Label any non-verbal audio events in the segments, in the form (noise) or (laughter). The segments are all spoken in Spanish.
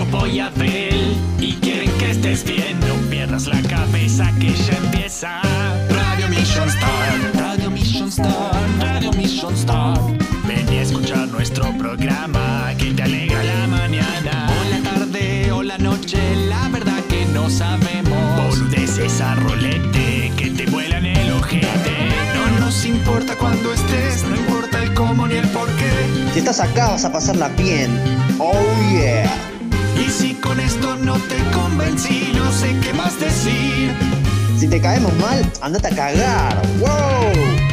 Jopo y Abel y quieren que estés bien. No pierdas la cabeza que ya empieza. Radio Mission Star, Radio Mission Star, Radio Mission Star. Ven y escuchar nuestro programa que te alegra la mañana. O la tarde o la noche, la verdad que no sabemos. Boludeces a rolete que te vuelan el ojete. No nos importa cuando estés, no importa el cómo ni el por qué. Si estás acá vas a pasarla bien. Oh yeah. No te convencí, no sé qué más decir. Si te caemos mal, andate a cagar. Wow.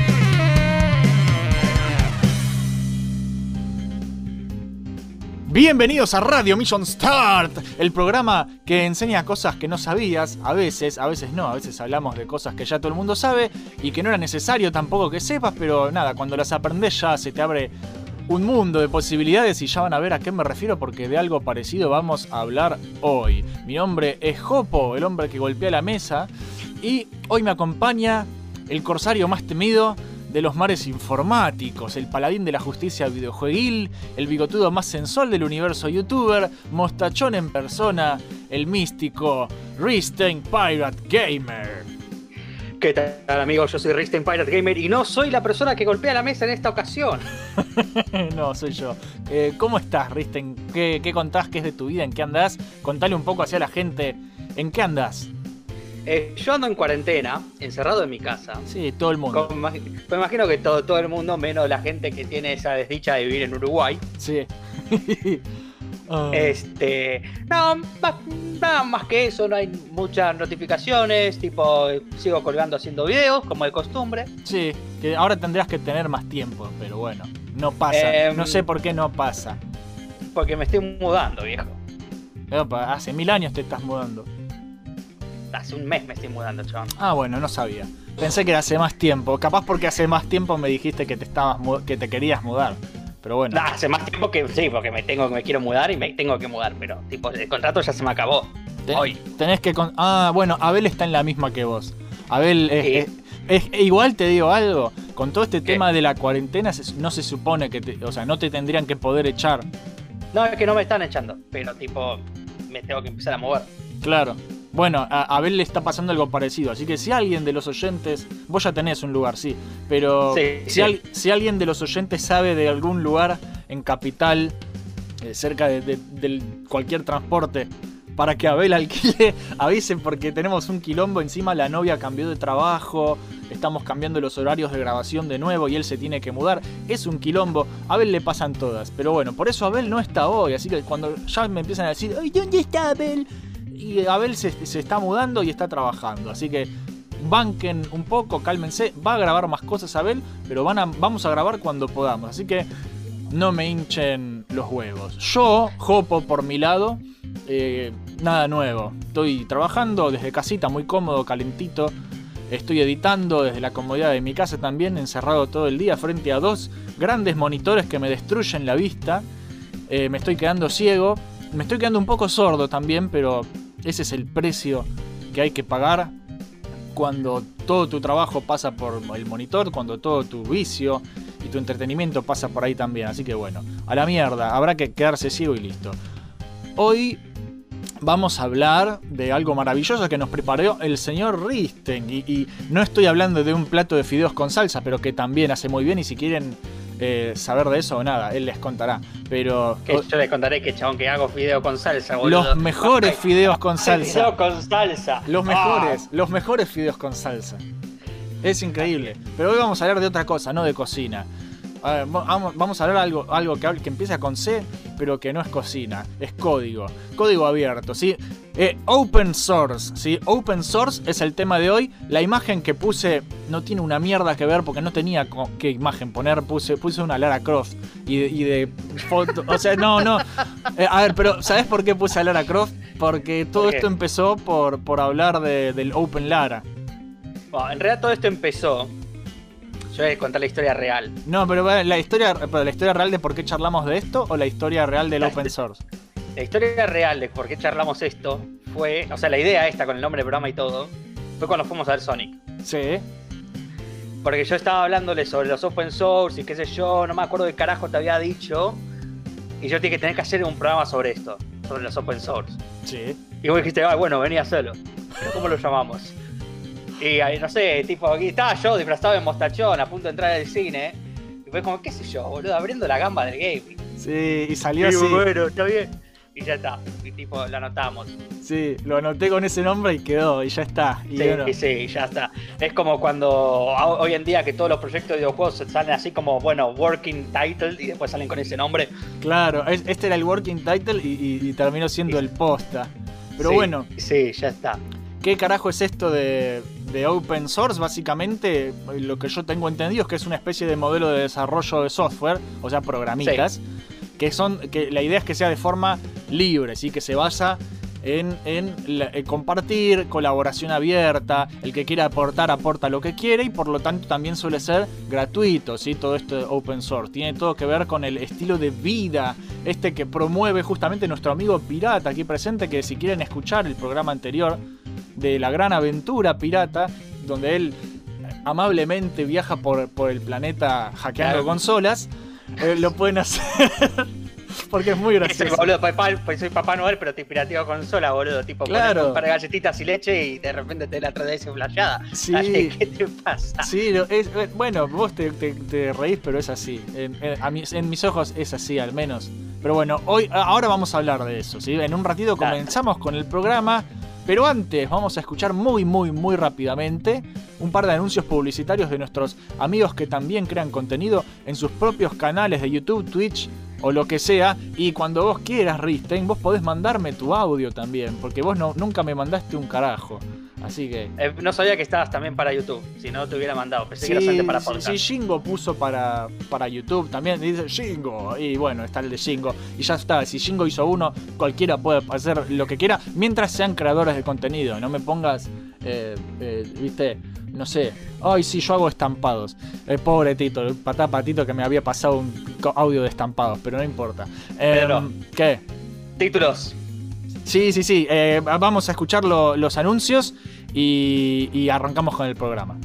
Bienvenidos a Radio Mission Start, el programa que enseña cosas que no sabías, a veces, a veces no, a veces hablamos de cosas que ya todo el mundo sabe y que no era necesario tampoco que sepas, pero nada, cuando las aprendes ya se te abre un mundo de posibilidades y ya van a ver a qué me refiero porque de algo parecido vamos a hablar hoy. Mi nombre es Jopo, el hombre que golpea la mesa y hoy me acompaña el corsario más temido de los mares informáticos, el paladín de la justicia videojueguil, el bigotudo más sensual del universo youtuber, mostachón en persona, el místico Ristein Pirate Gamer. ¿Qué tal amigos? Yo soy Risten Pirate Gamer y no soy la persona que golpea la mesa en esta ocasión. (laughs) no, soy yo. Eh, ¿Cómo estás, Risten? ¿Qué, ¿Qué contás? ¿Qué es de tu vida? ¿En qué andás? Contale un poco hacia la gente. ¿En qué andás? Eh, yo ando en cuarentena, encerrado en mi casa. Sí, todo el mundo. Con- me imagino que todo, todo el mundo, menos la gente que tiene esa desdicha de vivir en Uruguay. Sí. (laughs) Ah, Este. No, más, nada más que eso, no hay muchas notificaciones. Tipo, sigo colgando haciendo videos, como de costumbre. Sí, que ahora tendrías que tener más tiempo, pero bueno, no pasa. Em, no sé por qué no pasa. Porque me estoy mudando, viejo. Epa, hace mil años te estás mudando. Hace un mes me estoy mudando, chabón. Ah, bueno, no sabía. Pensé que era hace más tiempo. Capaz porque hace más tiempo me dijiste que te estabas que te querías mudar. Pero bueno. Nah, hace más tiempo que sí, porque me tengo me quiero mudar y me tengo que mudar, pero tipo el contrato ya se me acabó. Hoy. Tenés que con- Ah, bueno, Abel está en la misma que vos. Abel es, Sí. es- es- e igual te digo algo, con todo este ¿Qué? tema de la cuarentena se- no se supone que te, o sea, no te tendrían que poder echar. No, es que no me están echando, pero tipo me tengo que empezar a mover. Claro. Bueno, a Abel le está pasando algo parecido, así que si alguien de los oyentes, vos ya tenés un lugar, sí, pero Sí, si, sí. al- si alguien de los oyentes sabe de algún lugar en capital, eh, cerca de, cualquier transporte, para que Abel alquile, (laughs) avisen porque tenemos un quilombo encima, la novia cambió de trabajo, estamos cambiando los horarios de grabación de nuevo y él se tiene que mudar, es un quilombo, a Abel le pasan todas, pero bueno, por eso Abel no está hoy, así que cuando ya me empiezan a decir, ay, ¿dónde está Abel? Y Abel se, está mudando y está trabajando. Así que banquen un poco, cálmense. Va a grabar más cosas Abel, pero van a, vamos a grabar cuando podamos. Así que no me hinchen los huevos. Yo, Jopo por mi lado, eh, nada nuevo. Estoy trabajando desde casita, muy cómodo, calentito. Estoy editando desde la comodidad de mi casa también, encerrado todo el día frente a dos grandes monitores que me destruyen la vista. Eh, me estoy quedando ciego. Me estoy quedando un poco sordo también, pero ese es el precio que hay que pagar cuando todo tu trabajo pasa por el monitor, cuando todo tu vicio y tu entretenimiento pasa por ahí también. Así que bueno, a la mierda, habrá que quedarse ciego y listo. Hoy vamos a hablar de algo maravilloso que nos preparó el señor Risten. Y, no estoy hablando de un plato de fideos con salsa, pero que también hace muy bien. Y si quieren eh, saber de eso o nada, él les contará. Pero Que yo les contaré que chabón que hago fideo con salsa, boludo. los mejores Ay, fideos con Fideo salsa. con salsa. Los Ah, mejores, los mejores fideos con salsa. Es increíble. Pero hoy vamos a hablar de otra cosa, no de cocina. A ver, va- vamos, vamos a hablar algo, algo que, que empieza con C, pero que no es cocina, es código. Código abierto, ¿sí? Eh, open source, ¿sí? Open source es el tema de hoy. La imagen que puse no tiene una mierda que ver porque no tenía qué imagen poner. Puse, puse una Lara Croft y de, y de foto. O sea, no, no. Eh, a ver, pero ¿sabes por qué puse a Lara Croft? Porque todo esto empezó por, por hablar de- del Open Lara. Bueno, en realidad todo esto empezó. Yo voy a contar la historia real. No, pero la historia, pero la historia real de por qué charlamos de esto o la historia real del La open source. La historia real de por qué charlamos esto fue. O sea, la idea esta con el nombre del programa y todo. Fue cuando fuimos a ver Sonic. Sí. Porque yo estaba hablándole sobre los open source y qué sé yo, no me acuerdo qué carajo te había dicho. Y yo dije que tenés que hacer un programa sobre esto, sobre los open source. Sí. Y vos dijiste, ah, bueno, venía solo. Pero ¿cómo lo llamamos? Y no sé, tipo, aquí estaba yo disfrazado de mostachón, a punto de entrar al cine. Y fue como, qué sé yo, boludo, abriendo la gamba del gaming. Sí, y salió Y así. bueno, está bien. Y ya está. Y tipo, lo anotamos. Sí, lo anoté con ese nombre y quedó, y ya está. Y Sí, bueno, sí, ya está. Es como cuando hoy en día que todos los proyectos de videojuegos salen así como, bueno, working title y después salen con ese nombre. claro, es- este era el working title y, y- y terminó siendo el posta. Pero Sí, bueno, Sí, ya está. ¿Qué carajo es esto de, de open source? Básicamente, lo que yo tengo entendido es que es una especie de modelo de desarrollo de software, o sea, programitas, que son, que la idea es que sea de forma libre, ¿sí? que se basa en, en la- en compartir, colaboración abierta, el que quiera aportar aporta lo que quiere y por lo tanto también suele ser gratuito, ¿sí? todo esto de open source. Tiene todo que ver con el estilo de vida, este que promueve justamente nuestro amigo Pirata aquí presente, que si quieren escuchar el programa anterior de la gran aventura pirata, donde él amablemente viaja por, por el planeta hackeando Claro. consolas, eh, lo pueden hacer (laughs) porque es muy Soy, gracioso. boludo, papá, pues soy Papá Noel, pero te pirateo consola, boludo. Tipo, Claro. pones un par de galletitas y leche y de repente te la 3DS flasheada. Sí. Dale, ¿Qué te pasa? Sí, es- eh, bueno, vos te, te- te reís, pero es así. En, en- a mis, en mis ojos es así, al menos. Pero bueno, hoy, ahora vamos a hablar de eso. ¿sí? En un ratito Dale. comenzamos con el programa. Pero antes vamos a escuchar muy, muy, muy rápidamente un par de anuncios publicitarios de nuestros amigos que también crean contenido en sus propios canales de YouTube, Twitch o lo que sea. Y cuando vos quieras, Risten, vos podés mandarme tu audio también, porque vos no, nunca me mandaste un carajo. Así que Eh, no sabía que estabas también para YouTube. Si no, te hubiera mandado. Pensé que era para sí, podcast. sí, Shingo puso para, para YouTube también, dice Shingo, y bueno, está el de Shingo, y ya está, si Shingo hizo uno, cualquiera puede hacer lo que quiera, mientras sean creadores de contenido, no me pongas, eh, eh, viste, no sé, ay, sí, yo hago estampados, Eh, pobre Tito, el patá patito que me había pasado un audio de estampados, pero no importa. Eh, Pedro. ¿Qué? Títulos. Sí, sí, sí, eh, vamos a escuchar lo- los anuncios y, y arrancamos con el programa.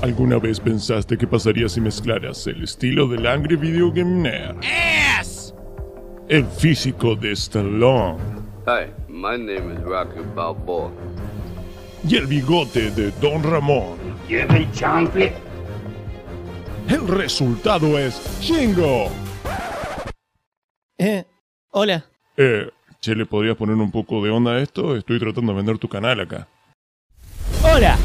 ¿Alguna vez pensaste qué pasaría si mezclaras el estilo del Angry Video Game Nerd? El físico de Stallone Hi, my name is Rocky Balboa. Y el bigote de Don Ramón. El resultado es Shingo. Eh, hola. Eh, che, ¿le podrías poner un poco de onda a esto? Estoy tratando de vender tu canal acá. Hola.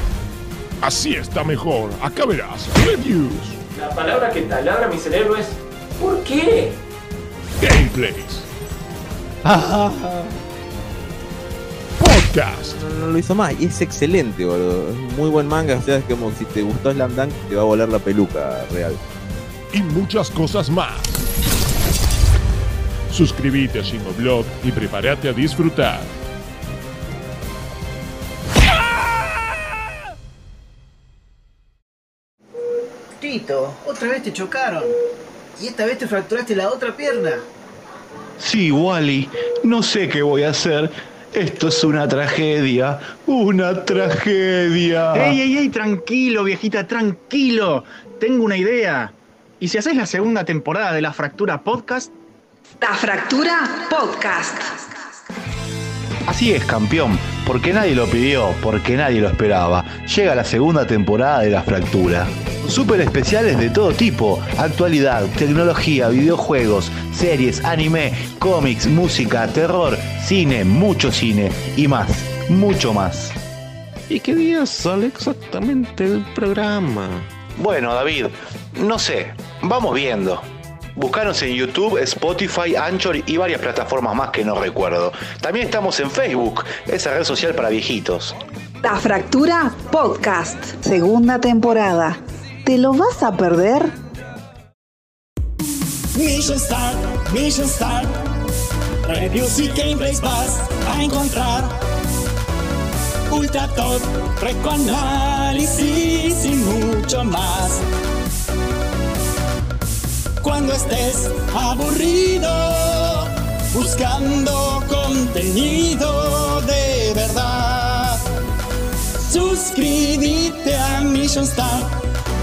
Así está mejor. Acá verás. Reviews, La palabra que taladra mi cerebro es ¿Por qué? gameplays, podcast. no, no lo hizo más y es excelente, boludo. Es muy buen manga, o sea, es como si te gustó Slam Dunk, te va a volar la peluca real. y muchas cosas más. Suscríbete a Shingoblog y prepárate a disfrutar. Tito, otra vez te chocaron. Y esta vez te fracturaste la otra pierna. Sí, Wally, no sé qué voy a hacer. Esto es una tragedia, una tragedia. ¡Ey, ey, ey! Tranquilo, viejita, tranquilo. Tengo una idea. ¿Y si haces la segunda temporada de La Fractura Podcast? La Fractura Podcast. Así es, campeón, porque nadie lo pidió, porque nadie lo esperaba. Llega la segunda temporada de La Fractura. Super especiales de todo tipo, actualidad, tecnología, videojuegos, series, anime, cómics, música, terror, cine, mucho cine y más, mucho más. ¿Y qué día sale exactamente el programa? Bueno, David, No sé, vamos viendo. Buscanos en YouTube, Spotify, Anchor y varias plataformas más que no recuerdo. También estamos en Facebook, esa red social para viejitos. La Fractura Podcast, segunda temporada. ¿Te lo vas a perder? Mission Start, Mission Start. Reviews y gameplays vas a encontrar. Ultra Top, análisis y mucho más. Cuando estés aburrido, buscando contenido de verdad, suscríbete a Mission Start.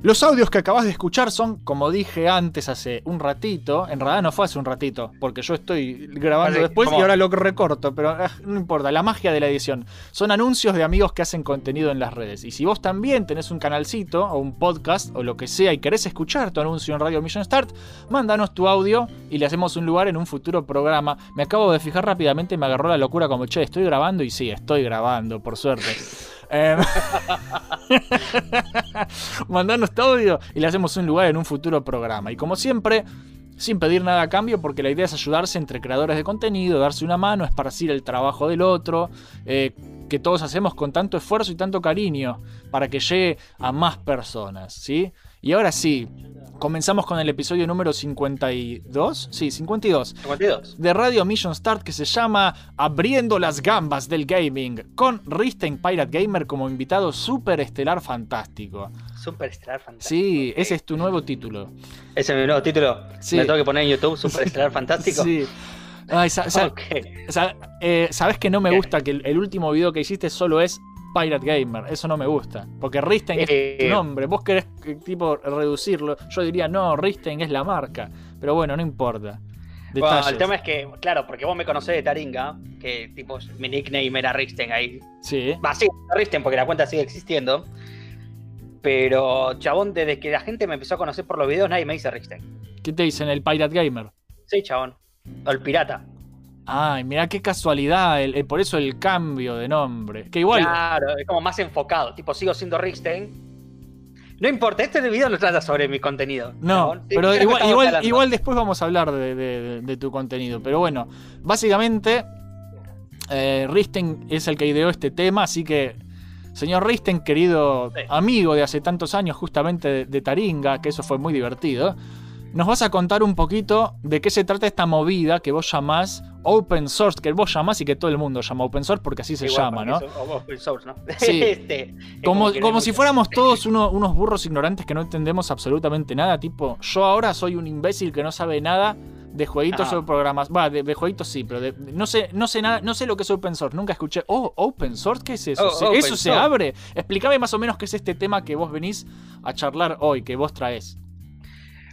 Los audios que acabas de escuchar son, como dije antes hace un ratito, en realidad no fue hace un ratito, porque yo estoy grabando Vale, después ¿cómo? y ahora lo recorto, pero ah, no importa, la magia de la edición. Son anuncios de amigos que hacen contenido en las redes. Y si vos también tenés un canalcito o un podcast o lo que sea y querés escuchar tu anuncio en Radio Mission Start, mándanos tu audio y le hacemos un lugar en un futuro programa. Me acabo de fijar rápidamente y me agarró la locura como, che, estoy grabando y sí, estoy grabando, por suerte. Em, (laughs) mandanos audio y le hacemos un lugar en un futuro programa. Y como siempre, sin pedir nada a cambio, porque la idea es ayudarse entre creadores de contenido, darse una mano, esparcir el trabajo del otro, eh, que todos hacemos con tanto esfuerzo y tanto cariño para que llegue a más personas, ¿sí? Y ahora sí, comenzamos con el episodio número 52, sí, 52, 52. de Radio Mission Start que se llama Abriendo las gambas del gaming, con Risten Pirate Gamer como invitado super estelar fantástico. Superestelar fantástico. Sí, ese es tu nuevo título. Ese es mi nuevo título. Sí. Me tengo que poner en YouTube Superestelar (laughs) fantástico. Sí. Ay, sa- sa- Ok. sa- eh, Sabes que no me gusta que el, el último video que hiciste solo es Pirate Gamer. Eso no me gusta. Porque Risten es Eh. tu nombre. Vos querés eh, tipo reducirlo. Yo diría, no, Risten es la marca. Pero bueno, no importa. Bueno, el tema es que, claro, porque vos me conocés de Taringa, que tipo mi nickname era Risten ahí. Sí. Va, sí, Risten, porque la cuenta sigue existiendo. Pero, chabón, desde que la gente me empezó a conocer por los videos, nadie me dice Risten. ¿Qué te dicen el Pirate Gamer? Sí, chabón. O el pirata. Ay, mirá qué casualidad. el- el- por eso el cambio de nombre. Que igual. Claro, es como más enfocado. Tipo, sigo siendo Risten. No importa, este video no trata sobre mi contenido. No. Sí, pero igual, igual, después vamos a hablar de, de- de tu contenido. Pero bueno, básicamente, eh, Risten es el que ideó este tema, así que, señor Risten, querido amigo de hace tantos años, justamente de, de Taringa, que eso fue muy divertido, nos vas a contar un poquito de qué se trata esta movida que vos llamás open source, que vos llamás y que todo el mundo llama open source porque así se llama, ¿no? open source, ¿no? (laughs) Sí. Este, es Como, como si fuéramos todos (laughs) uno- unos burros ignorantes que no entendemos absolutamente nada. Tipo, yo ahora soy un imbécil que no sabe nada de jueguitos o programas. Va, de, de jueguitos sí, pero de- de- no sé, no sé nada, no sé lo que es open source. Nunca escuché. Oh, open source, ¿qué es eso? Oh, ¿Se- ¿Eso se abre? Explícame más o menos qué es este tema que vos venís a charlar hoy, que vos traes.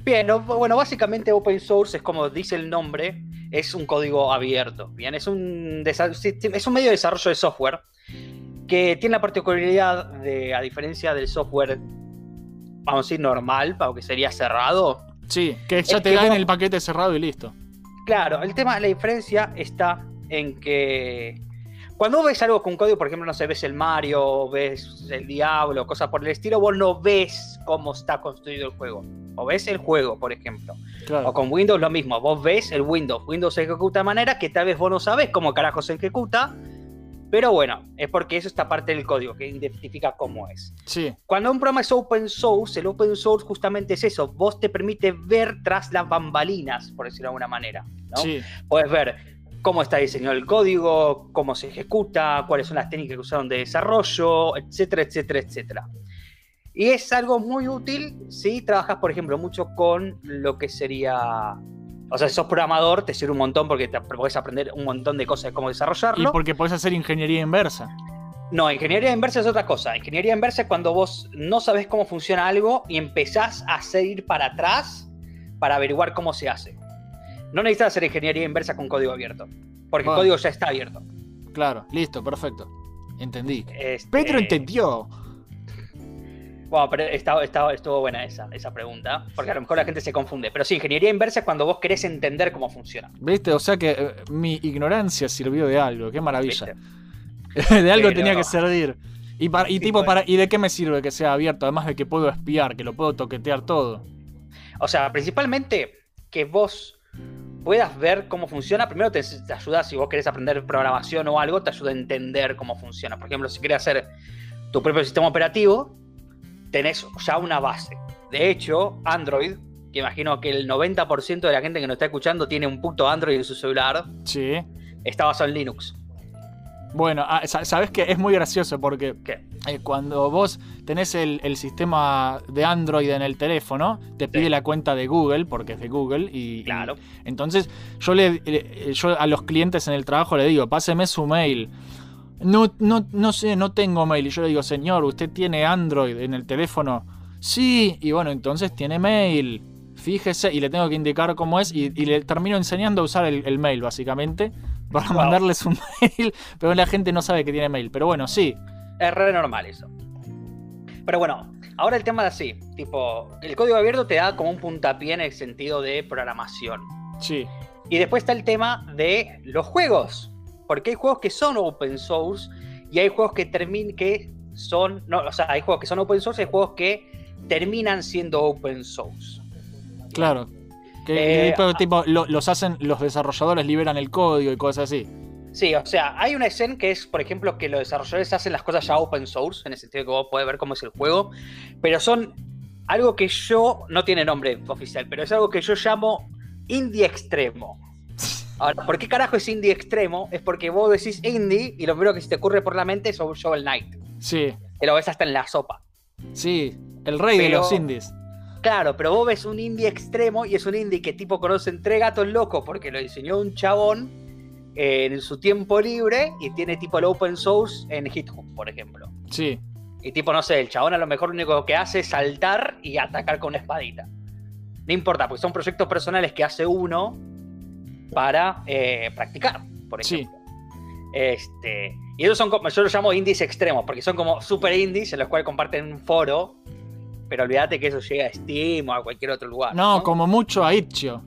Bien, no, bueno, básicamente open source es como dice el nombre, es un código abierto. Bien, es un, es un medio de desarrollo de software que tiene la particularidad de, a diferencia del software, vamos a decir, normal, aunque sería cerrado. Sí, que ya te que dan vos- el paquete cerrado y listo. Claro, el tema, la diferencia está en que cuando ves algo con código, por ejemplo, no sé, ves el Mario, ves el Diablo, cosas por el estilo, vos no ves cómo está construido el juego. O ves el juego, por ejemplo. Claro. O con Windows lo mismo, vos ves el Windows. Windows se ejecuta de manera que tal vez vos no sabés cómo carajo se ejecuta. Pero bueno, es porque eso está parte del código, que identifica cómo es. Sí, Cuando un programa es open source, el open source justamente es eso. Vos te permite ver tras las bambalinas, por decirlo de alguna manera. ¿no? sí. Puedes ver cómo está diseñado el código, cómo se ejecuta, cuáles son las técnicas que usaron de desarrollo, etcétera, etcétera, etcétera. Y es algo muy útil si trabajas, por ejemplo, mucho con lo que sería... O sea, si sos programador, te sirve un montón porque te podés aprender un montón de cosas de cómo Y desarrollarlo. porque podés hacer ingeniería inversa. No, ingeniería inversa es otra cosa. Ingeniería inversa es cuando vos no sabés cómo funciona algo y empezás a seguir para atrás para averiguar cómo se hace. No necesitas hacer ingeniería inversa con código abierto, porque Bueno. el código ya está abierto. Claro, listo, perfecto. Entendí. Este, Pedro entendió. Bueno, pero está- está- estuvo buena esa, esa pregunta, porque a lo mejor la gente se confunde. Pero sí, ingeniería inversa es cuando vos querés entender cómo funciona. ¿Viste? O sea que eh, mi ignorancia sirvió de algo. Qué maravilla. (laughs) de algo Pero- tenía que servir. Y, para, y tipo, para, ¿y de qué me sirve que sea abierto? Además de que puedo espiar, que lo puedo toquetear todo. O sea, principalmente que vos puedas ver cómo funciona. Primero te, te ayuda, si vos querés aprender programación o algo, te ayuda a entender cómo funciona. Por ejemplo, si querés hacer tu propio sistema operativo, tenés ya una base. De hecho, Android, que imagino que el 90% de la gente que nos está escuchando tiene un puto Android en su celular, Sí. está basado en Linux. Bueno, ah, sa- sabes que es muy gracioso porque eh, cuando vos tenés el, el sistema de Android en el teléfono, te pide la cuenta de Google, porque es de Google, y, y entonces yo le eh, yo a los clientes en el trabajo le digo, páseme su mail. No, no, no sé, no tengo mail. Y yo le digo, señor, ¿usted tiene Android en el teléfono? Sí, y bueno, entonces tiene mail. Fíjese, y le tengo que indicar cómo es, y, y le termino enseñando a usar el, el mail, básicamente, para Wow. mandarles un (laughs) mail, pero la gente no sabe que tiene mail. Pero bueno, sí. Es re normal eso. Pero bueno, ahora el tema es así. Tipo, el código abierto te da como un puntapié en el sentido de programación. Sí. Y después está el tema de los juegos. Porque hay juegos que son open source y hay juegos que termin que son. No, o sea, hay juegos que son open source y hay juegos que terminan siendo open source. Claro. Que Eh, tipo, tipo, lo- los hacen, los desarrolladores liberan el código y cosas así. Sí, o sea, hay una escena que es, por ejemplo, que los desarrolladores hacen las cosas ya open source, en el sentido que vos podés ver cómo es el juego, pero son algo que yo, no tiene nombre oficial, pero es algo que yo llamo indie extremo. Ahora, ¿por qué carajo es indie extremo? Es porque vos decís indie y lo primero que se te ocurre por la mente es Shovel Knight, Sí, que lo ves hasta en la sopa. sí. El rey de los indies. Claro, pero vos ves un indie extremo y es un indie que tipo conoce entre gatos locos porque lo diseñó un chabón eh, en su tiempo libre y tiene tipo el open source en GitHub, por ejemplo. Sí. Y tipo, no sé, el chabón a lo mejor lo único que hace es saltar y atacar con una espadita. No importa, porque son proyectos personales que hace uno para eh, practicar, por ejemplo. Este, y esos son como, yo los llamo indies extremos, porque son como super indies en los cuales comparten un foro, pero olvídate que eso llega a Steam o a cualquier otro lugar. No, como mucho a Itch.io.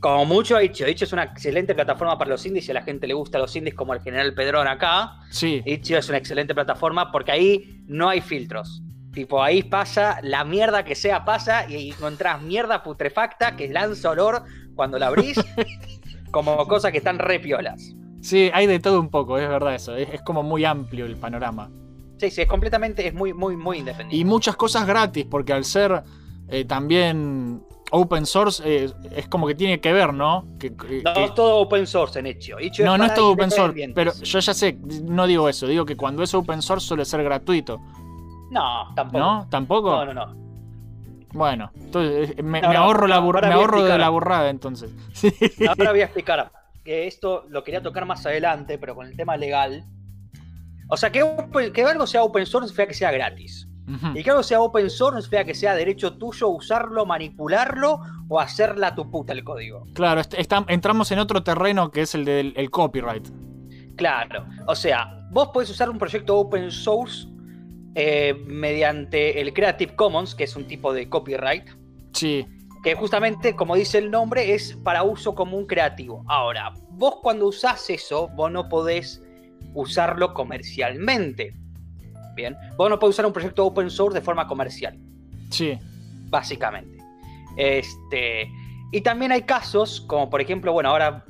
Como mucho, Itch.io. Itch.io es una excelente plataforma para los indies y a la gente le gusta los indies como el General Pedrón acá. Sí. Itch.io es una excelente plataforma porque ahí no hay filtros. Tipo, ahí pasa la mierda que sea, pasa y encontrás mierda putrefacta que lanza olor cuando la abrís, (laughs) como cosas que están re piolas. Sí, hay de todo un poco, es verdad eso. Es, es como muy amplio el panorama. Sí, sí, es completamente, es muy, muy, muy independiente. Y muchas cosas gratis, porque al ser eh, también open source, eh, es como que tiene que ver, ¿no? Que, que- No que- es todo open source en. Itch.io no, no es todo open source, pero yo ya sé, no digo eso, digo que cuando es open source suele ser gratuito. No, tampoco. ¿No? ¿Tampoco? No, no, no. Bueno, entonces eh, me, No, me no, ahorro, la, me ahorro de la burrada entonces. Ahora voy a (laughs) explicar que esto lo quería tocar más adelante, pero con el tema legal. O sea, que, open- que algo sea open source significa que sea gratis. Y que algo sea open source significa que sea derecho tuyo usarlo, manipularlo o hacerla tu puta el código. Claro, est- está- entramos en otro terreno que es el del el copyright. Claro. O sea, vos podés usar un proyecto open source eh, mediante el Creative Commons, que es un tipo de copyright. Sí. que justamente, como dice el nombre, es para uso común creativo. Ahora, vos cuando usás eso, vos no podés usarlo comercialmente. Bien, vos no podés usar un proyecto open source de forma comercial, Sí. básicamente. Este, y también hay casos, como por ejemplo, bueno, ahora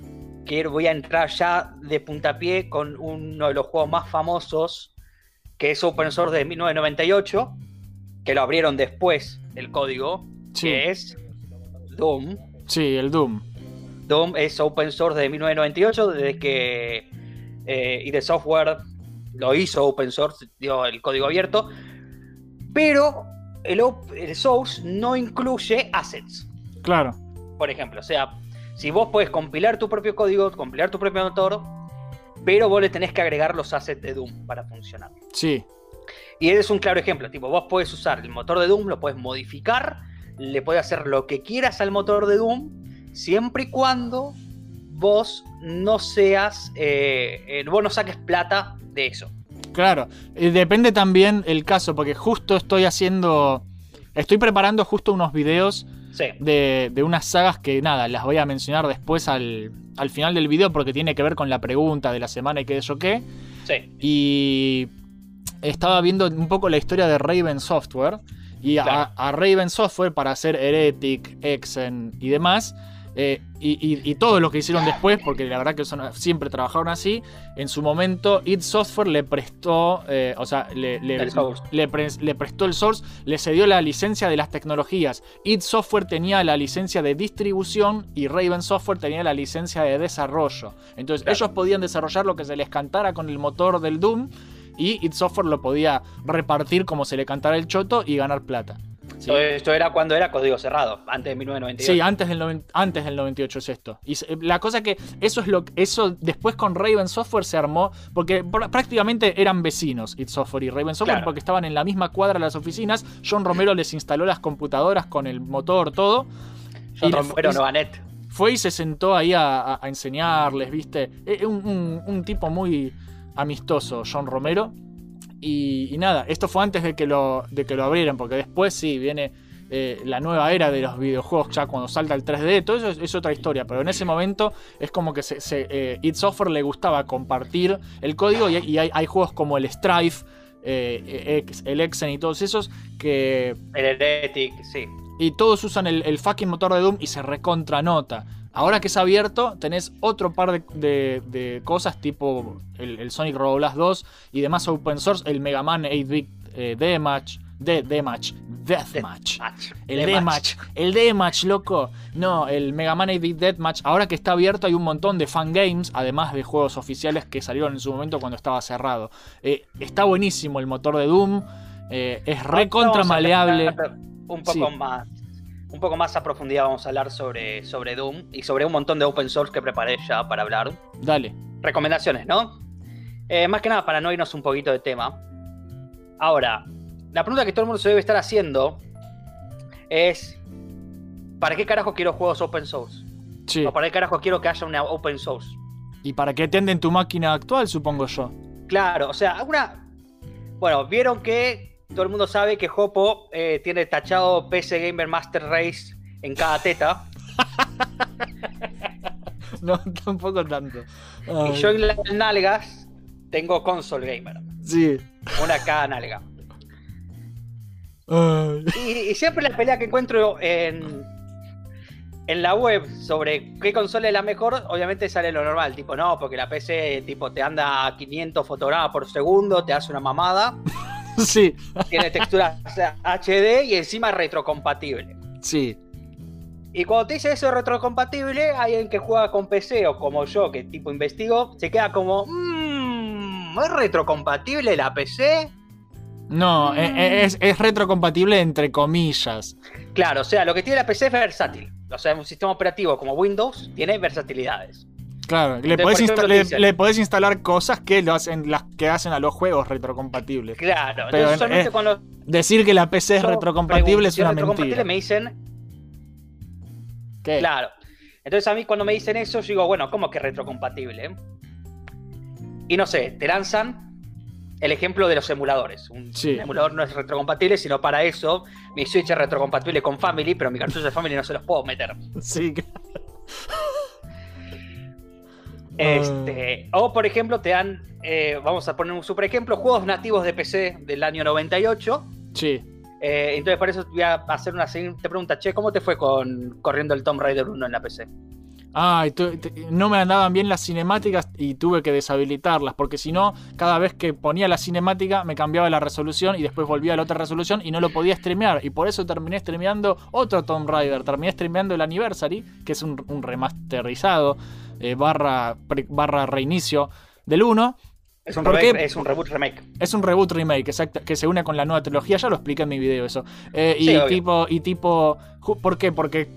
quiero, voy a entrar ya de puntapié con uno de los juegos más famosos, que es open source de 1998, que lo abrieron después el código, Sí. que es Doom. Sí, el Doom. Doom es open source de 1998, desde que eh, y de software lo hizo open source, dio el código abierto, pero el, el source no incluye assets, Claro. por ejemplo. O sea, si vos podés compilar tu propio código, compilar tu propio motor, pero vos le tenés que agregar los assets de Doom para funcionar. Sí. Y ese es un claro ejemplo, tipo, vos podés usar el motor de Doom, lo puedes modificar, le puedes hacer lo que quieras al motor de Doom, siempre y cuando vos no seas, eh, eh, vos no saques plata de eso. Claro, depende también el caso, porque justo estoy haciendo. Estoy preparando justo unos videos Sí. de, de unas sagas que nada, las voy a mencionar después al, al final del video porque tiene que ver con la pregunta de la semana y qué yo qué. Sí. Y estaba viendo un poco la historia de Raven Software. Y a, a Raven Software para hacer Heretic, Exen y demás. Eh, y, y- y todo lo que hicieron después, porque la verdad que son- siempre trabajaron así. En su momento, id Software le prestó, eh, o sea, le, le- El source. le pre- le prestó el source, le cedió la licencia de las tecnologías. id Software tenía la licencia de distribución y Raven Software tenía la licencia de desarrollo. Entonces, Claro. ellos podían desarrollar lo que se les cantara con el motor del Doom y id Software lo podía repartir como se le cantara el choto y ganar plata. ¿Sí? Todo esto era cuando era código cerrado, antes de 1998. Sí, antes del, noven- antes del 98 es esto. Y se- la cosa que eso es lo eso después con Raven Software se armó porque pr- prácticamente eran vecinos id Software y Raven Software Claro. porque estaban en la misma cuadra de las oficinas. John Romero les instaló las computadoras con el motor todo. John Y Romero y- Novanet. fue y se sentó ahí a, a- a enseñarles, ¿viste? Eh, Un, un- un tipo muy amistoso, John Romero. Y, y nada, esto fue antes de que lo, de que lo abrieran, porque después sí viene eh, la nueva era de los videojuegos, ya cuando salta el 3D, todo eso es, es otra historia. Pero en ese momento es como que se, se, eh, id Software le gustaba compartir el código y, y hay, hay juegos como el Strife, eh, Ex- el Exen y todos esos que El Heretic, sí. y todos usan el, el fucking motor de Doom y se recontranota. Ahora que es abierto, tenés otro par de, de- de cosas tipo el, el Sonic Roboblast 2 y demás open source, el Mega Man 8-bit eh, Deathmatch, de, Deathmatch, Deathmatch, el Deathmatch, el Deathmatch, loco. No, el Mega Man 8-bit Deathmatch. Ahora que está abierto hay un montón de fan games, además de juegos oficiales que salieron en su momento cuando estaba cerrado. Eh, está buenísimo el motor de Doom, eh, es recontra maleable. Un poco Sí. más. Un poco más a profundidad vamos a hablar sobre, sobre Doom y sobre un montón de open source que preparé ya para hablar. Dale. Recomendaciones, ¿no? Eh, más que nada para no irnos un poquito de tema. Ahora, la pregunta que todo el mundo se debe estar haciendo es: ¿para qué carajo quiero juegos open source? Sí. ¿O para qué carajo quiero que haya una open source? Y para que te anden tu máquina actual, supongo yo. Claro, o sea, una. Bueno, vieron que todo el mundo sabe que Hopo eh, tiene tachado PC Gamer Master Race en cada teta. (laughs) No, tampoco tanto. Y yo en las nalgas tengo Console Gamer. Sí. Una cada nalga. Y siempre la pelea que encuentro en, en la web sobre qué consola es la mejor, obviamente sale lo normal, tipo, no, porque la PC tipo te anda a 500 fotogramas por segundo, te hace una mamada, (laughs) Sí. tiene textura HD y encima retrocompatible. Sí. Y cuando te dice eso retrocompatible, alguien que juega con PC o como yo, que tipo investigo, se queda como, mmm, ¿es retrocompatible la PC? No, e- e- es, es retrocompatible entre comillas. Claro, o sea, lo que tiene la PC es versátil. O sea, un sistema operativo como Windows tiene versatilidades. Claro, le podés, ejemplo, le, le instalar cosas que lo hacen, las que hacen a los juegos retrocompatibles. Claro, Pero entonces en- solamente eh, los Decir que la PC es retrocompatible es una retrocompatible, mentira. me dicen, ¿Qué? claro. Entonces a mí cuando me dicen eso, yo digo, bueno, ¿cómo que retrocompatible? Y no sé, te lanzan el ejemplo de los emuladores. Un Sí. emulador no es retrocompatible, sino para eso mi Switch es retrocompatible con Family, pero mi cartucho de Family no se los puedo meter. Sí. (laughs) Este, o por ejemplo, te dan, eh, vamos a poner un super ejemplo, juegos nativos de PC del año 98. Sí. Eh, entonces, por eso voy a hacer una siguiente pregunta. Che, ¿cómo te fue con corriendo el Tomb Raider 1 en la PC? Te- no me andaban bien las cinemáticas y tuve que deshabilitarlas, porque si no, cada vez que ponía la cinemática me cambiaba la resolución y después volvía a la otra resolución y no lo podía streamear. Y por eso terminé streameando otro Tomb Raider. Terminé streameando el Anniversary, que es un, un remasterizado eh, barra, pre- barra reinicio del 1. Es un, ¿Por remake- es un reboot remake. Es un reboot remake, exacto, que se une con la nueva trilogía. Ya lo expliqué en mi video eso. Eh, y, obvio. tipo, y tipo. ¿Por qué? Porque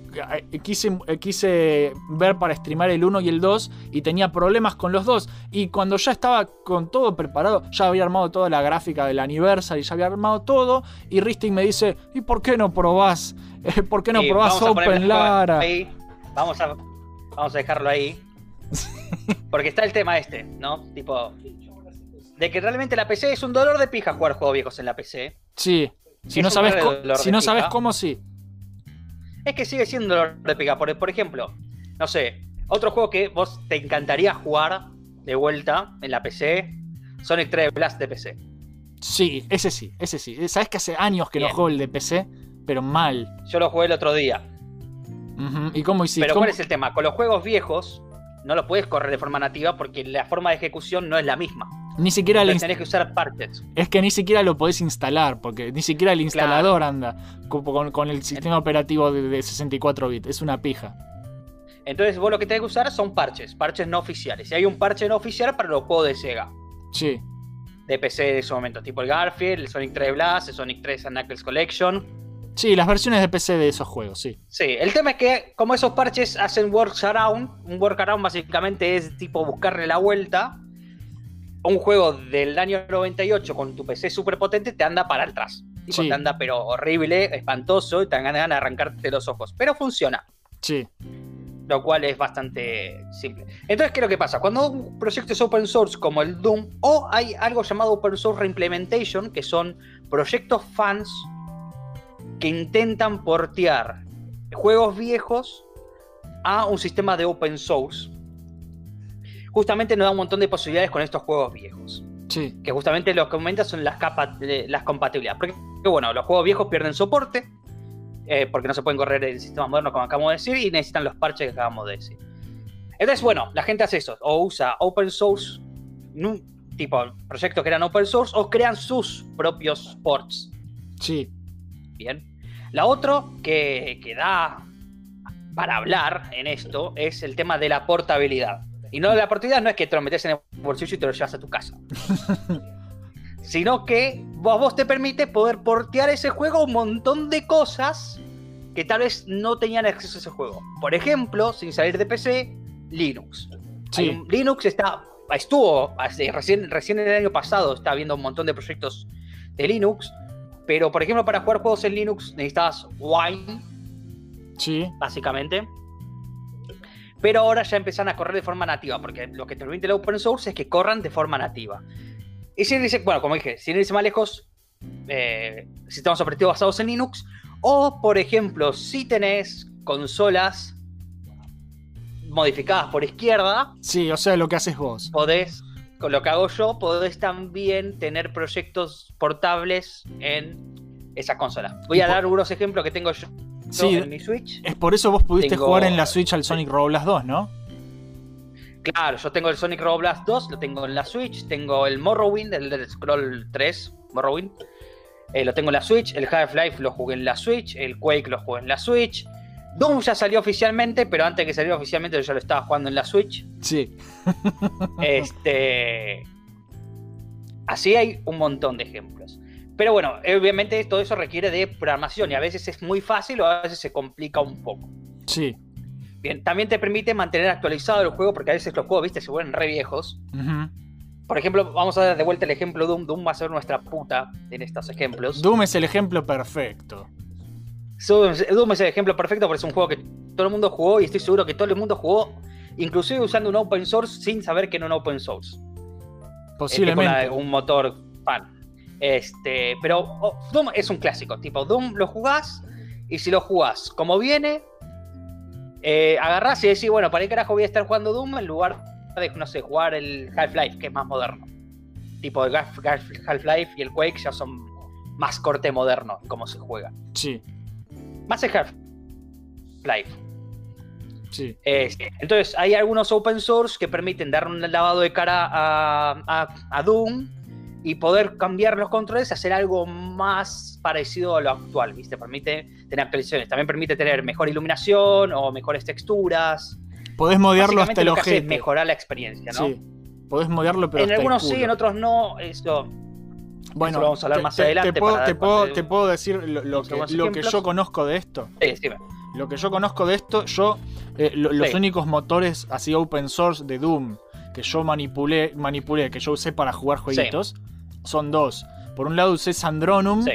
eh, quise, quise ver para streamar el 1 y el 2 y tenía problemas con los dos. Y cuando ya estaba con todo preparado, ya había armado toda la gráfica del aniversario, ya había armado todo. Y Risting me dice: ¿Y por qué no probás? (laughs) ¿Por qué no probás Open la- Lara? ahí. Vamos a, vamos a dejarlo ahí. (laughs) Porque está el tema este, ¿no? Tipo. de que realmente la PC es un dolor de pija jugar juegos viejos en la PC. Sí. Si Es no sabes, si no sabes cómo, sí. Es que sigue siendo dolor de pija. Por, por ejemplo, no sé, otro juego que vos te encantaría jugar de vuelta en la PC, Sonic 3 Blast de PC. Sí, ese sí, ese sí. Sabes que hace años que no Bien. juego el de PC, pero mal. Yo lo jugué el otro día. Ujú. ¿Y cómo hiciste? Pero ¿Cómo- ¿cuál es el tema? Con los juegos viejos no los puedes correr de forma nativa porque la forma de ejecución no es la misma. Ni siquiera Entonces tenés que usar parches. Es que ni siquiera lo podés instalar, porque ni siquiera el instalador anda co- con, con el sistema operativo de, de 64 bits. Es una pija. Entonces vos lo que tenés que usar son parches, parches no oficiales. Y hay un parche no oficial para los juegos de Sega, Sí, de PC de ese momento, tipo el Garfield, el Sonic 3 Blast, el Sonic 3 and Knuckles Collection. Sí, las versiones de PC de esos juegos, sí. Sí, el tema es que como esos parches hacen workaround, un workaround básicamente es tipo buscarle la vuelta. Un juego del año 98 con tu PC súper potente te anda para atrás. Tipo, Sí. te anda pero horrible, espantoso y te dan ganas de arrancarte los ojos. Pero funciona. Sí, lo cual es bastante simple. Entonces, ¿qué es lo que pasa? Cuando un proyecto es open source como el Doom, o hay algo llamado Open Source Reimplementation, que son proyectos fans que intentan portear juegos viejos a un sistema de open source, justamente nos da un montón de posibilidades con estos juegos viejos. sí, Que justamente lo que aumenta son las, capa- eh, las compatibilidades. Porque, bueno, los juegos viejos pierden soporte, eh, porque no se pueden correr en sistemas modernos, como acabamos de decir, y necesitan los parches que acabamos de decir. Entonces, bueno, la gente hace eso, o usa open source, tipo proyectos que eran open source, o crean sus propios ports. sí. Bien. La otra que, que da para hablar en esto es el tema de la portabilidad. Y no la portabilidad no es que te lo metes en el bolsillo y te lo llevas a tu casa. (laughs) Sino que vos, vos te permite poder portear ese juego un montón de cosas que tal vez no tenían acceso a ese juego. Por ejemplo, sin salir de PC, Linux. Sí. Un- Linux está, estuvo recién, recién el año pasado, está viendo un montón de proyectos de Linux. Pero, por ejemplo, para jugar juegos en Linux necesitabas Wine, Sí, básicamente. Pero ahora ya empiezan a correr de forma nativa, porque lo que te permite el open source es que corran de forma nativa. Y sin irse, bueno, como dije, sin irse más lejos, eh, sistemas operativos basados en Linux, o por ejemplo, si tenés consolas modificadas por izquierda, sí, o sea, lo que haces vos. podés, con lo que hago yo, podés también tener proyectos portables en esa consola. Voy a por- dar unos ejemplos que tengo yo Sí, en mi Switch. es por eso vos pudiste Tengo- jugar en la Switch al Sonic Roblas 2, ¿no? Claro, yo tengo el Sonic Roblox 2, lo tengo en la Switch, tengo el Morrowind, el del Scroll 3, Morrowind, eh, lo tengo en la Switch, el Half-Life lo jugué en la Switch, el Quake lo jugué en la Switch, Doom ya salió oficialmente, pero antes que saliera oficialmente yo ya lo estaba jugando en la Switch. Sí. (laughs) Este. Así hay un montón de ejemplos. Pero bueno, obviamente todo eso requiere de programación y a veces es muy fácil o a veces se complica un poco. Sí. Bien, también te permite mantener actualizado el juego porque a veces los juegos, viste, se vuelven re viejos. Por ejemplo, vamos a dar de vuelta el ejemplo Doom. Doom va a ser nuestra puta en estos ejemplos. Doom es el ejemplo perfecto. Doom es el ejemplo perfecto porque es un juego que todo el mundo jugó y estoy seguro que todo el mundo jugó, inclusive usando un open source sin saber que era un open source. Posiblemente. Este, con una- un motor fan. Este, pero oh, Doom es un clásico. Tipo, Doom lo jugás y si lo jugás como viene, eh, agarrás y decís, bueno, ¿para qué carajo voy a estar jugando Doom en lugar de, no sé, jugar el Half-Life, que es más moderno? Tipo, el Half- Half- Half-Life y el Quake ya son más corte moderno en cómo se juega. Sí, Más el Half-Life. sí. Este, entonces, hay algunos open source que permiten dar un lavado de cara a, a- a Doom y poder cambiar los controles, hacer algo más parecido a lo actual, ¿viste? Permite tener actualizaciones, también permite tener mejor iluminación o mejores texturas. Podés modearlo hasta el es ojete. mejorar la experiencia, ¿no? Sí. Podés modearlo, pero en hasta el algunos sí, en otros no. Eso, Bueno, eso lo vamos a hablar te- más te- adelante. Te puedo, para te dar puedo- cuenta de- te puedo decir lo, lo que, lo yo conozco de esto. Sí, decime. Lo que yo conozco de esto, yo. eh, lo- los Sí. únicos motores así open source de Doom que yo manipulé, manipulé, que yo usé para jugar jueguitos, son dos. Por un lado usé Sandronum. Sí.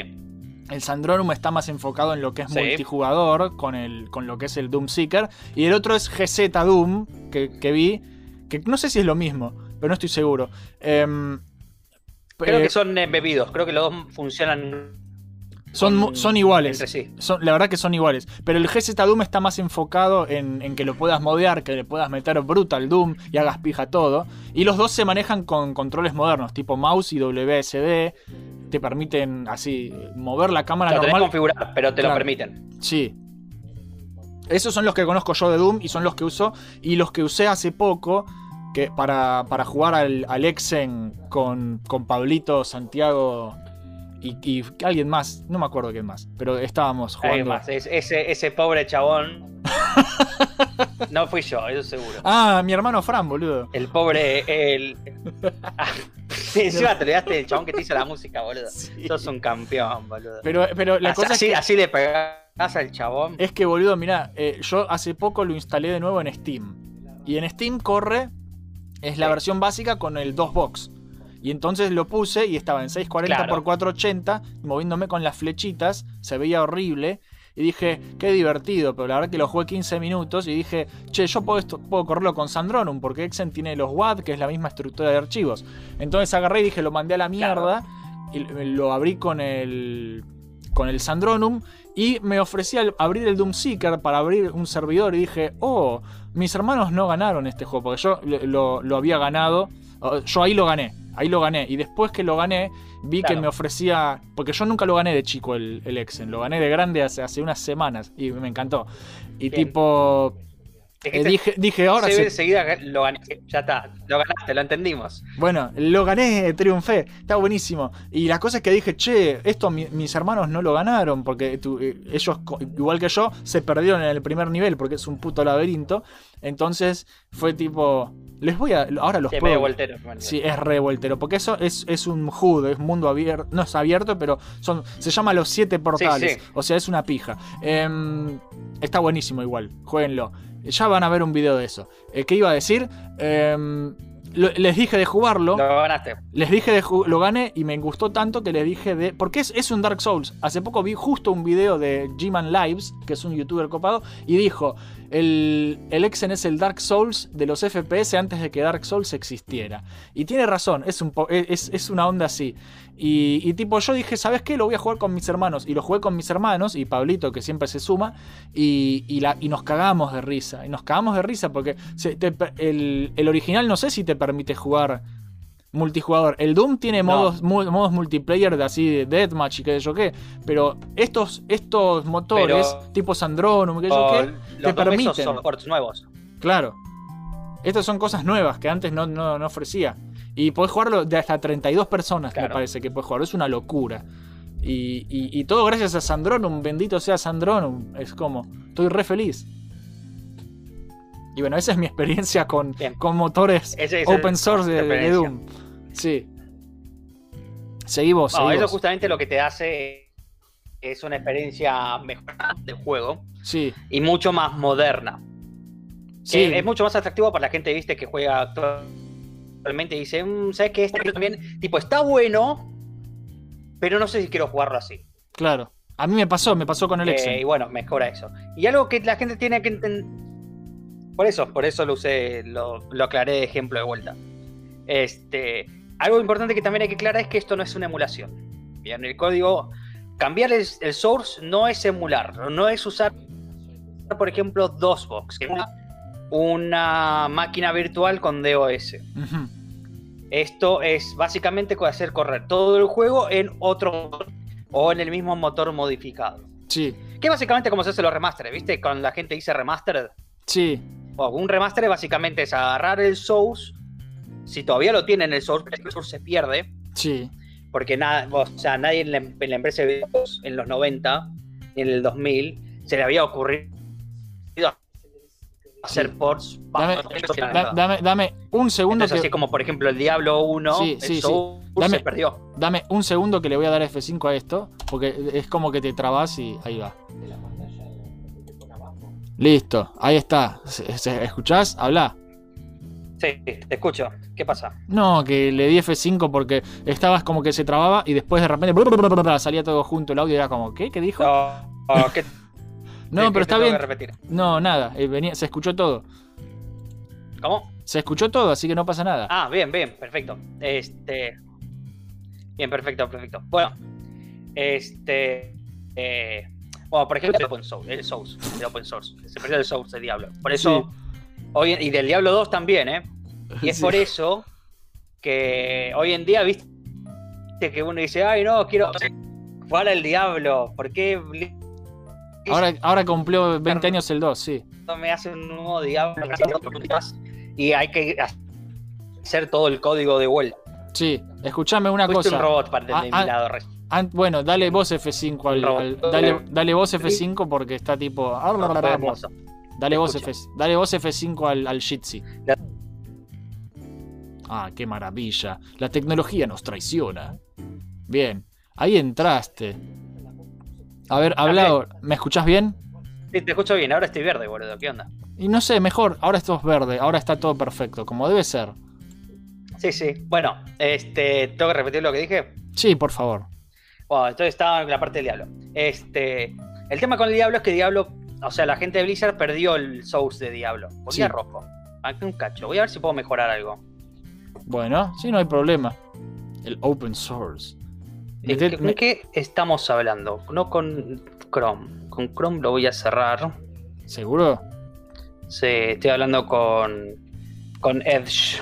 El Sandronum está más enfocado en lo que es Sí. multijugador, con, el, con lo que es el Doom Seeker. Y el otro es GZ Doom, que, que vi, que no sé si es lo mismo, pero no estoy seguro. Em, Creo Eh, que son embebidos, creo que los dos funcionan. Son, con- son iguales. entre sí. Son, la verdad que son iguales. Pero el GZ Doom está más enfocado en, en que lo puedas modear, que le puedas meter Brutal Doom y hagas pija todo. Y los dos se manejan con controles modernos, tipo mouse y WSD. Te permiten así mover la cámara Lo tenés normal. configurar, pero te lo permiten. Sí. Esos son los que conozco yo de Doom y son los que uso. Y los que usé hace poco que para, para jugar al, al Exen con, con Pablito, Santiago y, y alguien más. No me acuerdo quién más. Pero estábamos jugando. más, es- ese, ese pobre chabón. (laughs) no fui yo, eso seguro. Ah, mi hermano Fran, boludo. El pobre. El... (laughs) Ah, sí, encima te olvidaste del chabón que te hizo la música, boludo. Sos un campeón, boludo. Pero, pero la así, cosa es así, que, así le pegás al chabón. es que, boludo, mirá, eh, yo hace poco lo instalé de nuevo en Steam. Y en Steam corre, es la versión básica con el 2box. Y entonces lo puse y estaba en 640 Claro. por 480, moviéndome con las flechitas, se veía horrible. Y dije, qué divertido, pero la verdad que lo jugué 15 minutos y dije, che, yo puedo, esto- puedo correrlo con Sandronum, porque Exen tiene los WAD, que es la misma estructura de archivos. Entonces agarré y dije, lo mandé a la mierda y lo abrí con el, con el Sandronum y me ofrecía abrir el Doom Seeker para abrir un servidor y dije, oh, mis hermanos no ganaron este juego, porque yo lo, había ganado, yo ahí lo gané, ahí lo gané, y después que lo gané, vi que me ofrecía, porque yo nunca lo gané de chico el, el Exen, lo gané de grande hace, hace unas semanas y me encantó. Y Bien. tipo, Eh, dije, dije, ahora se se- enseguida lo gané. Ya está, lo ganaste, lo entendimos. Bueno, lo gané, triunfé, está buenísimo. Y la cosa es que dije, che, esto mi- mis hermanos no lo ganaron, porque tu- eh, ellos, igual que yo, se perdieron en el primer nivel, porque es un puto laberinto. Entonces fue tipo, les voy a, ahora los Sí, puedo... voltero. Sí, es revueltero, porque eso es, es un HUD, es mundo abierto, no es abierto, pero son, se llama los siete portales, sí. o sea, es una pija. Em, está buenísimo igual, jueguenlo. Ya van a ver un video de eso. Eh, ¿Qué iba a decir? Em, les dije de jugarlo. Lo ganaste. Les dije de lo gané y me gustó tanto que les dije de. Porque es, es un Dark Souls. Hace poco vi justo un video de G-Man Lives, que es un youtuber copado, y dijo: el, el Exen es el Dark Souls de los FPS antes de que Dark Souls existiera. Y tiene razón, es, un po- es, es una onda así. Y, y tipo, yo dije: ¿Sabes qué? Lo voy a jugar con mis hermanos. Y lo jugué con mis hermanos y Pablito, que siempre se suma. Y, y la, y nos cagamos de risa. Y nos cagamos de risa porque se- te- el, el original no sé si te permite jugar multijugador. El Doom tiene No. modos, mu- modos multiplayer de así de deathmatch y qué sé yo qué. Pero estos, estos motores, Pero- tipo Sandronum, qué sé yo O qué, los te permiten. son ports nuevos. Claro. Estas son cosas nuevas que antes no, no, no ofrecía. Y podés jugarlo de hasta 32 personas, me parece que podés jugarlo. Es una locura. Y, y- y todo gracias a Sandronum. Bendito sea Sandronum. Es como, estoy re feliz. Y bueno, esa es mi experiencia con, con motores es open source de, de. Doom. Sí. Seguí vos, No, seguí eso justamente lo que te hace es una experiencia mejor de juego Sí, y mucho más moderna. sí. Que es mucho más atractivo para la gente, viste, que juega actualmente y dice, "Mm, ¿sabes qué? Este también, tipo, está bueno, pero no sé si quiero jugarlo así. Claro. A mí me pasó, me pasó con el Eh, Exen. y bueno, mejora eso. Y algo que la gente tiene que entender. Por eso, por eso lo usé, lo, lo aclaré de ejemplo de vuelta. Este, algo importante que también hay que aclarar es que esto no es una emulación. Bien, el código, cambiar el, el source no es emular, no es usar, por ejemplo, DOSBox, que es una, una máquina virtual con DOS. Esto es básicamente hacer correr todo el juego en otro motor o en el mismo motor modificado. Sí, Que básicamente como se hace los remasteres, ¿viste? Cuando la gente dice remastered. sí, O un remaster básicamente es agarrar el source. Si todavía lo tienen el source, el source se pierde. sí. Porque nada, o sea, nadie en la, en la empresa de videos en los 90 y en el 2000 se le había ocurrido hacer ports. Dame, da- dame, dame un segundo Entonces, que. así como por ejemplo el Diablo 1, Sí, el sí, sí. source Dame- se perdió. Dame un segundo que le voy a dar F5 a esto. Porque es como que te trabas y ahí va. Listo, ahí está. ¿Escuchás? Habla. Sí, te escucho. ¿Qué pasa? No, que le di F5 porque estabas como que se trababa y después de repente salía todo junto el audio y era como, ¿qué? ¿Qué dijo? No, ¿qué- No, pero está bien. No, nada, eh, venía, se escuchó todo. ¿Cómo? Se escuchó todo, así que no pasa nada. Ah, bien, bien, perfecto. Este. Bien, perfecto, perfecto. Bueno, este. eh, bueno, por ejemplo, el Open Source, el Source, el Open Source. Se perdió el Source de Diablo. Por eso. Hoy, y del Diablo 2 también, ¿eh? (laughs) Y es Sí. por eso que hoy en día, viste que uno dice, ay, no, quiero jugar al Diablo. ¿Por qué Ahora, ahora cumplió 20 años el 2, sí. me hace un nuevo Diablo? Y hay que hacer todo el código de vuelta. Sí, escuchame una Fuiste cosa. un robot para Ah, de mi ah, lado. An- bueno, dale vos F5 al, dale, dale vos F5 porque está tipo. hermoso. Dale vos. F, dale vos F5 al, al Jitsi. Ah, qué maravilla. La tecnología nos traiciona. Bien, ahí entraste. A ver, habla. ahora. ¿Me escuchás bien? Sí, te escucho bien, ahora estoy verde, boludo. ¿Qué onda? Y no sé, mejor, ahora esto es verde, ahora está todo perfecto, como debe ser. Sí, sí. Bueno, este, tengo que repetir lo que dije. Sí, por favor. Bueno, entonces estaba en la parte del diablo. Este, el tema con el diablo es que Diablo, o sea, la gente de Blizzard perdió el source de Diablo. Volvía Sí. rojo. Aquí un cacho. Voy a ver si puedo mejorar algo. Bueno, sí, no hay problema. El open source. ¿De Meté- qué, me- de qué estamos hablando? No con Chrome. Con Chrome lo voy a cerrar. ¿Seguro? Sí, estoy hablando con, con Edge.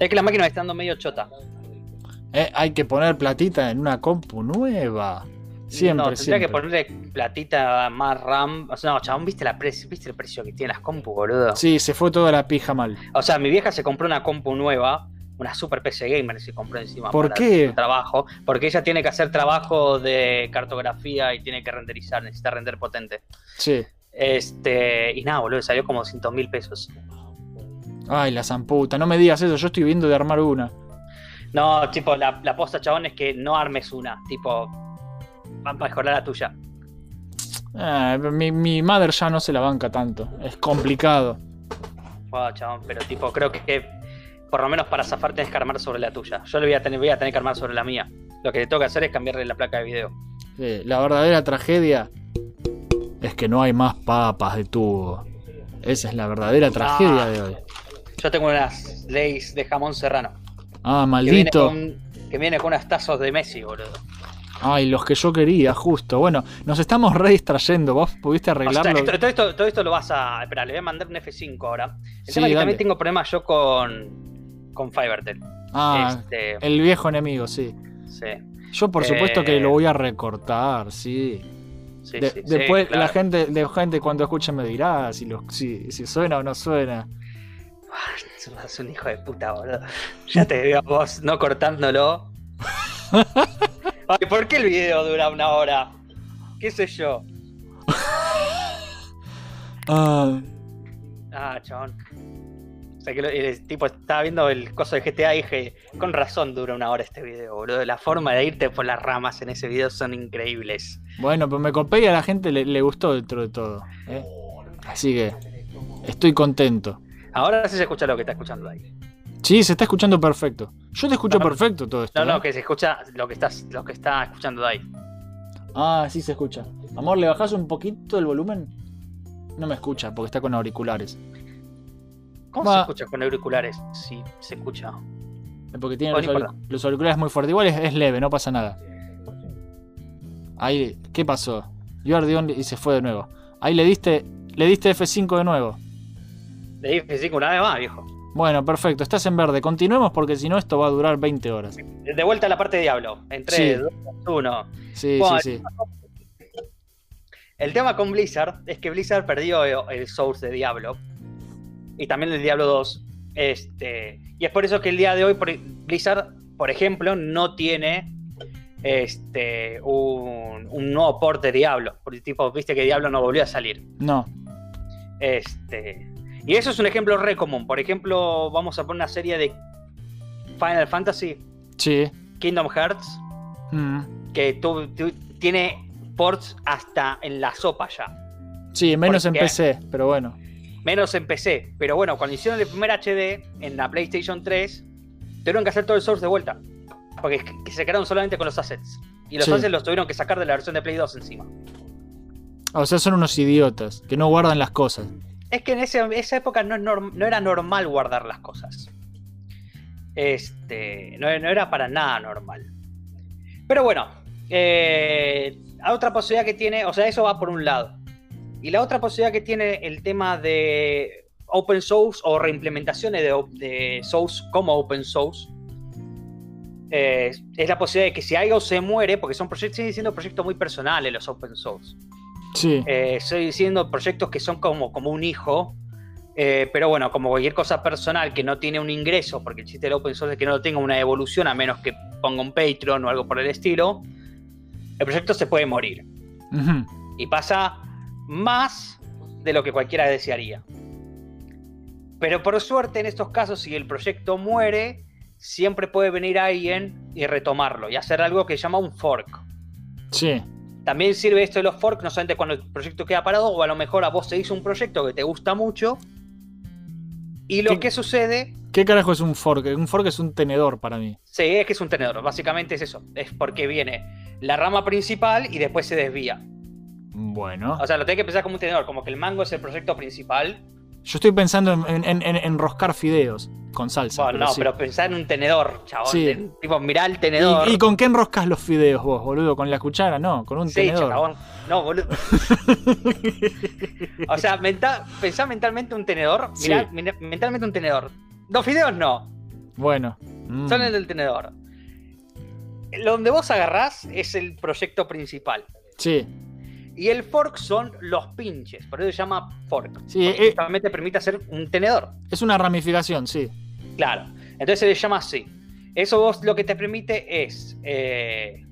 Es que la máquina me está dando medio chota. Eh, hay que poner platita en una compu nueva. Siempre, no, tendría siempre. que ponerle platita más RAM. O sea, no, chabón, ¿viste, la pre- ¿viste el precio que tiene las compu, boludo? Sí, se fue toda la pija mal. O sea, mi vieja se compró una compu nueva, una super PC gamer se compró encima ¿Por para qué? su trabajo, porque ella tiene que hacer trabajo de cartografía y tiene que renderizar, necesita render potente. Sí. Este, y nada, boludo, salió como 200 mil pesos. Ay, la zamputa, no me digas eso, yo estoy viendo de armar una. No, tipo, la, la posta, chabón, es que no armes una, tipo, va a mejorar la tuya. Eh, mi, mi madre ya no se la banca tanto. Es complicado. Wow, chabón, pero tipo, creo que por lo menos para zafar tenés que armar sobre la tuya. Yo le voy a tener, voy a tener que armar sobre la mía. Lo que te tengo que hacer es cambiarle la placa de video. Sí, la verdadera tragedia es que no hay más papas de tubo. Esa es la verdadera tragedia Ah. de hoy. Yo tengo unas leyes de jamón serrano. Ah, Que viene, maldito. con, que viene con unos tazos de Messi, boludo. Ay, los que yo quería, justo. Bueno, nos estamos re distrayendo. ¿Vos pudiste O sea, arreglarlo? esto- todo, esto, todo esto lo vas a. Espera, le voy a mandar un F5 ahora. El Sí, tema es que también tengo problemas yo con. Con Fivertel. Ah, Este, el viejo enemigo, sí. sí. Yo por supuesto que Eh, lo voy a recortar, sí. Sí, De- sí, sí, después claro. la gente, la gente cuando escuche me dirá si, lo- si, si suena o no suena. Sos un hijo de puta, boludo. Ya te veo a vos no cortándolo. (laughs) Ay, ¿por qué el video dura una hora? ¿Qué sé yo? (laughs) Ah, Ah, chabón. O sea, que el tipo estaba viendo el coso de GTA y dije, con razón dura una hora este video, boludo. La forma de irte por las ramas en ese video son increíbles. bueno, pues me copé y a la gente le, le gustó dentro de todo. ¿eh? Así que estoy contento. Ahora sí se escucha lo que está escuchando ahí. Sí, se está escuchando perfecto. Yo te escucho No, perfecto todo esto. No, no, ¿eh? que se escucha lo que estás, lo que está escuchando ahí. Ah, sí se escucha. Amor, ¿le bajás un poquito el volumen? No me escucha porque está con auriculares. ¿Cómo Va. se escucha con auriculares? Sí, se escucha. Eh, Porque tiene los, auric- los auriculares muy fuertes. Igual es, es leve, no pasa nada. Ahí, ¿qué pasó? You are the only- y se fue de nuevo. Ahí le diste, le diste F5 de nuevo. Le dije sí, una vez más, viejo. Bueno, perfecto, estás en verde. Continuemos porque si no esto va a durar 20 horas. De vuelta a la parte de Diablo. En 3, Sí. 2, 1. Sí, Bueno, sí, sí. El tema con Blizzard es que Blizzard perdió el source de Diablo. Y también el Diablo 2. Este, y es por eso que el día de hoy por- Blizzard, por ejemplo, no tiene este, un, un nuevo port de Diablo. Porque tipo, viste que Diablo no volvió a salir. No. Este, y eso es un ejemplo re común. Por ejemplo, vamos a poner una serie de Final Fantasy, Sí. Kingdom Hearts, Mm. que tu- tiene ports hasta en la sopa ya. Sí, menos en PC, pero bueno. Menos en PC. Pero bueno, cuando hicieron el primer HD en la PlayStation 3, tuvieron que hacer todo el source de vuelta. Porque se quedaron solamente con los assets. Y los Sí. assets los tuvieron que sacar de la versión de Play 2 encima. O sea, son unos idiotas que no guardan las cosas. Es que en ese- esa época no, era normal guardar las cosas. Este, no, no era para nada normal. Pero bueno, eh, otra posibilidad que tiene, o sea, eso va por un lado. Y la otra posibilidad que tiene el tema de open source o reimplementaciones de, de source como open source eh, es la posibilidad de que si algo se muere, porque son proyectos, siguen siendo proyectos muy personales los open source. Sí. Eh, estoy diciendo proyectos que son como, como un hijo, eh, pero bueno, como cualquier cosa personal que no tiene un ingreso, porque el chiste del open source es que no tenga una evolución a menos que ponga un Patreon o algo por el estilo, el proyecto se puede morir. Y pasa más de lo que cualquiera desearía. Pero por suerte en estos casos, si el proyecto muere, siempre puede venir alguien y retomarlo y hacer algo que se llama un fork. Sí. También sirve esto de los forks, no solamente cuando el proyecto queda parado, o a lo mejor a vos se hizo un proyecto que te gusta mucho. Y lo ¿Qué- que sucede, ¿Qué carajo es un fork? Un fork es un tenedor para mí. sí, es que es un tenedor. Básicamente es eso. Es porque viene la rama principal y después se desvía. Bueno. O sea, lo tenés que pensar como un tenedor, como que el mango es el proyecto principal. Yo estoy pensando en, en- en- fideos con salsa. Bueno, no, sí. pero pensá en un tenedor, chabón. Sí. Tipo, mirá el tenedor. ¿Y, y con qué enroscas los fideos vos, boludo? ¿Con la cuchara? No, con un Sí, tenedor. chabón. No, boludo. (laughs) o sea, menta- pensá mentalmente un tenedor. Mirá, mentalmente un tenedor. Los fideos no. Bueno. mm, Son el del tenedor. Lo Donde vos agarrás es el proyecto principal. Sí. Y el fork son los pinches. Por eso se llama fork. Sí, Porque eh, justamente permite hacer un tenedor. es una ramificación, sí. Claro. Entonces se le llama así. Eso vos lo que te permite es. eh,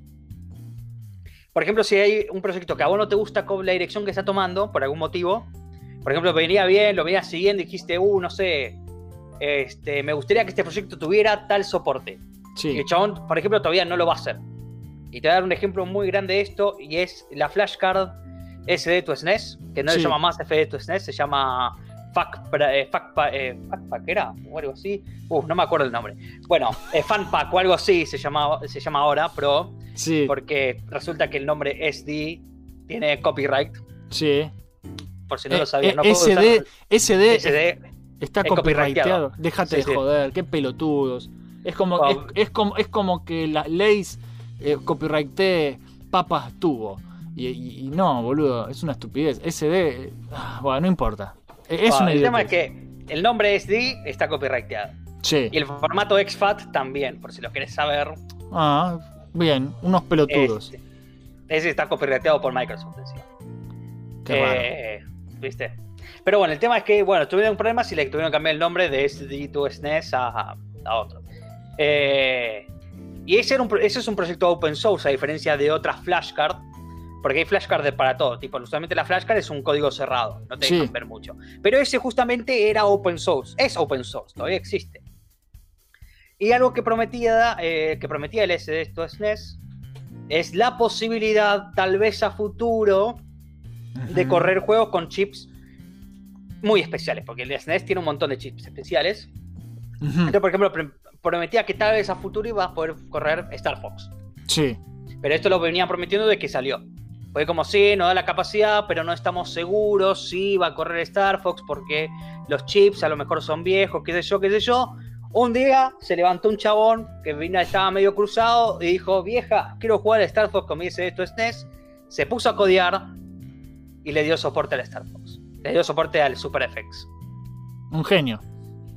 por ejemplo, si hay un proyecto que a vos no te gusta con la dirección que está tomando, por algún motivo. Por ejemplo, venía bien, lo venías siguiendo y dijiste, uh, no sé. Este, me gustaría que este proyecto tuviera tal soporte. Y Sí. el chabón, por ejemplo, todavía no lo va a hacer. Y te voy a dar un ejemplo muy grande de esto, y es la flashcard SD to SNES, que no Sí. se llama más FD to SNES, se llama FAC, eh, FAC, eh, ¿era? O algo así. Uf, no me acuerdo el nombre. Bueno, eh, FanPack o algo así se llama, se llama ahora, Pro, Sí. porque resulta que el nombre SD tiene copyright, Sí. por si no lo Eh, sabías. eh, no puedo SD, usar- SD, SD está es copyrighteado. Déjate Sí, de sí. joder, qué pelotudos. Es como, es, es como, es como que la ley eh, copyrightee papas tubo. Y, y- y no, boludo, es una estupidez. SD, ah, bueno, no importa. Eh, Es Bueno, una el tema es que el nombre SD está copyrighteado. Sí. Y el formato exFAT también, por si lo querés saber. Ah, bien, unos pelotudos. Este, ese está copyrighted por Microsoft encima. Qué raro. Eh, ¿Viste? Pero bueno, el tema es que, bueno, tuvieron problemas y le tuvieron que cambiar el nombre de SD2 SNES a, a otro. Eh, y ese, era un, pro- ese es un proyecto open source, a diferencia de otras flashcards, porque hay flashcards para todo. Tipo, usualmente la flashcard es un código cerrado, no te Sí. dejan ver mucho. Pero ese justamente era open source, es open source, todavía existe. Y algo que prometía, eh, que prometía el SD2 SNES es la posibilidad, tal vez a futuro, de correr juegos con chips muy especiales, porque el SNES tiene un montón de chips especiales. Entonces, por ejemplo, pre- prometía que tal vez a futuro iba a poder correr Star Fox. Sí. Pero esto lo venían prometiendo de que salió. Fue como, sí, nos da la capacidad, pero no estamos seguros si va a correr Star Fox porque los chips a lo mejor son viejos, qué sé yo, qué sé yo. Un día se levantó un chabón que vino, estaba medio cruzado y dijo, vieja, quiero jugar a Star Fox con mi esto SNES. Se puso a codear y le dio soporte al Star Fox. Le dio soporte al Super FX. Un genio.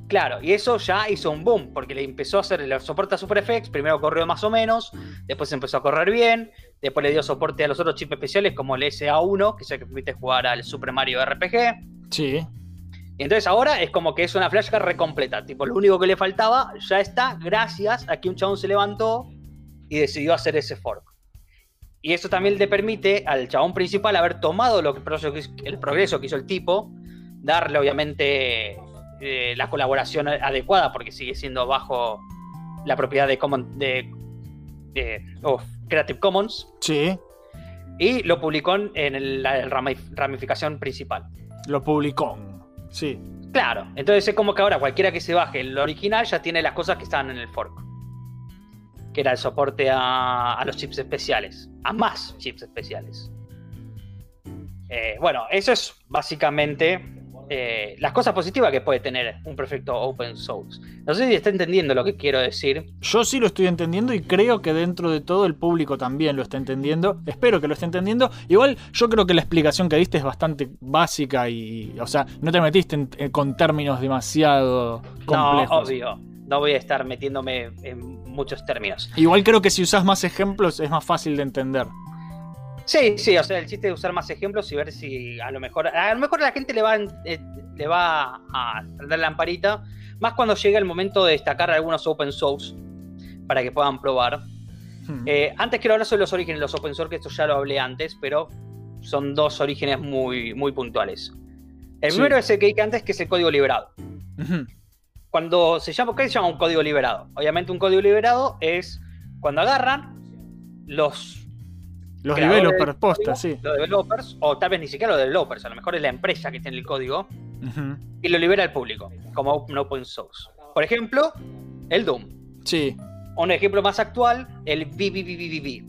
Claro, y eso ya hizo un boom, porque le empezó a hacer el soporte a Super FX, primero corrió más o menos, después empezó a correr bien, después le dio soporte a los otros chips especiales como el SA1, que es el que permite jugar al Super Mario RPG. Sí. Y entonces ahora es como que es una flashcard recompleta, tipo, lo único que le faltaba ya está gracias a que un chabón se levantó y decidió hacer ese fork. Y eso también le permite al chabón principal haber tomado lo que, el progreso que hizo el tipo, darle obviamente eh, la colaboración adecuada, porque sigue siendo bajo la propiedad de, Common, de, de oh, Creative Commons, Sí. y lo publicó en el- la rami- ramificación principal. Lo publicó. Sí. Claro, entonces es como que ahora cualquiera que se baje el original ya tiene las cosas que estaban en el fork. Que era el soporte a, a los chips especiales, a más chips especiales. Eh, bueno, eso es básicamente eh, las cosas positivas que puede tener un proyecto open source. No sé si está entendiendo lo que quiero decir. Yo sí lo estoy entendiendo y creo que dentro de todo el público también lo está entendiendo. Espero que lo esté entendiendo. Igual yo creo que la explicación que diste es bastante básica y, o sea, no te metiste en- en- con términos demasiado complejos. No, obvio. No voy a estar metiéndome en muchos términos. Igual creo que si usás más ejemplos es más fácil de entender. Sí, sí, o sea, el chiste de usar más ejemplos y ver si a lo mejor a lo mejor a la gente le va, eh, le va a prender la lamparita, más cuando llega el momento de destacar algunos open source para que puedan probar. Eh, antes quiero hablar sobre los orígenes de los open source, que esto ya lo hablé antes, pero son dos orígenes muy, muy puntuales. El Sí. primero es el que dije antes, que es el código liberado. Ujú. Cuando se llama, ¿qué se llama un código liberado? Obviamente un código liberado es cuando agarran los Los developers posta, sí. Los developers, o tal vez ni siquiera los developers, a lo mejor es la empresa que tiene el código, y lo libera al público, como un open source. Por ejemplo, el Doom. Sí, Un ejemplo más actual, el VVVVV,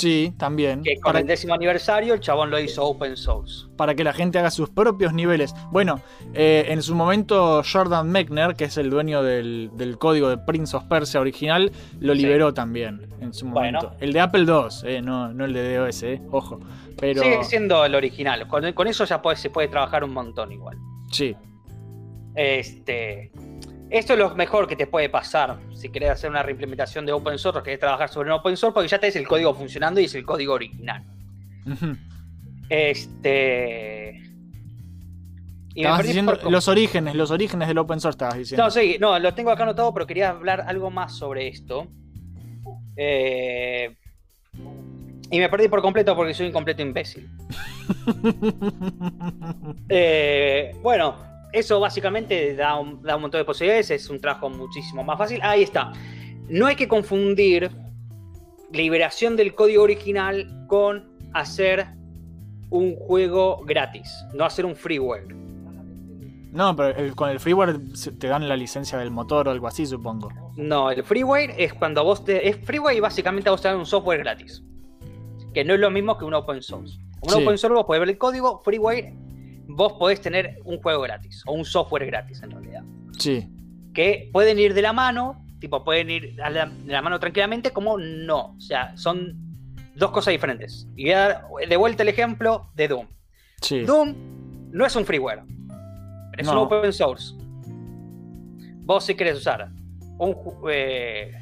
sí, también. que con Para, el décimo aniversario el chabón lo hizo open source. para que la gente haga sus propios niveles. Bueno, eh, en su momento Jordan Mechner, que es el dueño del, del código de Prince of Persia original, lo liberó también en su Bueno. momento. El de Apple II, eh, no, no el de DOS, eh, ojo. Pero Sigue siendo el original, con, con eso ya puede- se puede trabajar un montón igual. sí, Este, esto es lo mejor que te puede pasar si querés hacer una reimplementación de open source o querés trabajar sobre un open source, porque ya tenés el código funcionando y es el código original. Este. Y me diciendo por los orígenes, los orígenes del open source estabas diciendo. No, sí, no, lo tengo acá anotado, pero quería hablar algo más sobre esto. Eh, Y me perdí por completo porque soy un completo imbécil. (laughs) Eh, bueno, eso básicamente da un, da un montón de posibilidades, es un trabajo muchísimo más fácil. Ahí está. No hay que confundir liberación del código original con hacer un juego gratis, no hacer un freeware. No, pero el- con el freeware te dan la licencia del motor o algo así, supongo. No, el freeware es cuando vos te. Es freeware y básicamente vos te dan un software gratis. Que no es lo mismo que un open source. Un Sí. open source vos podés ver el código, freeware vos podés tener un juego gratis. O un software gratis en realidad. Sí. Que pueden ir de la mano, tipo, pueden ir la- de la mano tranquilamente, como no. O sea, son dos cosas diferentes. Y voy a dar de vuelta el ejemplo de Doom. Sí. Doom no es un freeware, es un open source. Vos si querés usar un eh,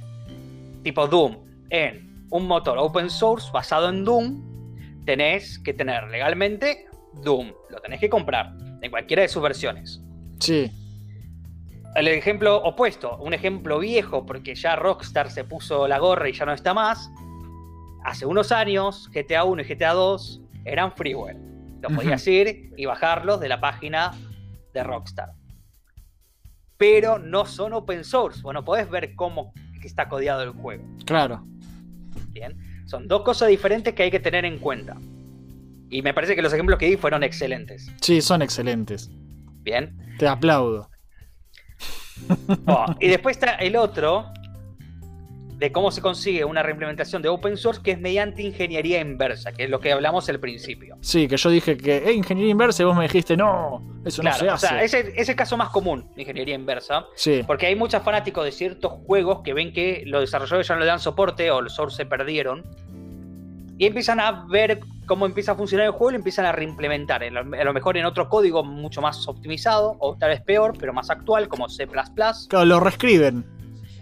tipo Doom en un motor open source basado en Doom, tenés que tener legalmente Doom. Lo tenés que comprar en cualquiera de sus versiones. Sí. El ejemplo opuesto, un ejemplo viejo, porque ya Rockstar se puso la gorra y ya no está más. Hace unos años, GTA 1 y GTA 2 eran freeware. Los Ujú. podías ir y bajarlos de la página de Rockstar. Pero no son open source. Bueno, podés ver cómo está codiado el juego. Claro. Bien. Son dos cosas diferentes que hay que tener en cuenta. Y me parece que los ejemplos que di fueron excelentes. Sí, son excelentes. Bien. Te aplaudo. Oh, y después está el otro de cómo se consigue una reimplementación de open source que es mediante ingeniería inversa, que es lo que hablamos al principio. Sí, que yo dije que, eh, ingeniería inversa, y vos me dijiste, no, eso Claro, no se o sea, ese es el caso más común, ingeniería inversa, Sí. porque hay muchos fanáticos de ciertos juegos que ven que los desarrolladores ya no le dan soporte o los source se perdieron y empiezan a ver cómo empieza a funcionar el juego y lo empiezan a reimplementar, a lo mejor en otro código mucho más optimizado o tal vez peor, pero más actual, como C++. Claro, lo reescriben.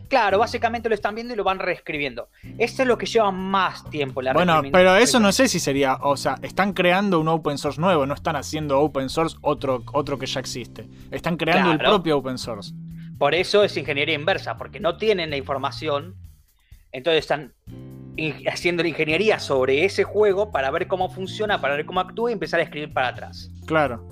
Claro, básicamente lo están viendo y lo van reescribiendo. Esto es lo que lleva más tiempo. La Bueno, pero eso no sé si sería, o sea, están creando un open source nuevo, no están haciendo open source otro, otro que ya existe. Están creando el propio open source. Por eso es ingeniería inversa, porque no tienen la información. Entonces están haciendo la ingeniería sobre ese juego para ver cómo funciona, para ver cómo actúa y empezar a escribir para atrás. Claro.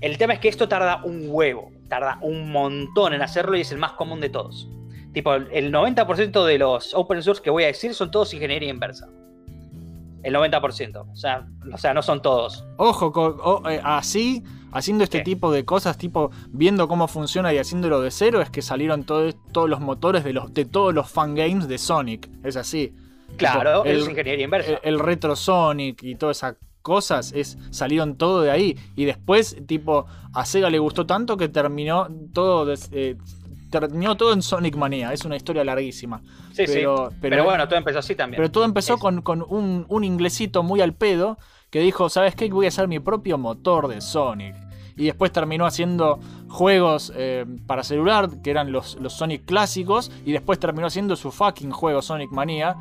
El tema es que esto tarda un huevo, tarda un montón en hacerlo y es el más común de todos. Tipo, el 90% de los open source que voy a decir son todos ingeniería inversa. El 90%. O sea, o sea no son todos. Ojo, o- eh, así, haciendo este tipo de cosas, tipo viendo cómo funciona y haciéndolo de cero, es que salieron todo- todos los motores de, los, de todos los fangames de Sonic. Es así. Claro, Tipo, es ingeniería inversa. El, el Retro Sonic y toda esa cosas es salieron todo de ahí. Y después, tipo, a Sega le gustó tanto que terminó todo. eh, terminó todo en Sonic Mania. Es una historia larguísima. Sí, pero, sí. pero- Pero, bueno, todo empezó así también. pero todo empezó con, con un, un inglesito muy al pedo que dijo, ¿sabes qué? Voy a hacer mi propio motor de Sonic. Y después terminó haciendo juegos eh, para celular, que eran los, los Sonic clásicos, y después terminó haciendo su fucking juego Sonic Mania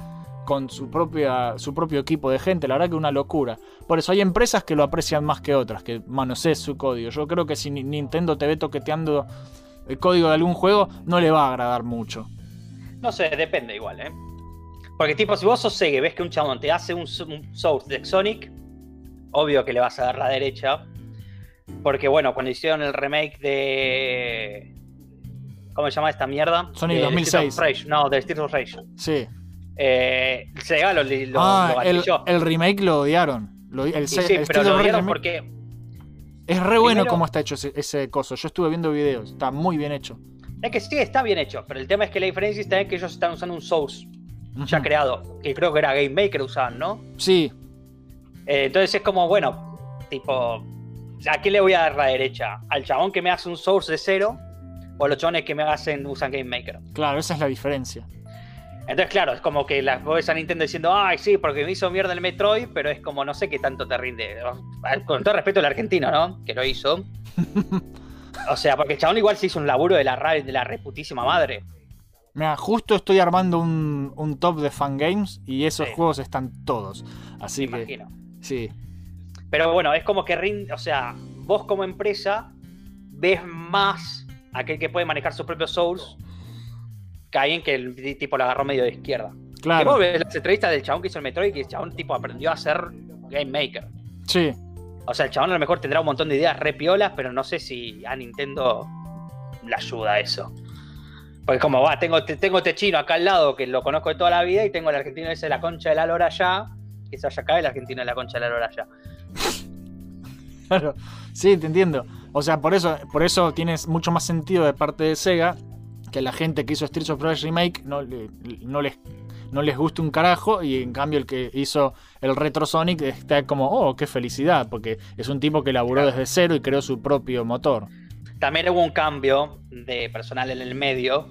con su, propia, su propio equipo de gente. La verdad que una locura. Por eso hay empresas que lo aprecian más que otras, que manoseen su código. Yo creo que si Ni- Nintendo te ve toqueteando el código de algún juego, no le va a agradar mucho. No sé, depende igual, ¿eh? Porque tipo, si vos sos Sega ves que un chabón te hace un, un source de Sonic, obvio que le vas a dar la derecha. Porque bueno, cuando hicieron el remake de... ¿Cómo se llama esta mierda? Sonic Del 2006. Streets of Rage. No, of Rage. Sí. Eh, Sega lo, lo, ah, lo el, remake lo odiaron. Lo- el, sí, pero lo odiaron remake porque... Es re bueno cómo está hecho ese, ese coso. Yo estuve viendo videos. Está muy bien hecho. Es que sí, está bien hecho, pero el tema es que la diferencia está en que ellos están usando un source ya creado, que creo que era Game Maker usaban, ¿no? Sí, Eh, entonces es como, bueno, tipo, ¿a quién le voy a dar la derecha? ¿Al chabón que me hace un source de cero? ¿O a los chabones que me hacen, usan Game Maker? claro, esa es la diferencia. Entonces, claro, es como que la ves a Nintendo diciendo, ay, sí, porque me hizo mierda el Metroid, pero es como, no sé qué tanto te rinde. Con todo respeto al argentino, ¿no? Que lo hizo. (laughs) O sea, porque el chabón igual se hizo un laburo de la, de la reputísima madre. Mira, justo estoy armando un, un top de fangames y esos Sí. juegos están todos. Así Me que, imagino. sí. Pero bueno, es como que rinde, o sea, vos como empresa ves más aquel que puede manejar sus propios souls que alguien que el tipo lo agarró medio de izquierda. Que Claro. vos ves las entrevistas del chabón que hizo el Metroid y el chabón tipo aprendió a ser Game Maker. Sí. O sea, el chabón a lo mejor tendrá un montón de ideas re piolas, pero no sé si a Nintendo le ayuda a eso. Porque como va, tengo, te- tengo este chino acá al lado que lo conozco de toda la vida y tengo el argentino ese de la concha de la lora allá, que se vaya acá el argentino de la concha de la lora allá. (laughs) Claro. Sí, te entiendo. O sea, por eso, por eso tienes mucho más sentido de parte de Sega que la gente que hizo Streets of Rage Remake no, le- no les no les guste un carajo y en cambio el que hizo el Retro Sonic está como, oh, qué felicidad, porque es un tipo que laburó desde cero y creó su propio motor. También hubo un cambio de personal en el medio.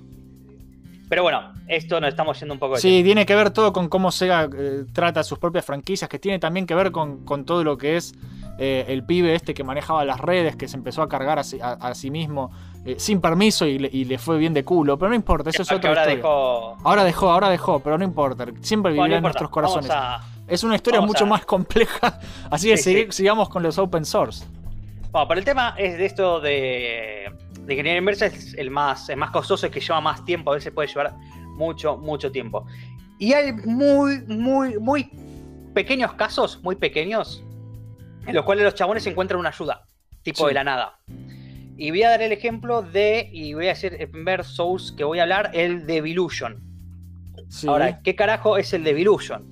Pero bueno, esto nos estamos yendo un poco de Sí, tiene que ver todo con cómo Sega eh, trata sus propias franquicias, que tiene también que ver con, con todo lo que es eh, el pibe este que manejaba las redes, que se empezó a cargar a, sí- a- a sí mismo eh, sin permiso y le, y le fue bien de culo. Pero no importa, eso es otra ahora historia. dejó- Ahora dejó, ahora dejó, pero no importa. Siempre no vivirá en nuestros corazones. a- Es una historia vamos mucho más compleja, (laughs) así que Sí, segui- sí. sigamos con los open source. Bueno, pero el tema es de esto de, de ingeniería inversa es el más, el más costoso, el que lleva más tiempo, a veces puede llevar mucho, mucho tiempo. Y hay muy, muy, muy pequeños casos, muy pequeños, en los cuales los chabones encuentran una ayuda, tipo Sí. de la nada. Y voy a dar el ejemplo de, y voy a hacer el primer source que voy a hablar, el de Devilution. Sí. Ahora, ¿qué carajo es el Devilution?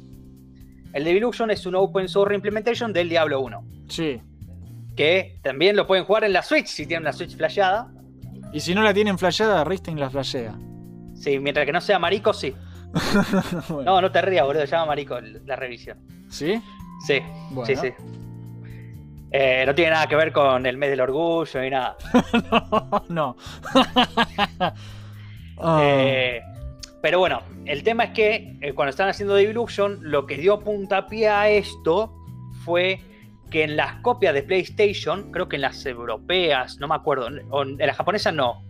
El Devilution es un open source implementation del Diablo 1 Sí. que también lo pueden jugar en la Switch si tienen una Switch flasheada. Y si no la tienen flasheada, Ristin la flashea. Sí, mientras que no sea marico, sí. (laughs) Bueno. No, no te rías, boludo, se llama marico la revisión. ¿Sí? Sí, Bueno. sí, sí. Eh, no tiene nada que ver con el mes del orgullo ni nada. (laughs) no. (laughs) Ah. Eh, pero bueno, el tema es que eh, cuando están haciendo Devolution, lo que dio puntapié a esto fue que en las copias de PlayStation, creo que en las europeas, no me acuerdo, o en las japonesas no,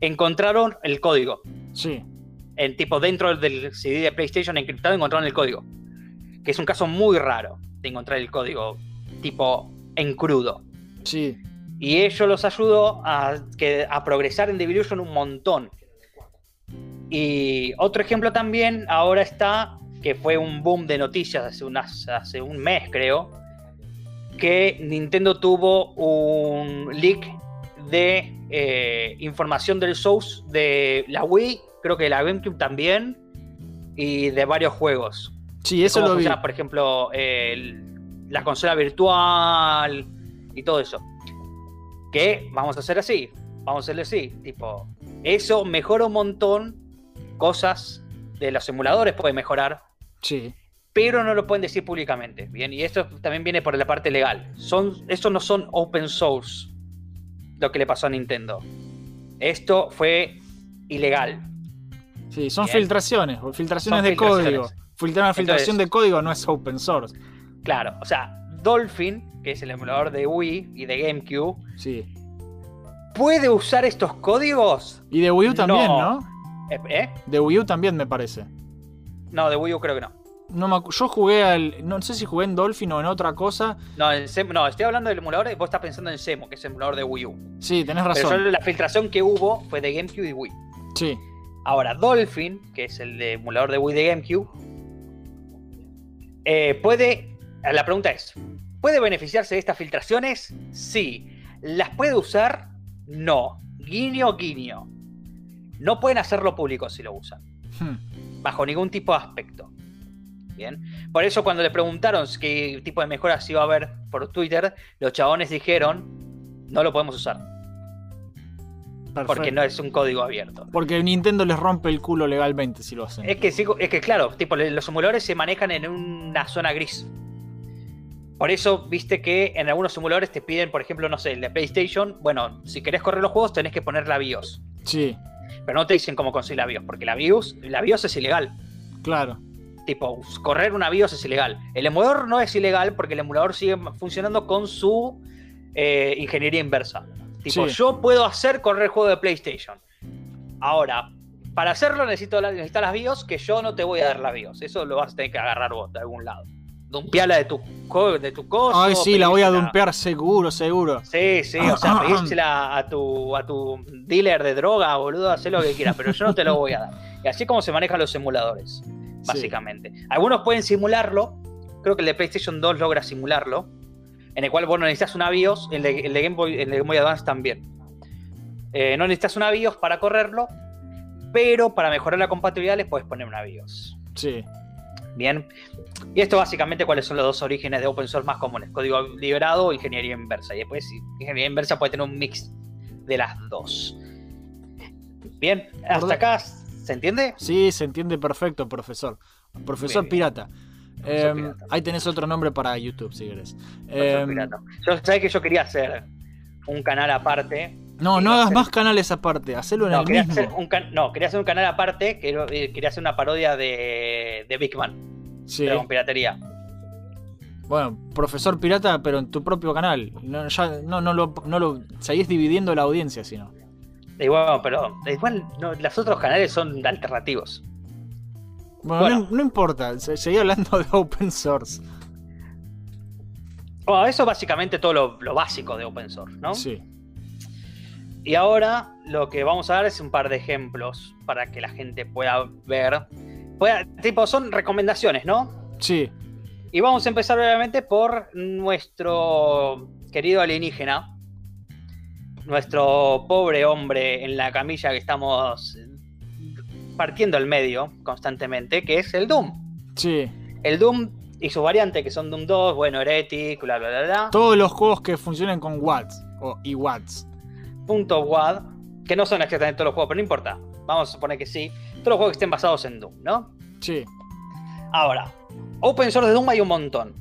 encontraron el código. Sí. En tipo dentro del CD de PlayStation encriptado encontraron el código. Que es un caso muy raro de encontrar el código tipo en crudo. Sí. Y ello los ayudó a, que, a progresar en Devolution un montón. Y otro ejemplo también ahora está, que fue un boom de noticias hace, unas, hace un mes creo, que Nintendo tuvo un leak de eh, información del Source de la Wii, creo que de la GameCube también, y de varios juegos. Sí, eso lo vi. funciona, por ejemplo, el- la consola virtual y todo eso. Que vamos a hacer así, vamos a hacerlo así. Tipo, eso mejora un montón cosas de los emuladores, puede mejorar. Sí. pero no lo pueden decir públicamente. Bien, y esto también viene por la parte legal. Son, estos no son open source lo que le pasó a Nintendo. Esto fue ilegal. Sí, son Bien. filtraciones, o filtraciones Son de filtraciones. código. Filtrar una filtración Entonces- de código no es open source. Claro, o sea, Dolphin, que es el emulador de Wii y de GameCube, Sí. ¿puede usar estos códigos? Y de Wii U también, No. ¿no? Eh, ¿eh? De Wii U también me parece. No, de Wii U creo que no. No me yo jugué al. No sé si jugué en Dolphin o en otra cosa. No, en Sem- no, estoy hablando del emulador, vos estás pensando en Semo, que es el emulador de Wii U. Sí, tenés Pero razón. solo la filtración que hubo fue de GameCube y Wii. Sí. Ahora, Dolphin, que es el de emulador de Wii de GameCube, eh, puede. La pregunta es: ¿puede beneficiarse de estas filtraciones? Sí. ¿Las puede usar? No. Guiño, guiño. No pueden hacerlo público si lo usan. Hmm. Bajo ningún tipo de aspecto. Bien. Por eso, cuando le preguntaron qué tipo de mejoras iba a haber por Twitter, los chabones dijeron: No lo podemos usar. Porque no es un código abierto. Porque Nintendo les rompe el culo legalmente si lo hacen. Es que, es que claro, tipo, los emuladores se manejan en una zona gris. Por eso, viste que en algunos emuladores te piden, por ejemplo, no sé, el de PlayStation, bueno, si querés correr los juegos tenés que poner la BIOS. Sí, Pero no te dicen cómo conseguir la BIOS, porque la BIOS, la BIOS es ilegal. claro. Tipo, correr una BIOS es ilegal. El emulador no es ilegal porque el emulador sigue funcionando con su eh, ingeniería inversa. Tipo, Sí. yo puedo hacer correr juego de PlayStation. Ahora, para hacerlo necesito la- necesitas las BIOS, que yo no te voy a dar la BIOS. Eso lo vas a tener que agarrar vos de algún lado. Dumpeala de tu, de tu coso. Ay, sí, la voy a dumpear seguro, seguro. Sí, sí, o sea, (laughs) pedírsela a tu, a tu dealer de droga, boludo, haz lo que quieras, pero yo no te lo voy a dar. Y así como se manejan los emuladores, básicamente. Algunos pueden simularlo, creo que el de PlayStation 2 logra simularlo, en el cual vos no necesitas una BIOS, el de, el de Game Boy, el de Game Boy Advance también. Eh, no necesitas una BIOS para correrlo, pero para mejorar la compatibilidad les puedes poner una BIOS. Sí. Bien. Y esto básicamente cuáles son los dos orígenes de open source más comunes. Código liberado o ingeniería inversa. Y después ingeniería inversa puede tener un mix de las dos. Bien, hasta acá se entiende. Sí, se entiende perfecto, profesor. Profesor. Pirata. Em, Pirata. Ahí tenés otro nombre para YouTube, si querés. Profesor Pirata. Yo sabés que yo quería hacer un canal aparte. No, no hagas más canales aparte, hacelo en No, el quería mismo. hacer un can- no, quería hacer un canal aparte que eh, quería hacer una parodia de, de Big Man. Sí. Pero con piratería. Bueno, profesor pirata, pero en tu propio canal. No, ya, no, no, lo, no lo. Seguís dividiendo la audiencia, si no. Y bueno, pero igual no, los otros canales son alternativos. Bueno, Bueno. No, no importa, se- seguí hablando de open source. Bueno, eso es básicamente todo lo, lo básico de open source, ¿no? Sí. Y ahora lo que vamos a dar es un par de ejemplos para que la gente pueda ver. Pueda- tipo, son recomendaciones, ¿no? Sí. Y vamos a empezar obviamente por nuestro querido alienígena. Nuestro pobre hombre en la camilla que estamos partiendo al medio constantemente, que es el Doom. Sí. El Doom y sus variantes, que son Doom 2, bueno, Heretic, bla, bla, bla, bla. Todos los juegos que funcionen con watts o y watts. .wad, que no son exactamente todos los juegos, pero no importa. Vamos a suponer que sí. Todos los juegos que estén basados en Doom, ¿no? Sí. Ahora, open source de Doom hay un montón.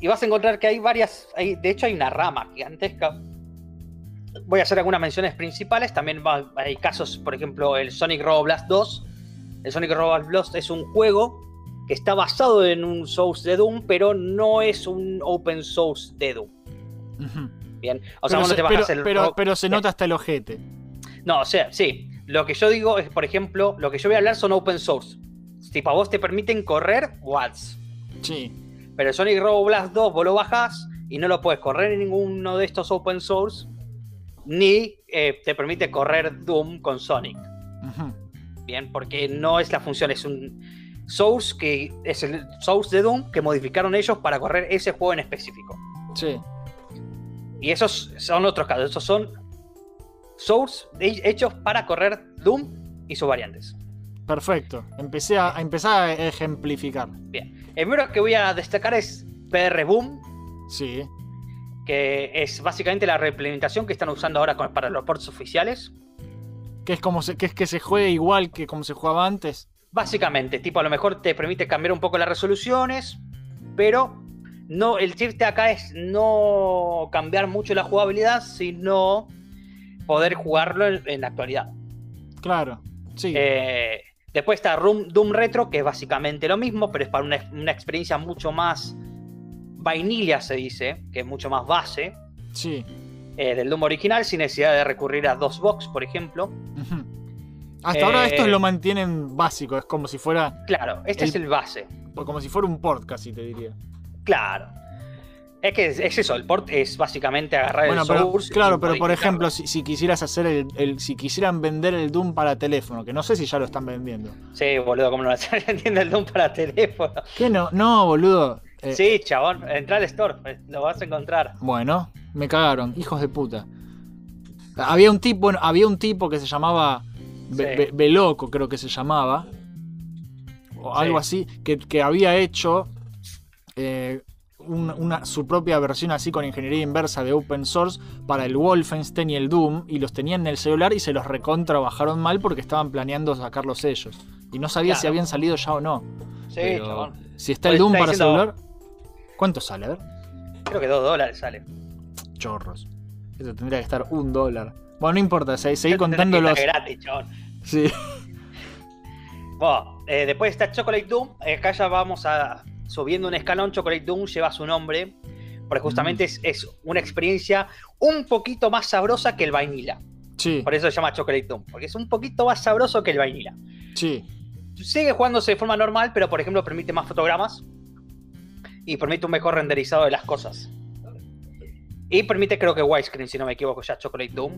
Y vas a encontrar que hay varias. hay- de hecho, hay una rama gigantesca. Voy a hacer algunas menciones principales. También va- hay casos, por ejemplo, el Sonic Robo Blast 2. El Sonic Robo Blast es un juego que está basado en un source de Doom, pero no es un open source de Doom. Ujú. Bien, o sea, pero, vos no se, te pero- el pero- ro- pero se nota hasta el ojete. No, o sea, sí. Lo que yo digo es, por ejemplo, lo que yo voy a hablar son open source. Tipo, a vos te permiten correr watts. Sí. Pero Sonic Robo Blast 2 vos lo bajás y no lo puedes correr en ninguno de estos open source. Ni eh, te permite correr Doom con Sonic. Bien, porque no es la función, es un source que es el source de Doom que modificaron ellos para correr ese juego en específico. Sí. Y esos son otros casos. Esos son source he- hechos para correr Doom y sus variantes. Perfecto. Empecé a, a empezar a ejemplificar. Bien. El primero que voy a destacar es PR Boom, Sí. que es básicamente la reimplementación que están usando ahora con- para los ports oficiales. Que es como se, que es que se juegue igual que como se jugaba antes. Básicamente, tipo, a lo mejor te permite cambiar un poco las resoluciones, pero no, el chiste acá es no cambiar mucho la jugabilidad, sino poder jugarlo en, en la actualidad. Claro, sí. Eh, después está Room- Doom Retro, que es básicamente lo mismo, pero es para una, una experiencia mucho más vainilla, se dice, que es mucho más base sí. eh, del Doom original, sin necesidad de recurrir a DOSBox, por ejemplo. Hasta ahora Eh, estos lo mantienen básico, es como si fuera. Claro, este El- es el base. Como si fuera un port, casi te diría. Claro. Es que es, es eso, el port es básicamente agarrar Bueno, el pero, source. claro, pero por ejemplo, si, si quisieras hacer el, el- Si quisieran vender el Doom para teléfono, que no sé si ya lo están vendiendo. Sí, boludo, ¿cómo no (laughs) entiende el Doom para teléfono? ¿Qué no? No, boludo. Eh, Sí, chabón, entra al store, eh, lo vas a encontrar. Bueno, me cagaron, hijos de puta. Había un tipo, bueno, había un tipo que se llamaba Sí. Beloco, creo que se llamaba. O algo así, que, que había hecho eh, un- una, su propia versión así con ingeniería inversa de open source para el Wolfenstein y el Doom, y los tenían en el celular y se los recontra bajaron mal porque estaban planeando sacarlos ellos. Y no sabía si habían salido ya o no. Sí, Pero chabón. Si está Pues el Doom está para diciendo- celular, ¿cuánto sale? A ver. Creo que dos dólares sale. chorros. Eso tendría que estar un dólar. Bueno, no importa, se- seguí contando los. gratis, chabón. Sí. Bueno, eh, después está Chocolate Doom. eh, Acá ya vamos a subiendo un escalón. Chocolate Doom lleva su nombre. Porque justamente es, es una experiencia un poquito más sabrosa que el vainilla. Sí, Por eso se llama Chocolate Doom. Porque es un poquito más sabroso que el vainilla. sí. Sigue jugándose de forma normal, pero por ejemplo permite más fotogramas. Y permite un mejor renderizado de las cosas. Y permite, creo que widescreen, si no me equivoco, ya Chocolate Doom.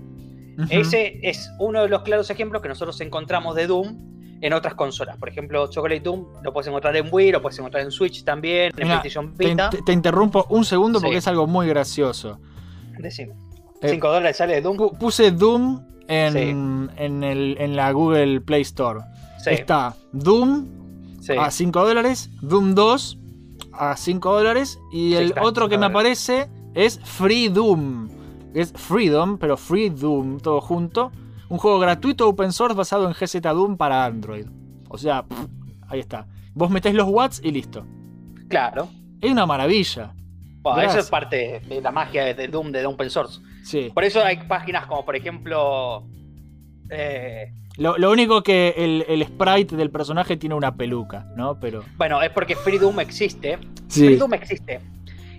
Ese es uno de los claros ejemplos que nosotros encontramos de Doom en otras consolas. Por ejemplo, Chocolate Doom lo puedes encontrar en Wii, lo puedes encontrar en Switch también, en Mira, PlayStation te, Vita. te- te interrumpo un segundo porque Sí. es algo muy gracioso. Decime. Eh, 5 dólares sale de Doom. Pu- Puse Doom en, en, el- en la Google Play Store. Sí. Está Doom a 5 dólares, Doom 2 a 5 dólares y el está, otro que me aparece es Free Doom. Es Freedom, pero Free Doom, todo junto. Un juego gratuito open source basado en GZ Doom para Android. O sea, pff, ahí está. Vos metés los watts y listo. Claro. Es una maravilla. Bueno, eso es parte de la magia de- de Doom, de Open Source. Sí. Por eso hay páginas como, por ejemplo. eh, Lo, lo único que el, el sprite del personaje tiene una peluca, ¿no? Pero. bueno, es porque Free Doom existe. Sí. Free Doom existe.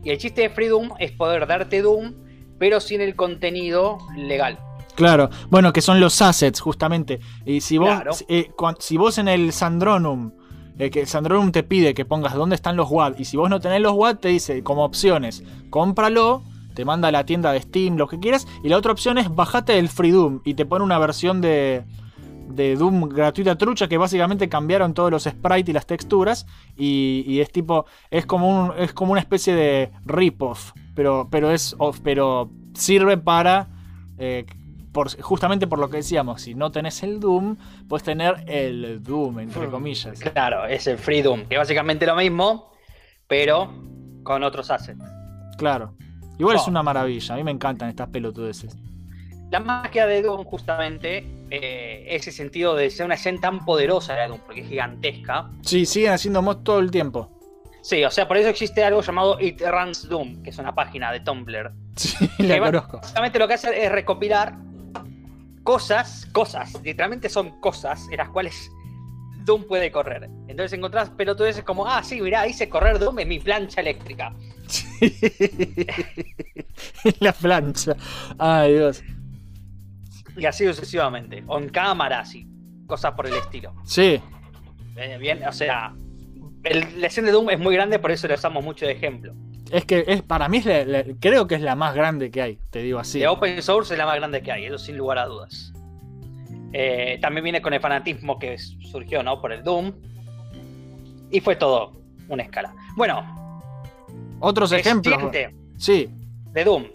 Y el chiste de Free Doom es poder darte Doom, pero sin el contenido legal. Claro, bueno, que son los assets, justamente. Y si vos, Claro. eh, si vos en el Sandronum, eh, que el Sandronum te pide que pongas dónde están los WAD, y si vos no tenés los WAD, te dice como opciones, cómpralo, te manda a la tienda de Steam, lo que quieras, y la otra opción es bajate el Free Doom, y te pone una versión de, de Doom gratuita trucha que básicamente cambiaron todos los sprites y las texturas, y, y es tipo, es como, un, es como una especie de rip-off, pero, pero, es, off- pero sirve para... eh, por- justamente por lo que decíamos, si no tenés el Doom, puedes tener el Doom, entre comillas. Claro, es el Free Doom, que es básicamente lo mismo, pero con otros assets. Claro. Igual es una maravilla, a mí me encantan estas pelotudeces. La magia de Doom, justamente, eh, ese sentido de ser una escena tan poderosa de Doom, porque es gigantesca. Sí, siguen haciendo mods todo el tiempo. Sí, o sea, por eso existe algo llamado It Runs Doom, que es una página de Tumblr. (laughs) Sí, la conozco. Básicamente lo que hace es recopilar cosas, cosas, literalmente son cosas en las cuales Doom puede correr. Entonces encontrás pelotudeces como, ah, sí, mirá, hice correr Doom en mi plancha eléctrica. (laughs) la plancha. Ay, Dios. Y así sucesivamente. On cámaras y cosas por el estilo. Sí, Eh, bien, o sea, el- la escena de Doom es muy grande, por eso lo usamos mucho de ejemplo. Es que es, para mí es la- la- creo que es la más grande que hay, te digo así. De Open Source es la más grande que hay, eso sin lugar a dudas. Eh, también viene con el fanatismo que surgió, ¿no? Por el Doom. Y fue todo una escala. Bueno, Otros ejemplos. Sí, de Doom.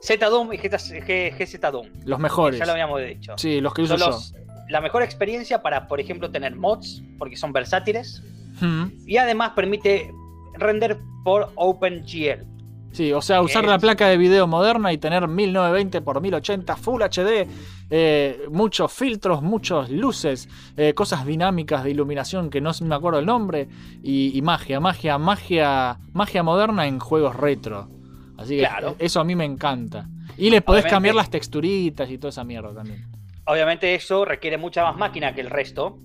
Z Doom y GZ G- GZ Doom. los mejores. Ya lo habíamos dicho. Sí, los que uso Son yo. los- la mejor experiencia para, por ejemplo, tener mods, porque son versátiles. Hmm. Y además permite render por OpenGL. Sí, o sea, usar Es- la placa de video moderna y tener 1920 x 1080 Full HD, eh, muchos filtros, muchas luces, eh, cosas dinámicas de iluminación que no me acuerdo el nombre, y, y magia, magia, magia, magia moderna en juegos retro. Así que Claro. eso a mí me encanta. Y les podés Obviamente- cambiar las texturitas y toda esa mierda también. Obviamente eso requiere mucha más máquina que el resto,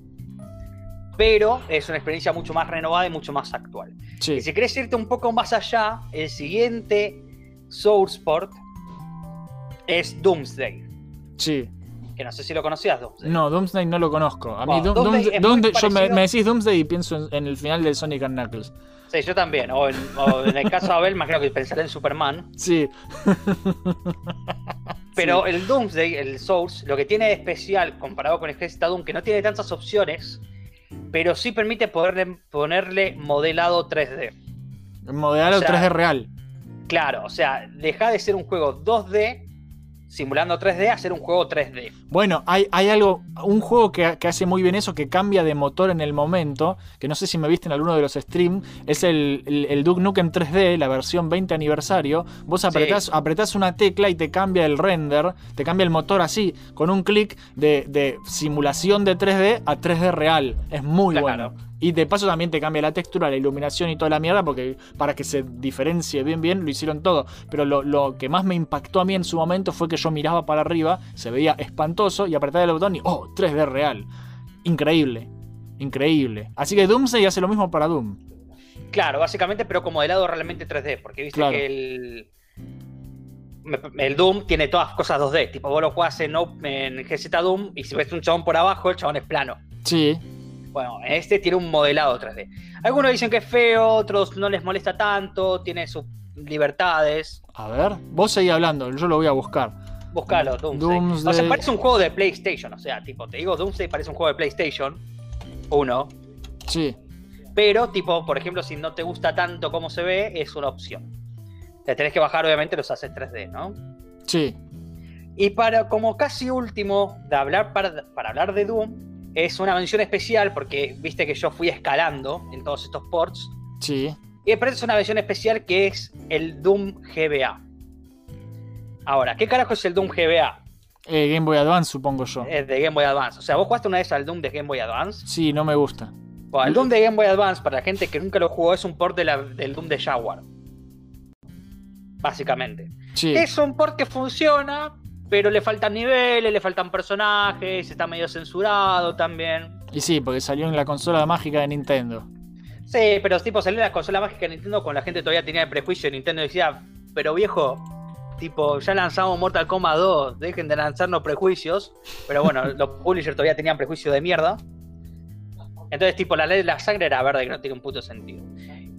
pero es una experiencia mucho más renovada y mucho más actual. Sí. Y si querés irte un poco más allá, el siguiente Soulsport es Doomsday, Sí. que no sé si lo conocías, Doomsday. No, Doomsday no lo conozco. A mí Bueno, Doomsday Doomsday- es muy Doomsday- yo me, decís Doomsday y pienso en, en el final del Sonic and Knuckles. Sí, yo también. O en, o en el caso de Abel, imagino que pensaré en Superman. Sí. (laughs) Pero el Doomsday, el Source, lo que tiene de especial comparado con el Doom, que no tiene tantas opciones, pero sí permite poderle, ponerle modelado 3D. Modelado O sea, 3D real. Claro, o sea, deja de ser un juego 2D simulando 3D a ser un juego 3D. Bueno, hay, hay algo, un juego que, que hace muy bien eso, que cambia de motor en el momento, que no sé si me viste en alguno de los streams, es el, el, el Duke Nukem 3D, la versión 20 aniversario. Vos apretás, apretás una tecla y te cambia el render, te cambia el motor así, con un clic de, de simulación de 3D a 3D real. Es muy Claro. bueno. Y de paso también te cambia la textura, la iluminación y toda la mierda, porque para que se diferencie bien bien lo hicieron todo. Pero lo, lo que más me impactó a mí en su momento fue que yo miraba para arriba, se veía espantoso y apretaba el botón y ¡oh! 3D real. Increíble. Increíble. Así que Doomsday hace lo mismo para Doom. Claro, básicamente, pero con modelado realmente 3D, porque viste Claro. que el. El Doom tiene todas cosas 2D. Tipo, vos lo jugás en, en GZ Doom y si ves un chabón por abajo, el chabón es plano. Sí. Bueno, este tiene un modelado 3D. Algunos dicen que es feo, otros no les molesta tanto, tiene sus libertades. A ver, vos seguís hablando, yo lo voy a buscar. Búscalo, Doomsday. Doomsday. O sea, parece un juego de PlayStation. O sea, tipo, te digo, Doomsday parece un juego de PlayStation 1. Sí. Pero, tipo, por ejemplo, si no te gusta tanto cómo se ve, es una opción. Te tenés que bajar, obviamente, los assets 3D, ¿no? Sí. Y para, como casi último, de hablar para, para hablar de Doom, es una mención especial, porque viste que yo fui escalando en todos estos ports. Sí. Y después es una versión especial que es el Doom GBA. Ahora, ¿qué carajo es el Doom GBA? Eh, Game Boy Advance, supongo yo. Es de Game Boy Advance. O sea, ¿vos jugaste una vez al Doom de Game Boy Advance? Sí, no me gusta. Bueno, el Doom de Game Boy Advance, para la gente que nunca lo jugó, es un port de la- del Doom de Jaguar. Básicamente. Sí. Es un port que funciona, pero le faltan niveles, le faltan personajes, está medio censurado también. Y sí, porque salió en la consola mágica de Nintendo. Sí, pero tipo salió la consola mágica de Nintendo con la gente todavía tenía el prejuicio. Nintendo decía, pero viejo, tipo, ya lanzamos Mortal Kombat 2, dejen de lanzarnos prejuicios. Pero bueno, (laughs) los publishers todavía tenían prejuicio de mierda. Entonces, tipo, la ley de la sangre era verde, que no tiene un puto sentido.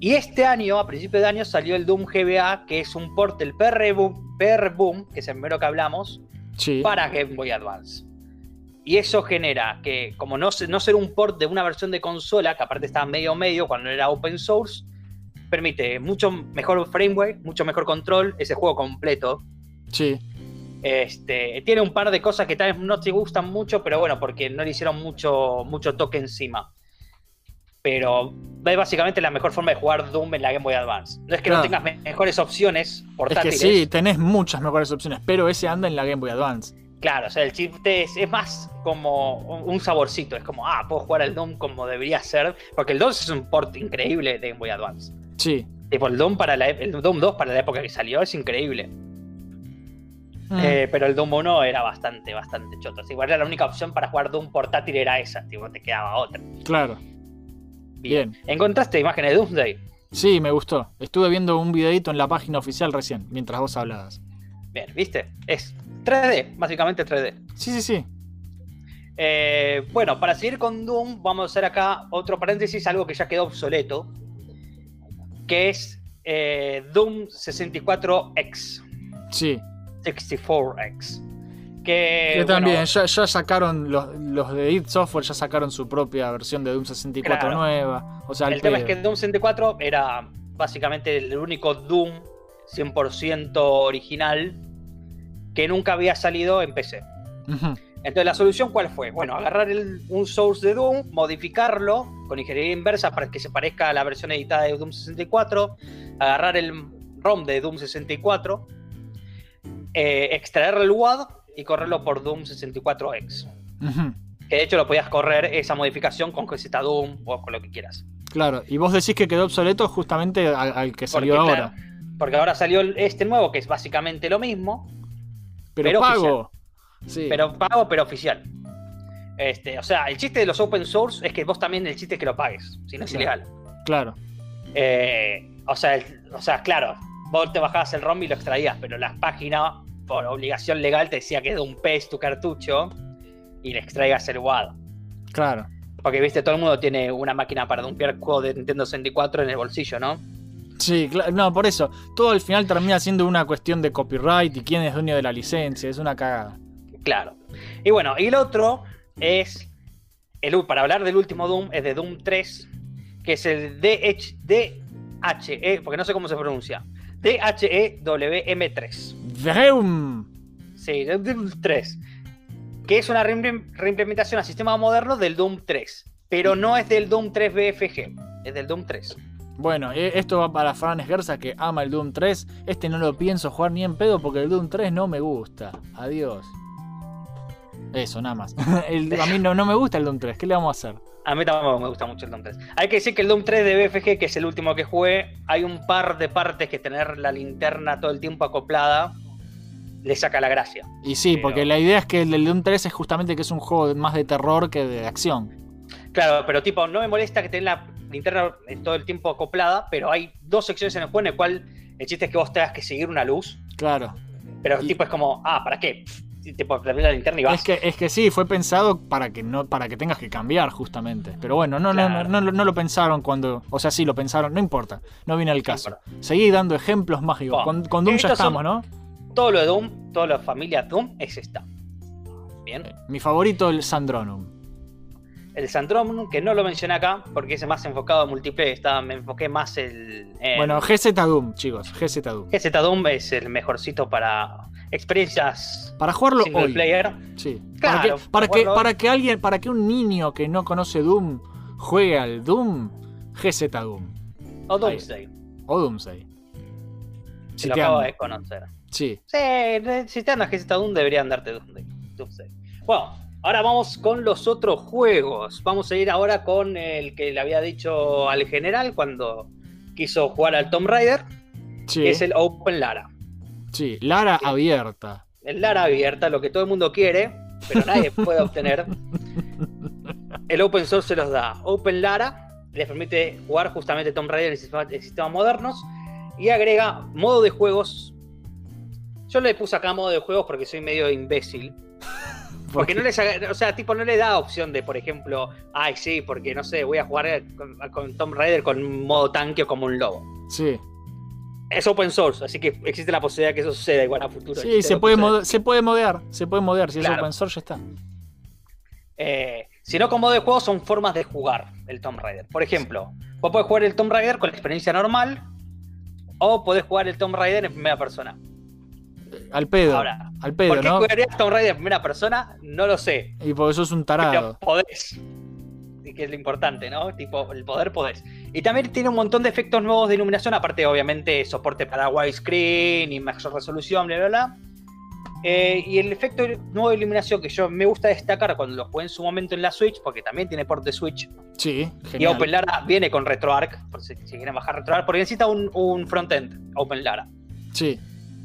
Y este año, a principios de año, salió el Doom GBA, que es un port del PR Boom, PR Boom que es el primero que hablamos, Sí. para Game Boy Advance. Y eso genera que, como no, no ser un port de una versión de consola, que aparte estaba medio medio cuando era open source, permite mucho mejor framework, mucho mejor control, ese juego completo. Sí. Este, tiene un par de cosas que tal vez no te gustan mucho, pero bueno, porque no le hicieron mucho, mucho toque encima. Pero es básicamente la mejor forma de jugar Doom en la Game Boy Advance. No es que Claro. no tengas me- mejores opciones Es que portátiles. sí, tenés muchas mejores opciones, pero ese anda en la Game Boy Advance. Claro, o sea, el chip es, es más como un saborcito. Es como, ah, puedo jugar al Doom como debería ser. Porque el 2 es un port increíble de Game Boy Advance. Sí. Tipo, el Doom, para la, el Doom 2 para la época que salió es increíble. Mm. Eh, pero el Doom 1 era bastante, bastante choto. Igual era la única opción para jugar Doom portátil era esa. Tipo, te quedaba otra. Claro. Bien. Bien. ¿Encontraste imágenes de Doomsday? Sí, me gustó. Estuve viendo un videito en la página oficial recién, mientras vos hablabas. Bien, ¿viste? Es 3D, básicamente 3D. Sí, sí, sí. Eh, bueno, para seguir con Doom, vamos a hacer acá otro paréntesis, algo que ya quedó obsoleto, que es eh, Doom 64X, Sí. 64X. Que, que también, bueno, ya, ya sacaron, los, los de id Software ya sacaron su propia versión de Doom 64 Claro. nueva. O sea, el tema es que Doom 64 era básicamente el único Doom 100% original que nunca había salido en PC. Entonces, ¿la solución cuál fue? Bueno, agarrar el- un source de Doom, modificarlo con ingeniería inversa para que se parezca a la versión editada de Doom 64, agarrar el ROM de Doom 64, eh, extraer el WAD y correrlo por Doom 64X. Ujú. Que de hecho lo podías correr esa modificación con GZ Doom o con lo que quieras. Claro, y vos decís que quedó obsoleto justamente al, al que salió Porque, ahora. claro, porque ahora salió este nuevo que es básicamente lo mismo, pero, pero pago. Sí. pero pago, pero oficial. Este, o sea, el chiste de los open source es que vos también el chiste es que lo pagues, si no es Claro. ilegal. Claro. Eh, o, sea, el- o sea, claro, vos te bajabas el ROM y lo extraías, pero la página, por obligación legal, te decía que de un pez tu cartucho y le extraigas el WAD. Claro. Porque, viste, todo el mundo tiene una máquina para dumpear juegos de Nintendo 64 en el bolsillo, ¿no? Sí, claro. No, por eso. Todo al final termina siendo una cuestión de copyright y quién es dueño de la licencia. Es una cagada. Claro. Y bueno, y el otro es, el, para hablar del último Doom, es de Doom 3, que es el DH, DHE, porque no sé cómo se pronuncia, E DHEWM3. Vroom. Sí, del Doom 3. Que es una reimpl- reimplementación a sistema moderno del Doom 3. Pero no es del Doom 3 BFG, es del Doom 3. Bueno, e- esto va para Fran Gerza que ama el Doom 3. Este no lo pienso jugar ni en pedo porque el Doom 3 no me gusta. Adiós. Eso, nada más. (laughs) El- a mí no, no me gusta el Doom 3. ¿Qué le vamos a hacer? A mí tampoco me gusta mucho el Doom 3. Hay que decir que el Doom 3 de BFG, que es el último que jugué, hay un par de partes que tener la linterna todo el tiempo acoplada le saca la gracia. Y sí, porque la idea es que el del Doom 3 es justamente que es un juego más de terror que de acción. Claro, pero tipo, no me molesta que tenga la linterna todo el tiempo acoplada, pero hay dos secciones en el juego en el cual el chiste es que vos tengas que seguir una luz, Claro. pero tipo es como, ah, ¿para qué? Tipo, la linterna y vas. Es que, es que sí, fue pensado para que no para que tengas que cambiar justamente. Pero bueno, no, no, no, no, no lo pensaron cuando. O sea, sí lo pensaron, no importa. No viene al caso. Seguí dando ejemplos mágicos. Bueno, Con, con Doom ya son- estamos, ¿no? Todo lo de Doom, toda la familia Doom es esta. Bien. Mi favorito, el Sandronum. El Sandrom, que no lo mencioné acá, porque es más enfocado en multiplayer, está, me enfoqué más el, en... Bueno, GZ Doom, chicos. GZ Doom. GZ Doom es el mejorcito para experiencias Para jugarlo single hoy. player. Sí. Claro, para que, para, que, jugarlo para que alguien, para que un niño que no conoce Doom juegue al Doom, GZ Doom. O Doomsday, O Doomsday. si lo acabo de conocer. Sí. Sí, si te andas GZ Doom deberían darte Doomsday. Bueno, ahora vamos con los otros juegos. Vamos a ir ahora con el que le había dicho al general cuando quiso jugar al Tomb Raider, Sí. que es el Open Lara. Sí. Lara abierta. el Lara abierta, lo que todo el mundo quiere, pero nadie puede obtener. El open source se los da. Open Lara les permite jugar justamente Tomb Raider en en sistemas modernos y agrega modo de juegos. Yo le puse acá modo de juegos porque soy medio imbécil. (laughs) Porque no les, o sea, tipo, no le da opción de, por ejemplo, ay, sí, porque no sé, voy a jugar con, con Tomb Raider con modo tanque o como un lobo. Sí. Es open source, así que existe la posibilidad que eso suceda igual a futuro. Sí, se puede, que sucede. mode- se puede modear. Se puede modear. Si es open source, ya está. Eh, si no, con modo de juego son formas de jugar el Tomb Raider. Por ejemplo, vos podés jugar el Tomb Raider con la experiencia normal o podés jugar el Tomb Raider en primera persona. Al pedo. Ahora, al pedo, ¿Por qué ¿no? Tomb Raider en primera persona? No lo sé. Y porque sos un Pero tarado. podés. Y que es lo importante, ¿no? Tipo, el poder podés. Y también tiene un montón de efectos nuevos de iluminación, aparte, obviamente, soporte para widescreen y mayor resolución, bla, bla, bla. Eh, y el efecto nuevo de iluminación que yo me gusta destacar cuando lo jugué en su momento en la Switch, porque también tiene port de Switch, Sí, y genial. Open Lara viene con RetroArch, por si, si quieren bajar RetroArch, porque necesita un, un frontend, Open Lara. Sí.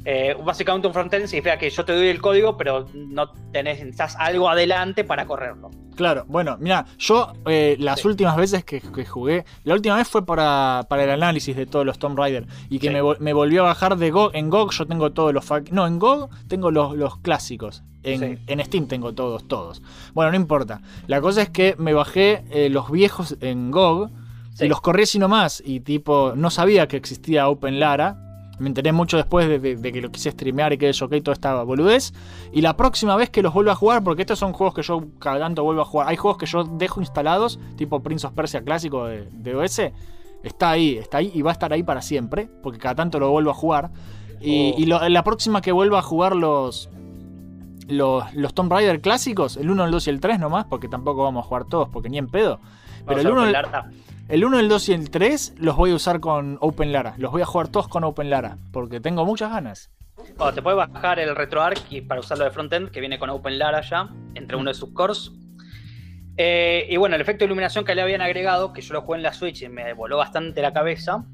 Eh, básicamente un frontend significa que yo te doy el código, pero no tenés, necesitas algo adelante para correrlo. Claro, bueno, mira, yo eh, las últimas veces que, que jugué, la última vez fue para, para el análisis de todos los Tomb Raider y que Sí. me, me volvió a bajar de GOG. En GOG yo tengo todos los... No, en GOG tengo los, los clásicos. En, Sí. en Steam tengo todos, todos. Bueno, no importa. La cosa es que me bajé eh, los viejos en GOG Sí. y los corrí así nomás. Y tipo, no sabía que existía Open Lara. Me enteré mucho después de, de- de que lo quise streamear y que eso, ok, toda esta boludez. Y la próxima vez que los vuelva a jugar, porque estos son juegos que yo cada tanto vuelvo a jugar. Hay juegos que yo dejo instalados, tipo Prince of Persia clásico de, de OS. Está ahí, está ahí y va a estar ahí para siempre, porque cada tanto lo vuelvo a jugar. Y, Oh. y lo- la próxima que vuelva a jugar los, los, los Tomb Raider clásicos, el 1, el 2 y el 3 nomás, porque tampoco vamos a jugar todos, porque ni en pedo. Pero el 1, el, el 1, el 2 y el 3 los voy a usar con Open Lara. Los voy a jugar todos con Open Lara, porque tengo muchas ganas. Oh, te puedes bajar el RetroArch para usarlo de frontend, que viene con Open Lara ya, entre uno de sus cores. Eh, y bueno, el efecto de iluminación que le habían agregado, que yo lo jugué en la Switch y me voló bastante la cabeza,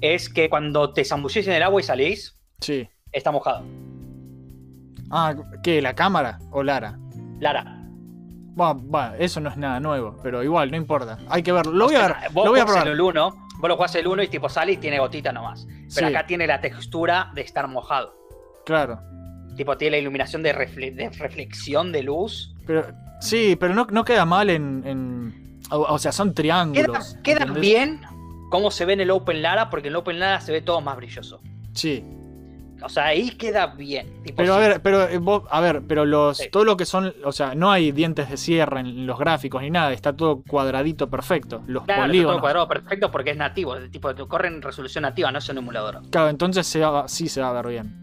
es que cuando te zambullís en el agua y salís, sí. está mojado. Ah, ¿qué? ¿La cámara o Lara? Lara. Bueno, bueno, eso no es nada nuevo, pero igual, no importa. Hay que verlo. Lo voy a ver. Vos lo voy a probar. el 1, vos lo jugás el 1 y tipo sale y tiene gotita nomás. Pero Sí. acá tiene la textura de estar mojado. Claro. Tipo, tiene la iluminación de, refle- de reflexión de luz. Pero, sí, pero no, no queda mal en. en- o, o sea, son Queda, triángulos. queda ¿entendés? bien cómo se ve en el Open Lara, porque en el Open Lara se ve todo más brilloso. Sí. O sea, ahí queda bien. Tipo, Pero a ver, pero eh, vos, a ver, pero los, Sí. todo lo que son, o sea, no hay dientes de sierra en los gráficos ni nada, está todo cuadradito perfecto. Los Claro, está polígonos. todo cuadrado perfecto porque es nativo. tipo, corre en resolución nativa, no es un emulador. Claro, entonces se va- sí se va a ver bien.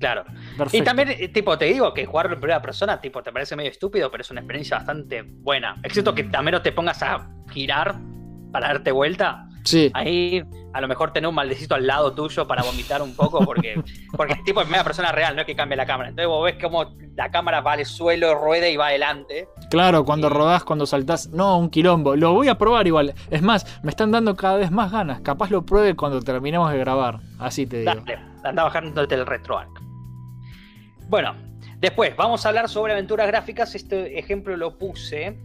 Claro. Perfecto. Y también, eh, tipo, te digo que jugarlo en primera persona, tipo, te parece medio estúpido, pero es una experiencia bastante buena. Excepto que también no te pongas a girar para darte vuelta. Sí. Ahí a lo mejor tener un maldecito al lado tuyo para vomitar un poco, porque, porque es tipo en primera persona real, no es que cambie la cámara. Entonces vos ves como la cámara va al suelo, rueda y va adelante. Claro, cuando rodás, cuando saltás, no, un quilombo. Lo voy a probar igual. Es más, me están dando cada vez más ganas. Capaz lo pruebe cuando terminemos de grabar. Así te digo. Dale, anda bajándote el RetroArch. Bueno, después vamos a hablar sobre aventuras gráficas. Este ejemplo lo puse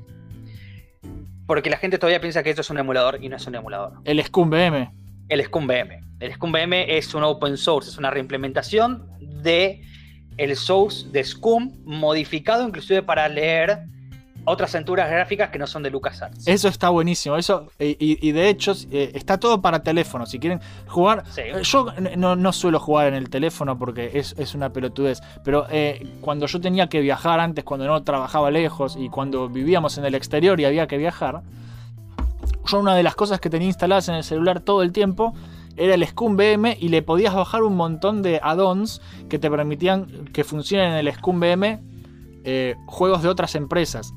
porque la gente todavía piensa que esto es un emulador y no es un emulador. El Scum BM. El Scum BM. El Scum BM es un open source, es una reimplementación de el source de Scum modificado inclusive para leer otras aventuras gráficas que no son de LucasArts. Eso está buenísimo. Eso, y, de hecho, eh, está todo para teléfono. Si quieren jugar. Sí. eh, Yo no, no suelo jugar en el teléfono porque es, es una pelotudez. Pero eh, cuando yo tenía que viajar antes, cuando no trabajaba lejos y cuando vivíamos en el exterior y había que viajar, yo una de las cosas que tenía instaladas en el celular todo el tiempo era el Scum BM y le podías bajar un montón de add-ons que te permitían que funcionen en el Scum BM eh, juegos de otras empresas.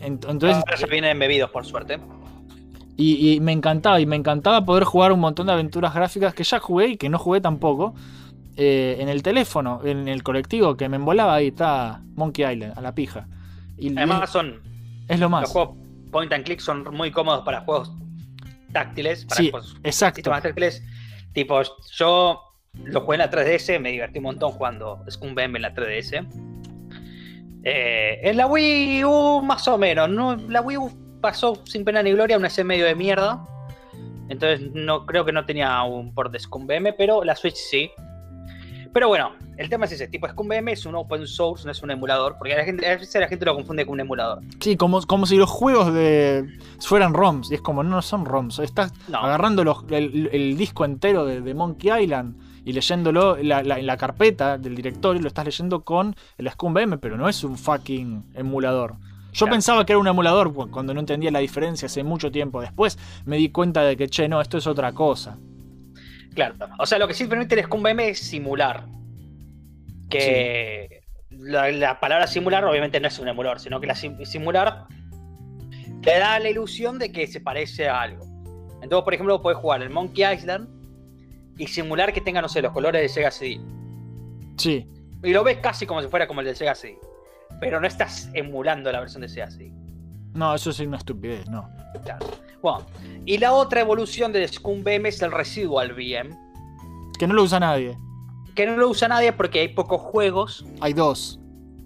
Ent- Entonces, Ahora ya vienen embebidos, por suerte. y, y me encantaba, y me encantaba poder jugar un montón de aventuras gráficas que ya jugué y que no jugué tampoco. eh, en el teléfono, en el colectivo, que me embolaba ahí, está Monkey Island, a la pija. Y Además son es lo los más. juegos point and click son muy cómodos para juegos táctiles, para Sí, juegos exacto. táctiles. Tipo, yo lo jugué en la 3DS, me divertí un montón jugando Scum en la 3DS. Eh, en la Wii U, más o menos. ¿no? La Wii U pasó sin pena ni gloria, un ese medio de mierda. Entonces no creo que no tenía un port de Scum BM, pero la Switch sí. Pero bueno, el tema es ese, tipo Scum BM es un open source, no es un emulador, porque a, la gente, a veces la gente lo confunde con un emulador. Sí, como, como si los juegos de fueran ROMs. Y es como, no, no son ROMs. Estás No. agarrando los- el, el disco entero de, de Monkey Island y leyéndolo la- la- en la carpeta del directorio, lo estás leyendo con el Scum BM, pero no es un fucking emulador. Yo Claro. pensaba que era un emulador cu- cuando no entendía la diferencia hace mucho tiempo. Después me di cuenta de que, che, no, esto es otra cosa. Claro. O sea, lo que sí permite el Scum BM es simular. Que la, la palabra simular obviamente no es un emulador, sino que la sim- simular te da la ilusión de que se parece a algo. Entonces, por ejemplo, puedes jugar el Monkey Island y simular que tenga, no sé, los colores de Sega CD. Sí. Y lo ves casi como si fuera como el del Sega CD. Pero no estás emulando la versión de Sega CD. No, eso es una estupidez, no. Claro. Bueno, y la otra evolución del Scum BM es el Residual VM. Que no lo usa nadie. Que no lo usa nadie porque hay pocos juegos Hay dos.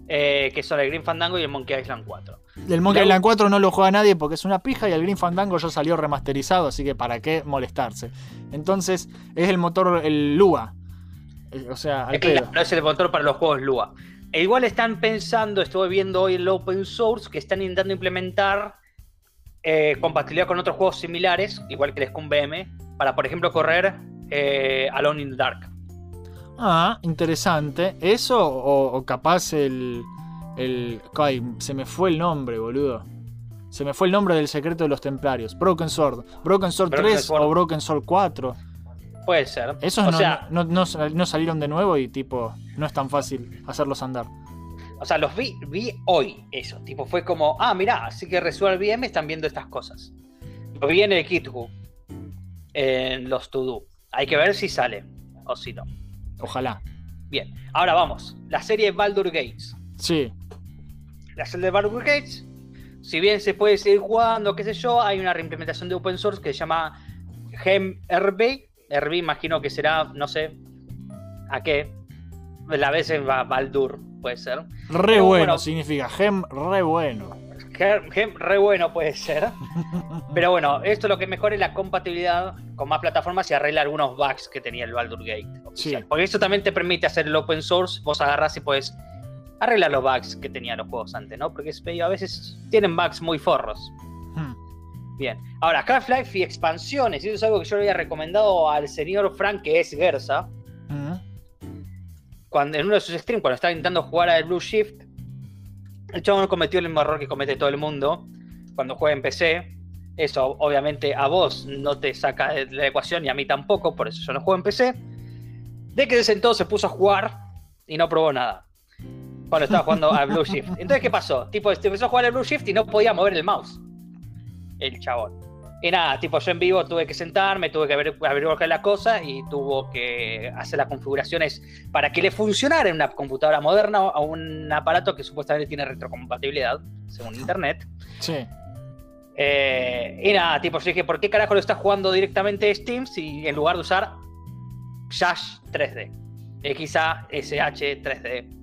eh, que son el Green Fandango y el Monkey Island 4. El Monkey La- Island 4 no lo juega nadie porque es una pija y el Green Fandango ya salió remasterizado, así que para qué molestarse. Entonces es el motor, el Lua. Eh, O sea, al Es que no es el motor para los juegos Lua. E igual están pensando, estuve viendo hoy el open source, que están intentando implementar eh, compatibilidad con otros juegos similares, igual que el Scum BM, para por ejemplo correr eh, Alone in the Dark. Ah, interesante. ¿Eso o, o capaz el. El ay, se me fue el nombre, boludo. Se me fue el nombre del secreto de los templarios. Broken Sword. Broken Sword Broken 3 Sword. o Broken Sword 4. Puede ser. Esos o no, sea, no, no, no salieron de nuevo y tipo, no es tan fácil hacerlos andar. O sea, los vi, vi hoy, eso. Tipo, fue como, ah, mirá, así que Resuelve VM están viendo estas cosas. Lo vi en el GitHub, en los to-do. Hay que ver si sale o si no. Ojalá. Bien, ahora vamos. La serie Baldur Gates. Sí. La serie de Baldur Gates, si bien se puede seguir jugando, qué sé yo, hay una reimplementación de open source que se llama GemRB. RB imagino que será, no sé, a qué. La vez en Ba- Baldur, puede ser. Re bueno, significa gem re bueno. Gem, Gem re bueno puede ser. Pero bueno, esto lo que mejora es la compatibilidad con más plataformas y arregla algunos bugs que tenía el Baldur Gate. Sí. Porque eso también te permite hacer el open source. Vos agarrás y puedes arreglar los bugs que tenían los juegos antes, ¿no? Porque a veces tienen bugs muy forros. Hmm. Bien. Ahora, Half-Life y expansiones. Y eso es algo que yo le había recomendado al señor Frank, que es Gersa. Mm. Cuando, en uno de sus streams, cuando estaba intentando jugar al Blue Shift, el chabón cometió el mismo error que comete todo el mundo cuando juega en PC. Eso, obviamente, a vos no te saca de la ecuación y a mí tampoco, por eso yo no juego en PC. De que desde entonces se puso a jugar y no probó nada. Cuando estaba jugando al Blue Shift. Entonces, ¿qué pasó? Tipo, empezó a jugar al Blue Shift y no podía mover el mouse. El chabón. Y nada, tipo, yo en vivo tuve que sentarme, tuve que aver- averiguar la cosa y tuvo que hacer las configuraciones para que le funcionara en una computadora moderna a un aparato que supuestamente tiene retrocompatibilidad, según internet. Sí. Eh, y nada, tipo, yo dije, ¿por qué carajo lo estás jugando directamente Steam si en lugar de usar Shash 3D? XASH 3D.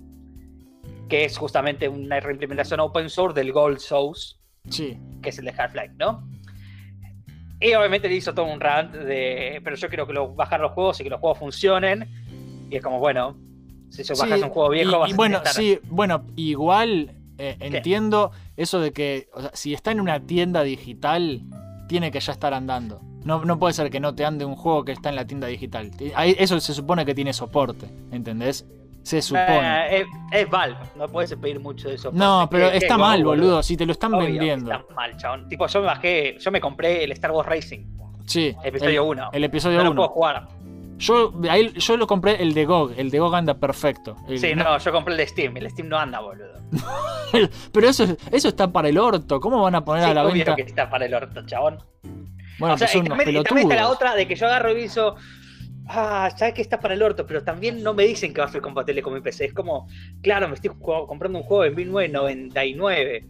Que es justamente una reimplementación open source del Gold Source, Sí. que es el de Half-Life, ¿no? Y obviamente le hizo todo un rant de, pero yo quiero que lo, bajar los juegos y que los juegos funcionen. Y es como, bueno, si se bajas Sí, un juego viejo, y- vas y a bueno, estar- sí, bueno, igual eh, entiendo eso de que o sea, si está en una tienda digital, tiene que ya estar andando. No, no puede ser que no te ande un juego que está en la tienda digital. Eso se supone que tiene soporte, ¿entendés? Se supone. Eh, es, es Valve, no puedes pedir mucho de eso. No, pero ¿qué- está mal, Go, boludo. Si te lo están Obvio vendiendo. Está mal, chabón. Tipo, yo me bajé, yo me compré el Star Wars Racing, Sí. episodio el- 1. El episodio no 1. lo puedo jugar. Yo, ahí, yo lo compré el de GOG. El de GOG anda perfecto. El- Sí, no, yo compré el de Steam, el Steam no anda, boludo. (laughs) Pero eso, eso está para el orto. ¿Cómo van a poner Sí, a la venta? que está para el orto, chabón. Bueno, o sea, son y unos también, y también está la otra de que yo agarro y reviso. Ah, sabes que está para el orto, pero también no me dicen que va a ser compatible con mi PC. Es como, claro, me estoy comprando un juego de 1999.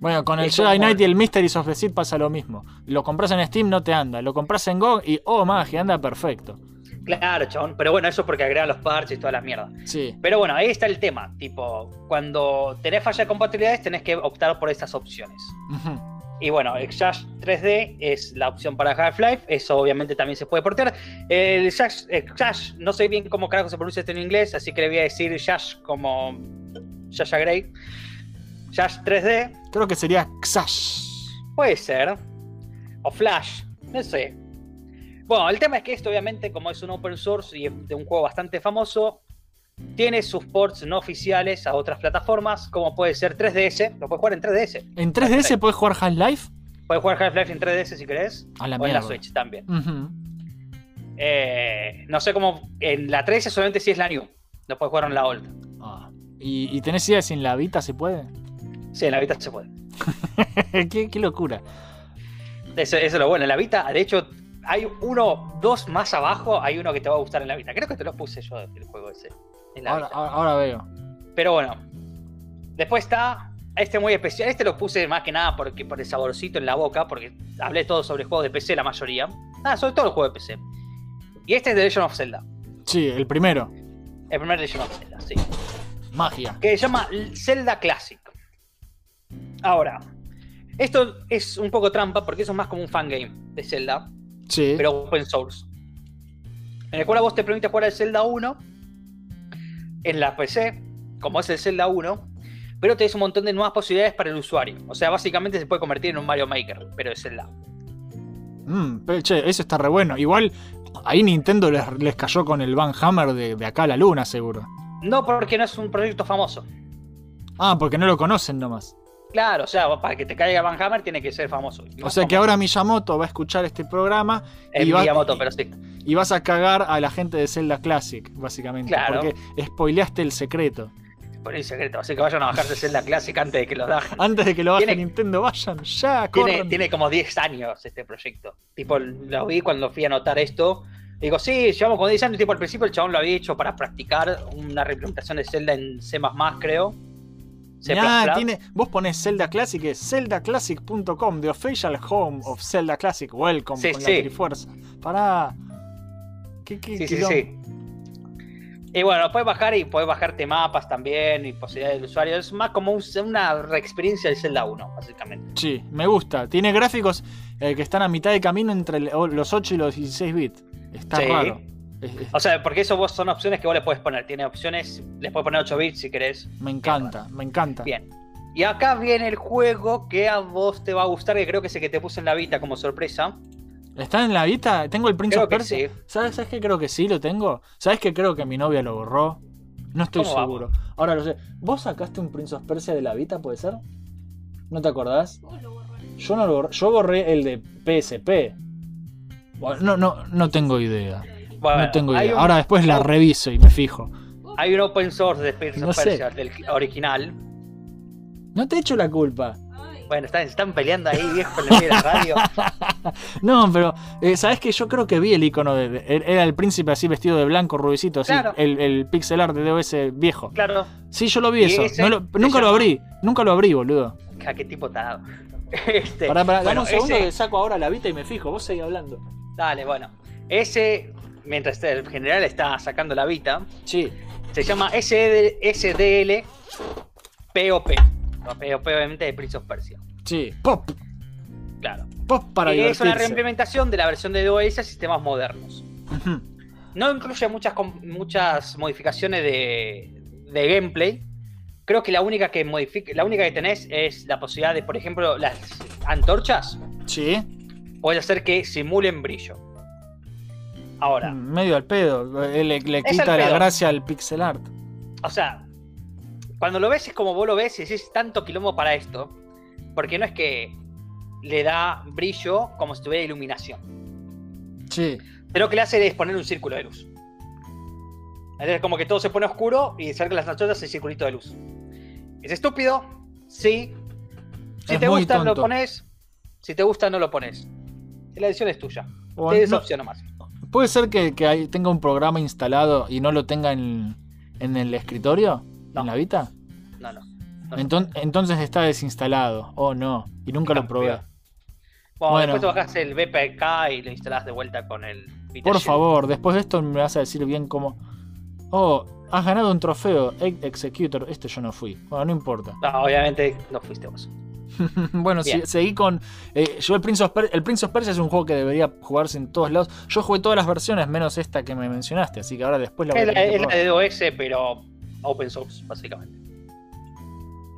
Bueno, con el Jedi Knight y el Mysteries of the Seed pasa lo mismo. Lo compras en Steam, no te anda. Lo compras en GOG y, oh, magia, anda perfecto. Claro, chabón. Pero bueno, eso es porque agregan los parches y todas las mierdas. Sí. Pero bueno, ahí está el tema. Tipo, cuando tenés falla de compatibilidades, tenés que optar por estas opciones. Ujú. Y bueno, Exash 3D es la opción para Half-Life. Eso obviamente también se puede portear. El Exash, Exash, no sé bien cómo carajo se pronuncia esto en inglés, así que le voy a decir Shash como Shasha Grey. Shash 3D, Creo que sería Xash. puede ser. O Flash, no sé. Bueno, el tema es que esto obviamente, como es un open source y es de un juego bastante famoso, tiene sus ports no oficiales a otras plataformas, como puede ser 3DS. Lo puedes jugar en 3DS. ¿En 3DS puedes jugar Half-Life? Puedes jugar Half-Life en 3DS si querés. A la o en la. Switch también. Eh, no sé cómo. En la 3 solamente si es la New. No puedes jugar en la Old. Ah. ¿Y, y tenés idea si en la Vita se puede? Sí, en la Vita se puede. (laughs) qué, qué locura. Eso, eso es lo bueno. En la Vita, de hecho, hay uno, dos más abajo. Hay uno que te va a gustar en la Vita. Creo que te lo puse yo el juego ese. En la Ahora, Vita. ahora- ahora veo. Pero bueno. Después está. Este muy especial. Este lo puse más que nada porque, por el saborcito en la boca. Porque hablé todo sobre juegos de PC, la mayoría. Ah, sobre todo el juego de PC. Y este es The Legend of Zelda. Sí, el primero. El primer Legend of Zelda, sí. Magia. que se llama Zelda Classic. Ahora, esto es un poco trampa porque eso es más como un fangame de Zelda, Sí. pero open source. En el cual a vos te permite jugar el Zelda 1 en la PC, como es el Zelda 1, pero tenés un montón de nuevas posibilidades para el usuario. O sea, básicamente se puede convertir en un Mario Maker, pero es Zelda. Mm, pero, che, eso está re bueno. Igual, ahí Nintendo les, les cayó con el Van Hammer de, de acá a la luna, seguro. No porque no es un proyecto famoso. Ah, porque no lo conocen nomás. Claro, o sea, para que te caiga Van Hammer tiene que ser famoso. O sea que ahora Miyamoto va a escuchar este programa Es y va, Miyamoto, pero sí. y vas a cagar a la gente de Zelda Classic, básicamente. Claro. Porque spoileaste el secreto. Por el secreto. Así que vayan a bajarse Zelda Classic antes de que lo bajen. (laughs) Antes de que lo baje Tiene- Nintendo, vayan ya, tiene como 10 años este proyecto. Tipo, lo vi cuando fui a anotar esto. Digo, sí, llevamos como 10 años. Tipo, al principio el chabón lo había hecho para practicar una reimplementación de Zelda en C, creo. Tiene, vos ponés Zelda Classic, es zeldaclassic.com, the official home of Zelda Classic. Welcome Sí, con sí. la Trifuerza. Pará. ¿Qué, qué Sí, sí, quilombo? sí. Y bueno, puedes bajar y puedes bajarte mapas también y posibilidades del usuario. Es más como un- una reexperiencia del Zelda 1, básicamente. Sí, me gusta. Tiene gráficos eh, que están a mitad de camino entre el- los 8 y los 16 bits. Está Sí. raro. (laughs) O sea, porque eso vos son opciones que vos le puedes poner. Tiene opciones, les puedes poner 8 bits si querés. me encanta, me encanta. Bien. Y acá viene el juego que a vos te va a gustar, que creo que es el que te puse en la Vita como sorpresa. ¿Está en la Vita? ¿Tengo el Prince Creo of que Persia? sí. ¿Sabes, ¿Sabes que creo que sí lo tengo? ¿Sabes que creo que mi novia lo borró? No estoy seguro. Ahora lo sé. ¿Vos sacaste un Prince of Persia de la Vita, puede ser? ¿No te acordás? Yo no lo borré. Yo borré el de PSP. Bueno, no, no, no tengo idea. Bueno, no tengo idea. un- Ahora después la reviso y me fijo. Hay un open source de Prince No of. Persia, del original. No te echo la culpa. Bueno, están, están peleando ahí, viejo, en el medio de la radio. (laughs) No, pero eh, sabes que yo creo que vi el icono de, de- era el príncipe así vestido de blanco, rubicito, así, Claro. el, el pixel art de DOS viejo. Claro. Sí, yo lo vi eso. ese No lo- se nunca lo abrí, nunca lo abrí, boludo. Ja, qué tipo tarado. (laughs) Este, Pará, pará, dame un segundo ese- que saco ahora la Vita y me fijo, vos seguís hablando. Dale, bueno. Ese, mientras el general está sacando la Vita, Sí. se llama SD SDL POP. O POP, obviamente, de Prince of Persia. Sí. Pop, Claro. pop para que es una reimplementación de la versión de DOS a sistemas modernos. No incluye muchas, muchas modificaciones de, de gameplay. Creo que la única que modifica, la única que tenés es la posibilidad de, por ejemplo, las antorchas. Sí. Puedes hacer que simulen brillo. Ahora, Medio al pedo. eh, Le, le quita la pedo. gracia al pixel art. o sea, cuando lo ves es como vos lo ves y decís tanto quilombo para esto. Porque no es que le da brillo como si tuviera iluminación. Sí. Pero lo que le hace es poner un círculo de luz. Entonces, como que todo se pone oscuro y cerca de las antorchas el circulito de luz. ¿Es estúpido? Sí. Si Es te gusta, lo tonto. pones. Si te gusta, no lo pones. La decisión es tuya. O Tienes no- opción nomás. ¿Puede ser que, que tenga un programa instalado y no lo tenga en, en el escritorio? ¿En la Vita? No, no. Enton- entonces está desinstalado. Oh, no. Y nunca lo probé. Bueno, Bueno. después te bajas el BPK y lo instalás de vuelta con el Vita Por favor, después de esto me vas a decir bien cómo. Oh, has ganado un trofeo. Egg Executor. Este yo no fui. Bueno, no importa. No, obviamente no fuiste vos. (laughs) bueno, sí, seguí con. eh, yo el Prince, of el Prince of Persia es un juego que debería jugarse en todos lados. Yo jugué todas las versiones, menos esta que me mencionaste, así que ahora después la voy a Es la, es de DOS, pero open source, básicamente.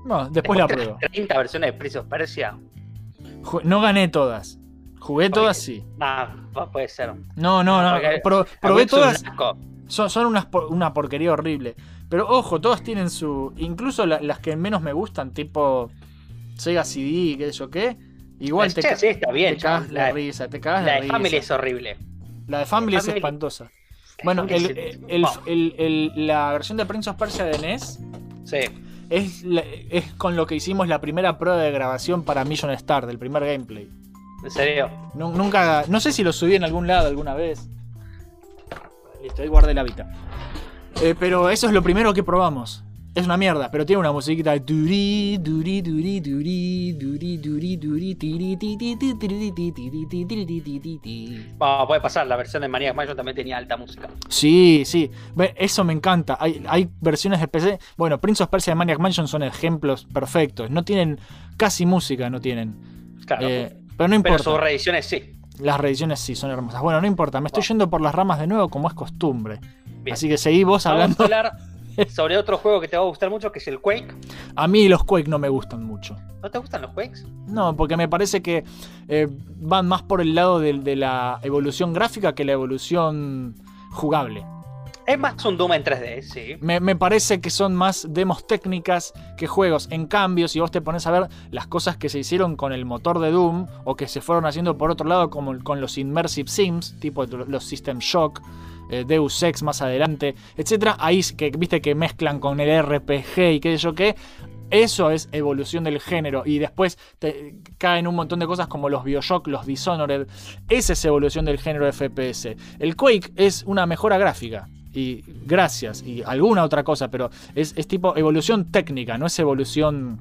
No, después la pruebo. 30 versiones de Prince of Persia. No gané todas. Jugué todas, sí. Nah, puede ser. No, no, no. Pro- probé todas. Son, son unas una porquería horrible. Pero ojo, todas tienen su. Incluso la- las que menos me gustan, tipo Sega CD, qué sé yo qué. Igual La te, ca- CD está bien, te cagas La de- risa, te cagas La de de risa. Family es horrible. La de Family es Family- espantosa. Bueno, el- el- el- la versión de Prince of Persia de NES Sí. es, la- es con lo que hicimos la primera prueba de grabación para Mission Star, del primer gameplay. ¿En serio? Nu- nunca, no sé si lo subí en algún lado alguna vez. Listo, ahí guardé la vita. Eh, pero eso es lo primero que probamos. Es una mierda, pero tiene una musiquita de duri, duri, duri, duri, duri, duri, duri, tiri, ti, ti, ti, tiri, ti, tiri, ti, tiri, ti, ti, ti, ti. Bueno, puede pasar. La versión de Maniac Mansion también tenía alta música. Sí, sí. Eso me encanta. Hay, hay versiones de PC. Bueno, Prince of Persia y Maniac Mansion son ejemplos perfectos. No tienen casi música, no tienen. Claro. Eh, pero no Pero importa. sus reediciones sí. Las reediciones sí son hermosas. Bueno, no importa, me estoy yendo por las ramas de nuevo como es costumbre. Bien. Así que seguí vos Vamos hablando. a hablar sobre otro juego que te va a gustar mucho, que es el Quake. A mí los Quake no me gustan mucho. ¿No te gustan los Quakes? No, porque me parece que eh, van más por el lado de, de la evolución gráfica que la evolución jugable. Es más un Doom en 3D, sí. Me, me parece que son más demos técnicas que juegos. En cambio, si vos te pones a ver las cosas que se hicieron con el motor de Doom o que se fueron haciendo por otro lado, como con los Immersive Sims, tipo los System Shock, eh, Deus Ex más adelante, etcétera, ahí que viste que mezclan con el RPG y qué sé yo qué. Eso es evolución del género. Y después caen un montón de cosas como los Bioshock, los Dishonored. Esa es evolución del género FPS. El Quake es una mejora gráfica. Y gracias. Y alguna otra cosa. Pero es, es tipo evolución técnica, no es evolución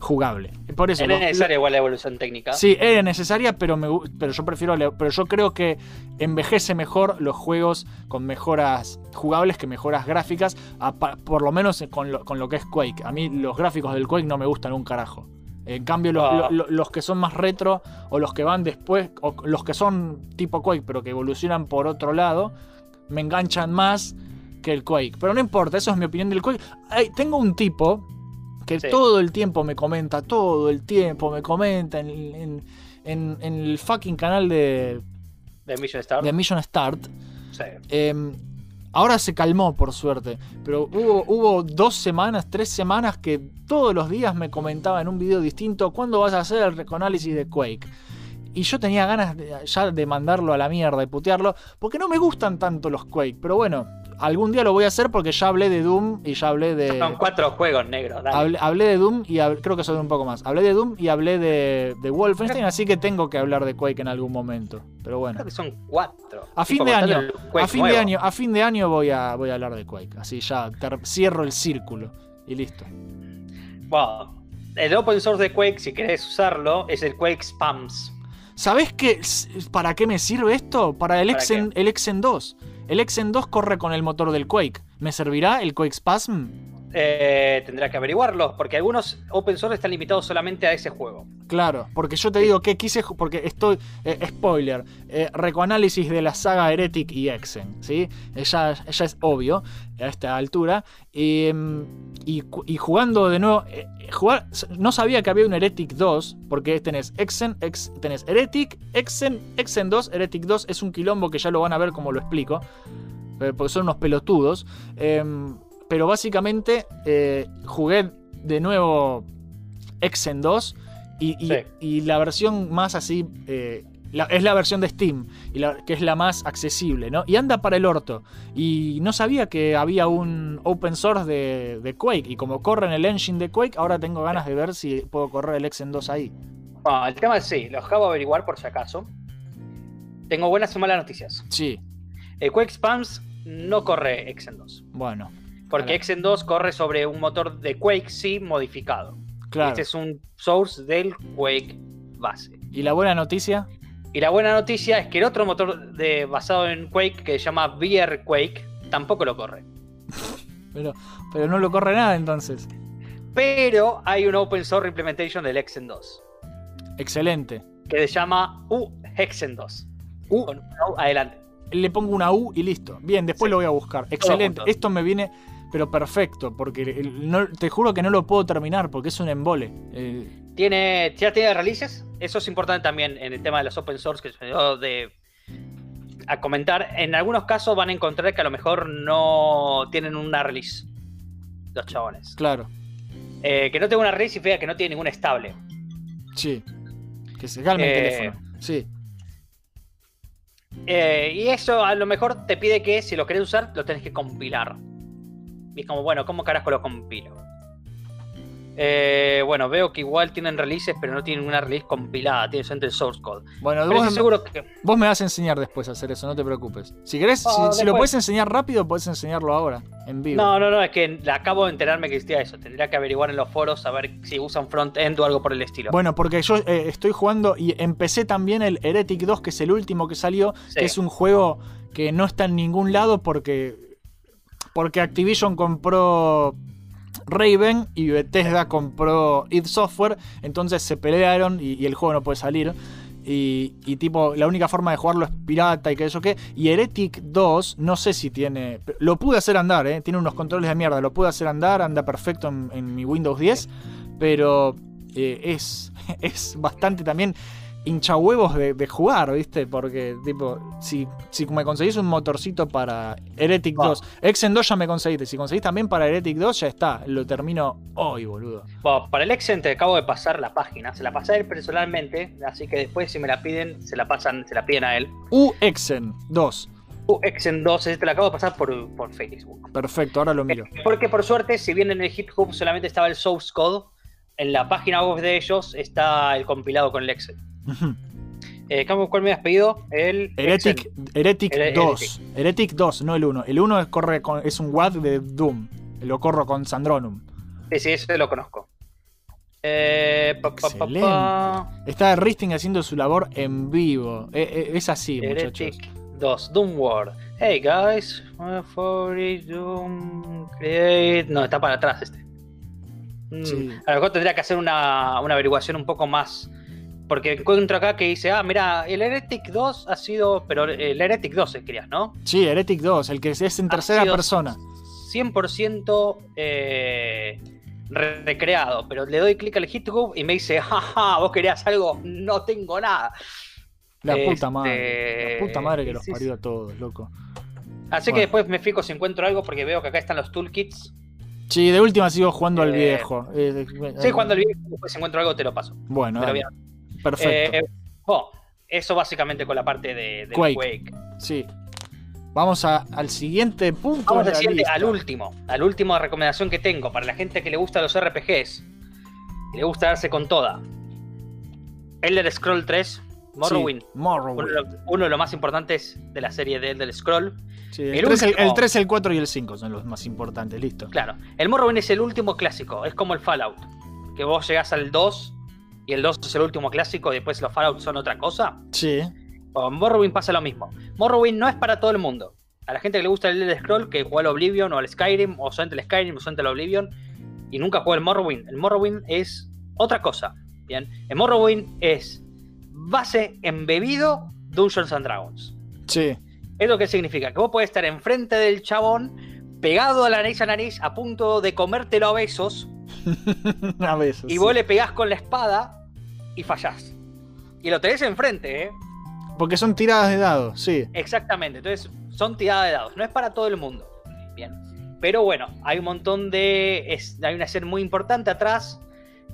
jugable. Por eso. Es lo- necesaria igual la evolución técnica. Sí, era necesaria, pero, me, pero yo prefiero. Pero yo creo que envejece mejor los juegos con mejoras jugables que mejoras gráficas. a por lo menos con lo, con lo que es Quake. A mí los gráficos del Quake no me gustan un carajo. En cambio, lo- Ah. lo- lo- los que son más retro o los que van después, o los que son tipo Quake, pero que evolucionan por otro lado, me enganchan más que el Quake. Pero no importa, eso es mi opinión del Quake. Ay, tengo un tipo que Sí. todo el tiempo me comenta, todo el tiempo me comenta en, en- en- en el fucking canal de, De Mission Star. de Mission Start. Sí. Eh, ahora se calmó, por suerte. Pero hubo, hubo dos semanas, tres semanas que todos los días me comentaba en un video distinto cuándo vas a hacer el reconálisis de Quake. Y yo tenía ganas de, ya de mandarlo a la mierda y putearlo, porque no me gustan tanto los Quake. Pero bueno, algún día lo voy a hacer porque ya hablé de Doom y ya hablé de... Son cuatro juegos negros. dale. Hablé, hablé de Doom y hab- creo que sobre un poco más. Hablé de Doom y hablé de, de Wolfenstein, así que tengo que hablar de Quake en algún momento. Pero bueno. Creo que son cuatro. A fin de año, a fin nuevo. de año, a fin de año voy a, voy a hablar de Quake. Así ya cierro el círculo y listo. Bueno, el open source de Quake, si querés usarlo, es el Quake Spams. ¿Sabés qué, para qué me sirve esto? Para el ¿Para Exen, el Exen 2. El Exen 2 corre con el motor del Quake. ¿Me servirá el Quake Spasm? Eh, tendrá que averiguarlo, porque algunos open source están limitados solamente a ese juego. Claro, porque yo te digo que quise, porque estoy, eh, spoiler, eh, recoanálisis de la saga Heretic y Exen, ¿sí? Eh, Ya, ya es obvio a esta altura. Y, mm, y, jugando de nuevo, eh, jugar, no sabía que había un Heretic 2, porque tenés Exen, ex- tenés Heretic, Exen, Exen 2, Heretic 2, es un quilombo que ya lo van a ver como lo explico, eh, porque son unos pelotudos. Pero básicamente eh, jugué de nuevo Exen 2 y, y- Sí. y la versión más así eh, la- es la versión de Steam, y la- que es la más accesible, ¿no? Y anda para el orto. Y no sabía que había un open source de, de Quake. Y como corre en el engine de Quake, ahora tengo ganas de ver si puedo correr el Exen 2 ahí. Bueno, el tema es sí, lo acabo de averiguar por si acaso. Tengo buenas y malas noticias. Sí, El Quake Spams no corre Exen 2. bueno, Porque Claro. Exen 2 corre sobre un motor de Quake, sí, modificado. claro. Este es un source del Quake base. ¿Y la buena noticia? Y la buena noticia es que el otro motor de, basado en Quake, que se llama VR Quake, tampoco lo corre. (laughs) Pero, pero no lo corre nada entonces. Pero hay un open source implementation del Exen 2, Excelente. que se llama UHexen 2. U. Con una U adelante. le pongo una U y listo. Bien, después Sí. lo voy a buscar. Excelente. Esto me viene, pero perfecto, porque no- te juro que no lo puedo terminar porque es un embole. Eh, ¿Tiene, ¿Ya tiene releases? Eso es importante también en el tema de los open source que dio de a comentar. En algunos casos van a encontrar que a lo mejor no tienen una release. Los chabones. claro, Eh, que no tenga una release significa que no tiene ninguna estable. sí. Que se calme el Eh, teléfono. Sí, Eh, y eso a lo mejor te pide que si lo querés usar, lo tenés que compilar. Y es como, bueno, ¿cómo carajo lo compilo? Eh, bueno, veo que igual tienen releases, pero no tienen una release compilada, tienen solamente el source code. Bueno, Pero vos, seguro que. vos me vas a enseñar después a hacer eso, no te preocupes. Si querés, Ah, si, si lo puedes enseñar rápido, puedes enseñarlo ahora, en vivo. No, no, no, es que acabo de enterarme que existía eso. Tendría que averiguar en los foros a ver si usan front-end o algo por el estilo. Bueno, porque yo eh, estoy jugando y empecé también el Heretic 2, que es el último que salió, Sí. que es un juego que no está en ningún lado porque, porque Activision compró Raven y Bethesda compró id Software, entonces se pelearon y, el juego no puede salir. Y, tipo, la única forma de jugarlo es pirata y que eso que. Y Heretic 2, no sé si tiene. Lo pude hacer andar, ¿eh? Tiene unos controles de mierda. Lo pude hacer andar, anda perfecto en, en mi Windows 10. Pero eh, es, (laughs) es bastante también hinchahuevos de, de jugar, ¿viste? Porque, tipo, si, si me conseguís un motorcito para Heretic 2, Exen 2 ya me conseguiste. Si conseguís también para Heretic 2, ya está. Lo termino hoy, boludo. Bueno, para el Exen te acabo de pasar la página. Se la pasé a él personalmente. Así que después, si me la piden, se la pasan, se la piden a él. U Exen 2. U Exen 2, ese te la acabo de pasar por, por Facebook. Perfecto, ahora lo miro. Porque por suerte, si bien en el GitHub solamente estaba el source code, en la página web de ellos está el compilado con el Excel. Eh, ¿cómo- ¿Cuál me has pedido? El Heretic. Heretic Here- 2. Heretic 2, no el 1. El 1 es, corre con- es un WAD de Doom. Lo corro con Sandronum. Sí, sí, ese lo conozco. Eh, pa, pa, pa. Está Risting haciendo su labor en vivo. Eh, es así, muchachos. Heretic 2, Doom World. Hey guys, for it, Doom Create. No, está para atrás este. Mm, Sí. A lo mejor tendría que hacer una, una averiguación un poco más. Porque encuentro acá que dice, ah, mira, el Heretic 2 ha sido. Pero el Heretic 2 querías, ¿no? Sí, Heretic 2, el que es en tercera persona. 100% eh, re- recreado. Pero le doy clic al GitHub y me dice, jaja, vos querías algo, no tengo nada. La puta Este, madre. La puta madre que los sí, parió a todos, loco. Así que después me fijo si encuentro algo porque veo que acá están los toolkits. Sí, de última sigo jugando al Eh, viejo. Eh, eh, Sí, cuando el video, después si encuentro algo te lo paso. Bueno, Pero bien. Perfecto. Eh, bueno, eso básicamente con la parte de, Quake. Quake. Sí. Vamos a- al siguiente punto. Vamos al siguiente, al último. Al último recomendación que tengo para la gente que le gusta los RPGs. Y le gusta darse con toda. Elder Scroll 3, Morrowind. Sí, Morrowind. Uno, de los- uno de los más importantes de la serie de Elder Scroll. Sí, el, el 3, el, último. 3, el 4 y el 5 son los más importantes, listo. Claro, el Morrowind es el último clásico, es como el Fallout. Que vos llegás al 2 y el 2 es el último clásico y después los Fallout son otra cosa. Sí. Con Morrowind pasa lo mismo. Morrowind no es para todo el mundo. A la gente que le gusta el Elder Scroll, que juega al Oblivion o al Skyrim, o solamente el Skyrim o solamente el Oblivion, y nunca juega el Morrowind. El Morrowind es otra cosa. Bien, el Morrowind es base embebido Dungeons and Dragons. Sí. ¿Eso qué significa? Que vos podés estar enfrente del chabón, pegado a la nariz a nariz, a punto de comértelo a besos, (laughs) a veces. y sí. vos le pegás con la espada y fallás. Y lo tenés enfrente, ¿eh? Porque son tiradas de dados, sí. Exactamente, entonces son tiradas de dados, no es para todo el mundo. Bien. Pero bueno, hay un montón de. es- hay una serie muy importante atrás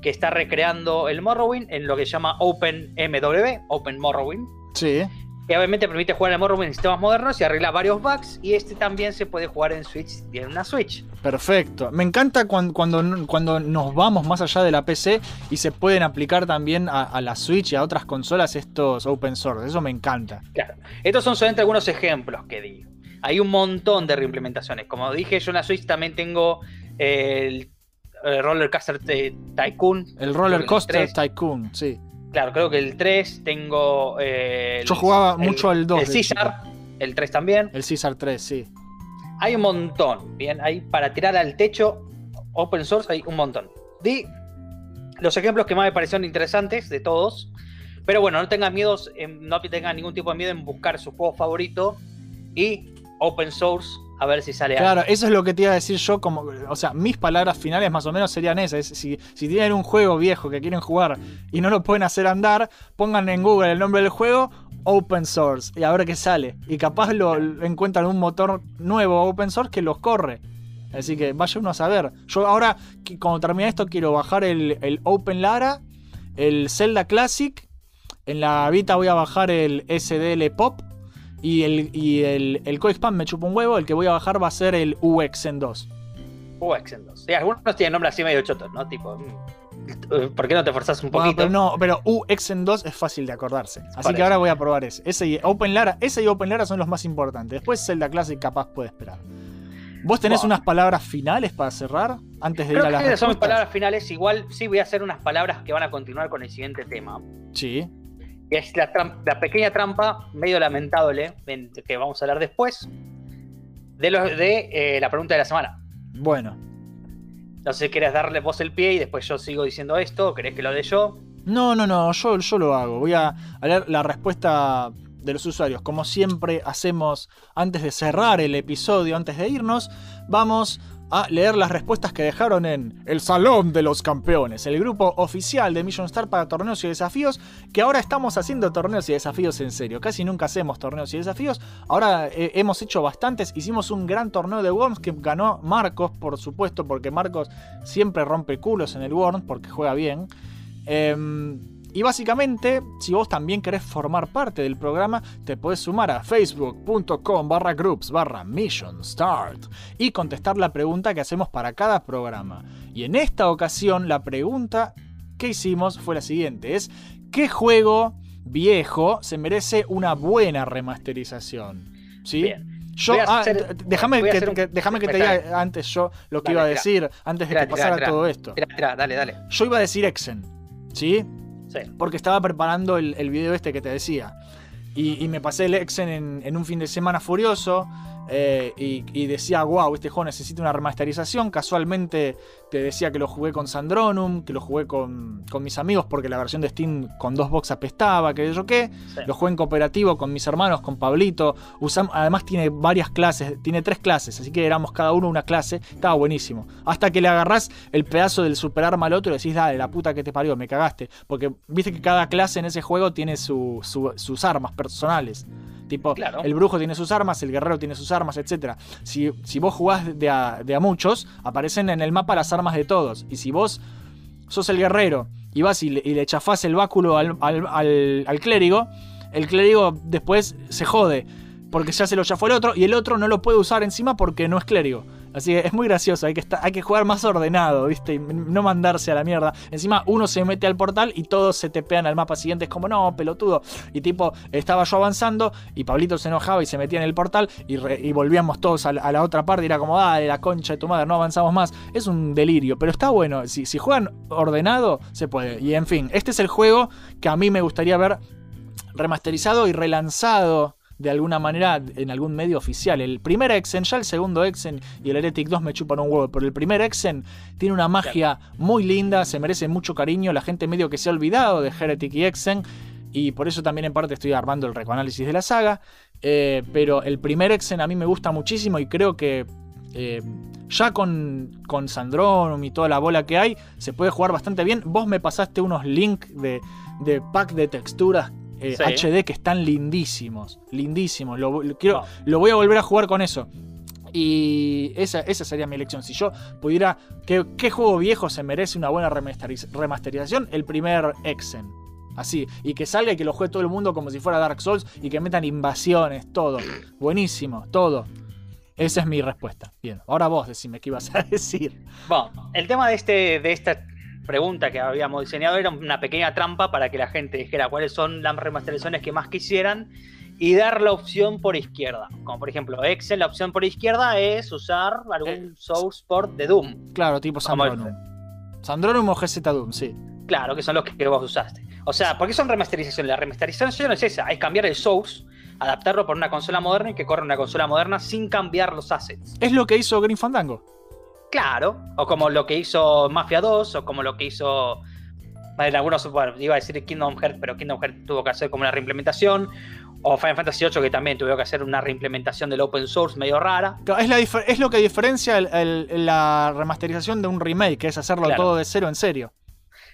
que está recreando el Morrowind en lo que se llama OpenMW, Open Morrowind. Sí. Que obviamente permite jugar el Morrowind en sistemas modernos y arregla varios bugs. Y este también se puede jugar en Switch si tiene una Switch. Perfecto. Me encanta cuando, cuando, cuando nos vamos más allá de la PC y se pueden aplicar también a, a la Switch y a otras consolas estos open source. Eso me encanta. Claro. Estos son solamente algunos ejemplos que di. Hay un montón de reimplementaciones. Como dije, yo en la Switch también tengo el, el Roller Coaster Ty- Tycoon. El Roller Coaster 3. Tycoon, sí. Claro, creo que el 3 tengo. eh, el- Yo jugaba el- mucho al 2 El de Caesar, el 3 también. El Caesar 3, sí. Hay un montón. Bien, hay para tirar al techo open source, hay un montón. Di los ejemplos que más me parecieron interesantes de todos. Pero bueno, no tengan miedos, no tengan ningún tipo de miedo en buscar su juego favorito y open source a ver si sale Claro, algo. eso es lo que te iba a decir yo, como, o sea, mis palabras finales más o menos serían esas. Es, si, si tienen un juego viejo que quieren jugar y no lo pueden hacer andar, pongan en Google el nombre del juego, open source, y a ver qué sale. Y capaz lo, encuentran un motor nuevo open source que los corre. Así que vaya uno a saber. Yo ahora, cuando termine esto, quiero bajar el, el Open Lara, el Zelda Classic. En la Vita voy a bajar el SDL Pop. Y el, y el, el me chupa un huevo. El que voy a bajar va a ser el UX en 2. UX en dos. Sí, algunos tienen nombres así medio chotos, ¿no? Tipo, mm, ¿por qué no te forzás un poquito? pero no, pero UX en 2 es fácil de acordarse. Así que ahora voy a probar ese. Ese y Open Lara, ese y Open Lara son los más importantes. Después Zelda Classic capaz puede esperar. ¿Vos tenés unas palabras finales para cerrar? Antes de Creo ir a las que son mis palabras finales. Igual sí voy a hacer unas palabras que van a continuar con el siguiente tema. Sí. Que es la, la pequeña trampa medio lamentable en- que vamos a hablar después de, lo, de eh, la pregunta de la semana. Bueno. No sé si querés darle vos el pie y después yo sigo diciendo esto, o querés que lo dé yo. No, no, no, yo, yo lo hago. Voy a, a leer la respuesta de los usuarios. Como siempre hacemos antes de cerrar el episodio, antes de irnos, vamos a leer las respuestas que dejaron en El Salón de los Campeones, el grupo oficial de Mission Star para torneos y desafíos, que ahora estamos haciendo torneos y desafíos en serio. Casi nunca hacemos torneos y desafíos, ahora eh, hemos hecho bastantes. Hicimos un gran torneo de Worms que ganó Marcos, por supuesto, porque Marcos siempre rompe culos en el Worms porque juega bien. Em, y básicamente, si vos también querés formar parte del programa, te podés sumar a facebook.com barra groups barra mission start y contestar la pregunta que hacemos para cada programa. Y en esta ocasión, la pregunta que hicimos fue la siguiente: es ¿qué juego viejo se merece una buena remasterización? ¿Sí? Yo, Voy a ah, hacer- déjame que, hacer un- que- déjame que te diga antes yo lo que Dale, iba a tira. decir, antes de que tira, pasara tira. todo esto. Dale, dale. Yo iba a decir Exen, ¿sí? Porque estaba preparando el, video este que te decía. Y, me pasé el Exen en, en un fin de semana furioso. eh, y, y decía, wow, este juego necesita una remasterización. Casualmente te decía que lo jugué con Sandronum, que lo jugué con, con mis amigos porque la versión de Steam con dos box apestaba, que yo qué. Sí. Lo jugué en cooperativo con mis hermanos, con Pablito. Usam- además tiene varias clases, tiene tres clases, así que éramos cada uno una clase. Estaba buenísimo. Hasta que le agarrás el pedazo del superarma al otro y decís, dale, la puta que te parió, me cagaste. Porque viste que cada clase en ese juego tiene su- su- sus armas personales. Tipo, Claro. el brujo tiene sus armas, el guerrero tiene sus armas, etc. Si, si vos jugás de a, de a muchos, aparecen en el mapa las armas de todos. Y si vos sos el guerrero y vas y le, y chafás el báculo al, al- al- al clérigo, el clérigo después se jode. Porque ya se lo chafó el otro y el otro no lo puede usar encima porque no es clérigo. Así que es muy gracioso, hay que, estar- hay que jugar más ordenado, ¿viste? Y no mandarse a la mierda. Encima uno se mete al portal y todos se tepean al mapa siguiente. Es como, no, pelotudo. Y tipo, estaba yo avanzando y Pablito se enojaba y se metía en el portal y, re- y volvíamos todos a la, otra parte y era como, dale, la concha de tu madre, no avanzamos más. Es un delirio, pero está bueno. Si, si juegan ordenado, se puede. Y en fin, este es el juego que a mí me gustaría ver remasterizado y relanzado de alguna manera en algún medio oficial. El primer Exen, ya el segundo Exen y el Heretic 2 me chupan un huevo, pero el primer Exen tiene una magia muy linda, se merece mucho cariño, la gente medio que se ha olvidado de Heretic y Exen. Y por eso también en parte estoy armando el recoanálisis de la saga. eh, pero el primer Exen a mí me gusta muchísimo y creo que eh, ya con, con Sandronum y toda la bola que hay, se puede jugar bastante bien. Vos me pasaste unos links de, de pack de texturas eh, Sí. HD que están lindísimos. Lindísimos. Lo, lo quiero, lo voy a volver a jugar con eso. Y esa, esa sería mi elección. Si yo pudiera. ¿qué, qué juego viejo se merece una buena remasteriz- remasterización? El primer Exen. Así. Y que salga y que lo juegue todo el mundo como si fuera Dark Souls. Y que metan invasiones, todo. Buenísimo, todo. Esa es mi respuesta. Bien, ahora vos decime qué ibas a (laughs) decir. Bueno, el tema de, este, de esta pregunta que habíamos diseñado era una pequeña trampa para que la gente dijera cuáles son las remasterizaciones que más quisieran y dar la opción por izquierda. Como por ejemplo, Excel, la opción por izquierda es usar algún source port de Doom. Claro, tipo Sandronum. Sandronum o GZ Doom, sí. Claro, que son los que vos usaste. O sea, ¿por qué son remasterizaciones? La remasterización es esa, es cambiar el source, adaptarlo por una consola moderna y que corra una consola moderna sin cambiar los assets. Es lo que hizo Green Fandango. Claro, o como lo que hizo Mafia 2, o como lo que hizo. En algunos, bueno, iba a decir Kingdom Hearts, pero Kingdom Hearts tuvo que hacer como una reimplementación. O Final Fantasy VIII, que también tuvo que hacer una reimplementación del open source medio rara. Es, la difer- es lo que diferencia el- el- la remasterización de un remake, que es hacerlo Claro. todo de cero en serio.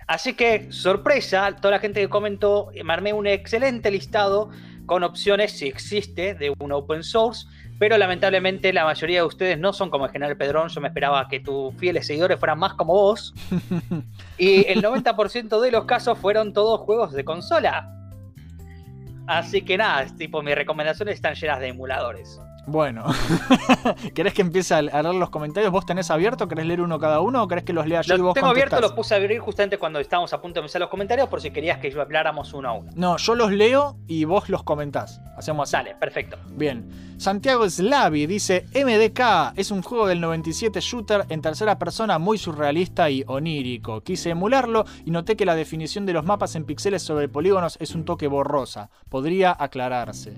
Así que, sorpresa, toda la gente que comentó, me armé un excelente listado con opciones, si existe, de un open source. Pero lamentablemente la mayoría de ustedes no son como el general Pedrón. Yo me esperaba que tus fieles seguidores fueran más como vos. (laughs) Y el 90% de los casos fueron todos juegos de consola. Así que nada, tipo, mis recomendaciones están llenas de emuladores. Bueno, (laughs) ¿querés que empiece a leer los comentarios? ¿Vos tenés abierto? ¿Querés leer uno cada uno o querés que los lea yo y Los vos tengo contestás? los puse a abrir justamente cuando estábamos a punto de empezar los comentarios, por si querías que yo habláramos uno a uno. No, yo los leo y vos los comentás. Hacemos así. Dale, perfecto. Bien. Santiago Slavi dice: MDK es un juego del 97 shooter en tercera persona muy surrealista y onírico. Quise emularlo y noté que la definición de los mapas en píxeles sobre polígonos es un toque borrosa. Podría aclararse.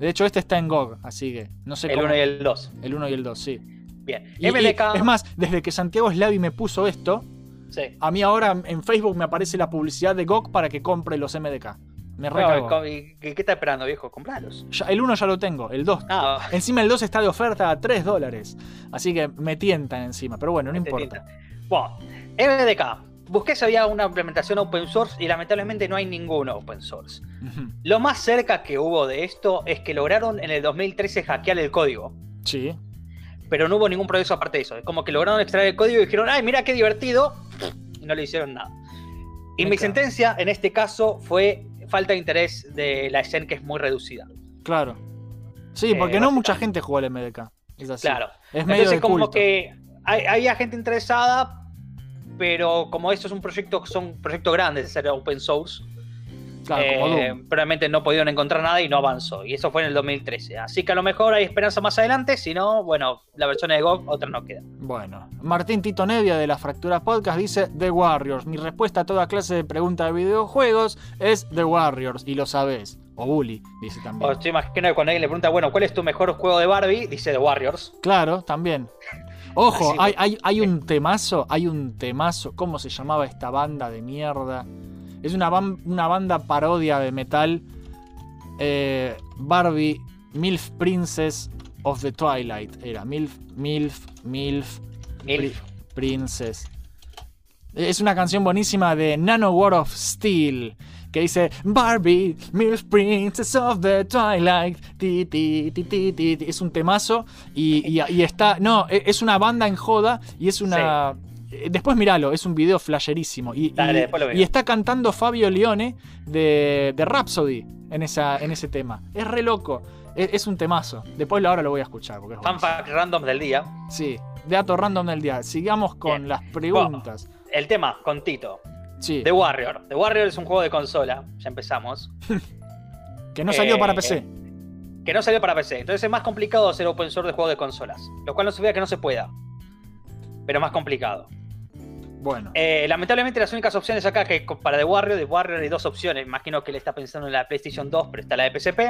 De hecho, este está en GOG, así que no sé El cómo. 1 y el 2. El 1 y el 2, sí. Bien. Y- y- es más, desde que Santiago Slavi me puso esto, Sí. a mí ahora en Facebook me aparece la publicidad de GOG para que compre los MDK. Me No, y- ¿Qué, estás esperando, viejo? Compralos. El 1 ya lo tengo, el 2. Ah, Encima el 2 está de oferta a 3 dólares. Así que me tientan encima. Pero bueno, no te importa. Bueno, MDK. Busqué si había una implementación open source y lamentablemente no hay ninguno open source. Lo más cerca que hubo de esto es que lograron en el 2013 hackear el código. Sí. Pero no hubo ningún progreso aparte de eso. Es como que lograron extraer el código y dijeron, ay, mira qué divertido. Y no le hicieron nada. Y mi sentencia en este caso fue falta de interés de la escena que es muy reducida. Claro. Sí, porque Eh, no mucha gente juega el MDK. Es así. Claro. Es medio Entonces de como culto. que hay, había gente interesada, pero como esto es un proyecto, son proyectos grandes de ser open source, Claro, eh, probablemente no pudieron encontrar nada y no avanzó. Y eso fue en el 2013. Así que a lo mejor hay esperanza más adelante, si no, bueno, la versión de GOG, otra no queda. Bueno, Martín Tito Nevia de las Fracturas Podcast dice The Warriors. Mi respuesta a toda clase de pregunta de videojuegos es The Warriors, y lo sabés. O Bully, dice también. O te imagino que cuando alguien le pregunta, bueno, ¿cuál es tu mejor juego de Barbie? Dice The Warriors. Claro, también. Ojo, hay, hay, hay un temazo, hay un temazo. ¿Cómo se llamaba esta banda de mierda? Es una, una banda parodia de metal. Eh, Barbie, MILF Princess of the Twilight. Era MILF, MILF, MILF, Milf. Pri- Princess. Es una canción buenísima de Nano War of Steel. Que dice Barbie, MILF Princess of the Twilight. Ti, ti, ti, ti, ti, ti". Es un temazo. Y, y- y está. No, e- es una banda en joda. Y es una. eh, Después miralo, es un video flasherísimo. Y, Dale, después lo veo. y está cantando Fabio Leone de, de Rhapsody en, esa, en ese tema. Es re loco. Es, es un temazo. Después ahora lo voy a escuchar. Porque es Fan fact random del día. Sí, dato random del día. Sigamos con Bien. las preguntas. El tema, con Tito. Sí, The Warrior. The Warrior es un juego de consola. Ya empezamos. que no salió eh, para PC. Que no salió para PC. Entonces es más complicado hacer open source de juegos de consolas. Lo cual no significa que no se pueda. Pero más complicado. Bueno, Eh, lamentablemente las únicas opciones acá que para The Warrior, The Warrior hay dos opciones. Imagino que le está pensando en la PlayStation 2, pero está la de PSP.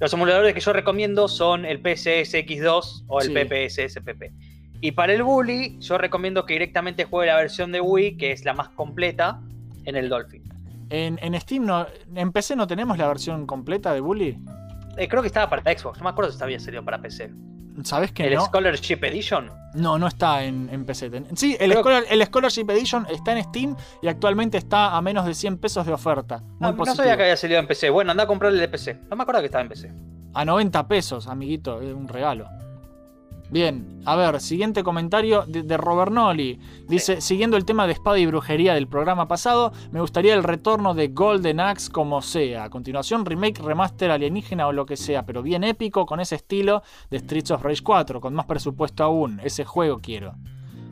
Los emuladores que yo recomiendo son el PCSX2 o el Sí. PPSSPP. Y para el Bully, yo recomiendo que directamente juegue la versión de Wii, que es la más completa, en el Dolphin. en, en Steam no. En PC no tenemos la versión completa de Bully. Eh, creo que estaba para Xbox, no me acuerdo si había salido para PC. ¿Sabes que el no? Scholarship Edition. No, no está en, en PC. Sí, el, Scholar- el Scholarship Edition está en Steam y actualmente está a menos de 100 pesos de oferta. Muy Ah, no positivo. sabía que había salido en PC. Bueno, anda a comprarle de PC. No me acuerdo que estaba en PC. A 90 pesos, amiguito, es un regalo. Bien, a ver, siguiente comentario de, de Robert Nolly. Dice, siguiendo el tema de espada y brujería del programa pasado, me gustaría el retorno de Golden Axe como sea. A continuación, remake, remaster, alienígena o lo que sea, pero bien épico con ese estilo de Streets of Rage 4, con más presupuesto aún. Ese juego quiero.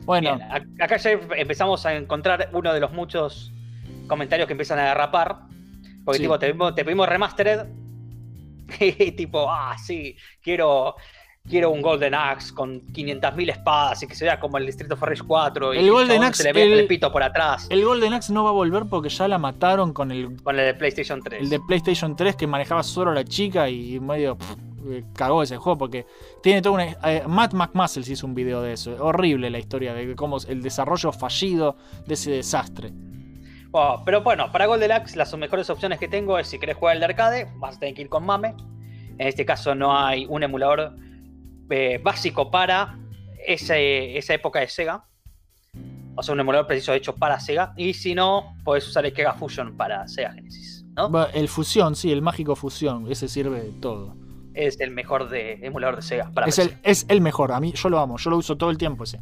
Bueno, Bien, acá ya empezamos a encontrar uno de los muchos comentarios que empiezan a derrapar. Porque Sí. tipo, te te pedimos remastered. (laughs) Y tipo, ah, sí, quiero, quiero un Golden Axe con 500.000 espadas y que se vea como el of Rage 4. Y El Golden Axe, se le ve el, el- pito por atrás. el Golden Axe no va a volver porque ya la mataron con el con el de PlayStation 3. El de PlayStation 3 que manejaba solo la chica y medio pff, eh, cagó ese juego porque tiene toda una... eh, Matt McMuscle hizo un video de eso. Horrible la historia de cómo el desarrollo fallido de ese desastre. Pero bueno, para Golden Axe las mejores opciones que tengo es si querés jugar el de arcade, vas a tener que ir con MAME. En este caso no hay un emulador eh, básico para ese- esa época de Sega. O sea, un emulador preciso hecho para Sega. Y si no, podés usar el Kega Fusion para Sega Genesis. ¿no? El Fusión, sí, el mágico Fusión. Ese sirve de todo. Es el mejor de emulador de Sega para Es PC. el, es el mejor. A mí, yo lo amo. Yo lo uso todo el tiempo ese.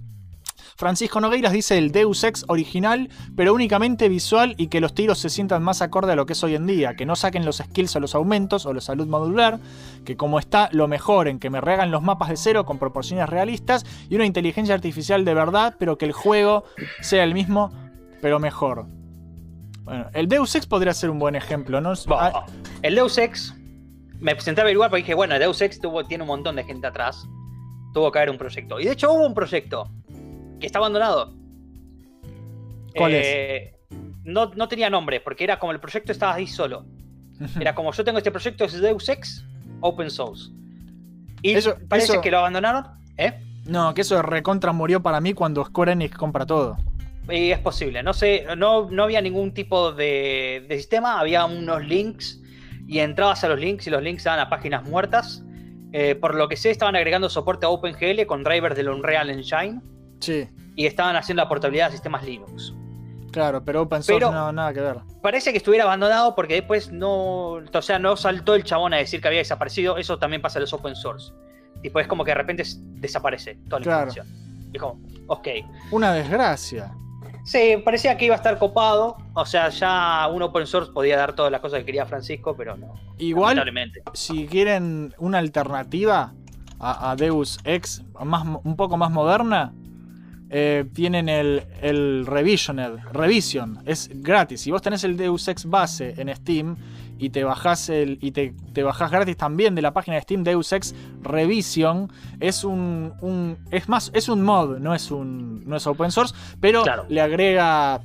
Francisco Nogueiras dice el Deus Ex original, pero únicamente visual y que los tiros se sientan más acorde a lo que es hoy en día, que no saquen los skills o los aumentos o la salud modular, que como está lo mejoren, que me rehagan los mapas de cero con proporciones realistas y una inteligencia artificial de verdad, pero que el juego sea el mismo, pero mejor. Bueno, el Deus Ex podría ser un buen ejemplo, ¿no? El Deus Ex, me senté a averiguar porque dije, bueno, el Deus Ex tuvo, tiene un montón de gente atrás. Tuvo que haber un proyecto. Y de hecho hubo un proyecto que está abandonado. ¿Cuál es? No, no tenía nombre, porque era como el proyecto estaba ahí solo. (laughs) Era como yo tengo este proyecto, es Deus Ex Open Source. Y Eso- parece eso- que lo abandonaron. ¿Eh? No, que eso de recontra murió para mí cuando Square Enix compra todo. Y es posible. No sé, no, no había ningún tipo de, de sistema, había unos links y entrabas a los links y los links daban a páginas muertas. Eh, por lo que sé, estaban agregando soporte a OpenGL con drivers del Unreal Engine Sí, y estaban haciendo la portabilidad de sistemas Linux. claro, pero open source Pero- no, nada que ver. Parece que estuviera abandonado porque después no. O sea, no saltó el chabón a decir que había desaparecido. Eso también pasa en los open source. Tipo, es como que de repente desaparece toda la Claro. información. Como, ok. Una desgracia. Sí, parecía que iba a estar copado. O sea, ya un open source podía dar todas las cosas que quería Francisco, pero no. Igual, Lamentablemente. si quieren una alternativa a, a Deus Ex, más, un poco más moderna, eh, tienen el, el Revisioned, Revision, es gratis. Si vos tenés el Deus Ex base en Steam y te bajás el y te, te bajás gratis también de la página de Steam Deus Ex Revision, es un, un- es más es un mod, no es un no es open source, pero le agrega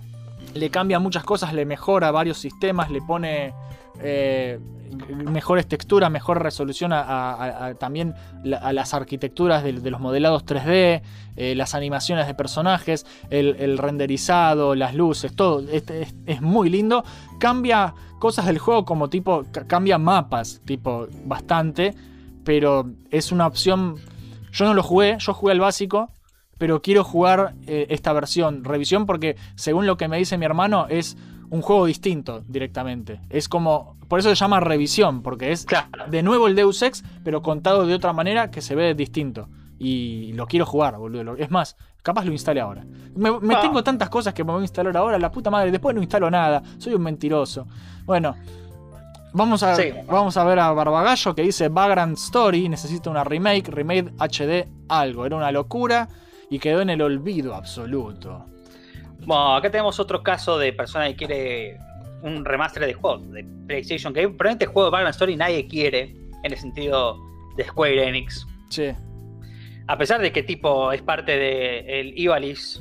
le cambia muchas cosas, le mejora varios sistemas, le pone eh, mejores texturas, mejor resolución también a las arquitecturas de, los modelados 3D, eh, las animaciones de personajes, el, renderizado, las luces, todo. Es, es muy lindo. Cambia cosas del juego como tipo, ca- cambia mapas, tipo, bastante, pero es una opción... Yo no lo jugué, yo jugué el básico, pero quiero jugar eh, esta versión, revisión, porque según lo que me dice mi hermano, es un juego distinto directamente. Es como. Por eso se llama revisión, porque es de nuevo el Deus Ex, pero contado de otra manera que se ve distinto. Y lo quiero jugar, boludo. Es más, capaz lo instale ahora. Me, me Ah. tengo tantas cosas que me voy a instalar ahora, la puta madre. Después no instalo nada. Soy un mentiroso. Bueno. Vamos a, Sí. vamos a ver a Barbagallo que dice Vagrant Story necesita una remake, remake HD algo. Era una locura y quedó en el olvido absoluto. Bueno, acá tenemos otro caso de persona que quiere un remaster de juegos de PlayStation. Que probablemente el juego de Vagrant Story nadie quiere, en el sentido de Square Enix. Sí. A pesar de que tipo es parte del Ivalice,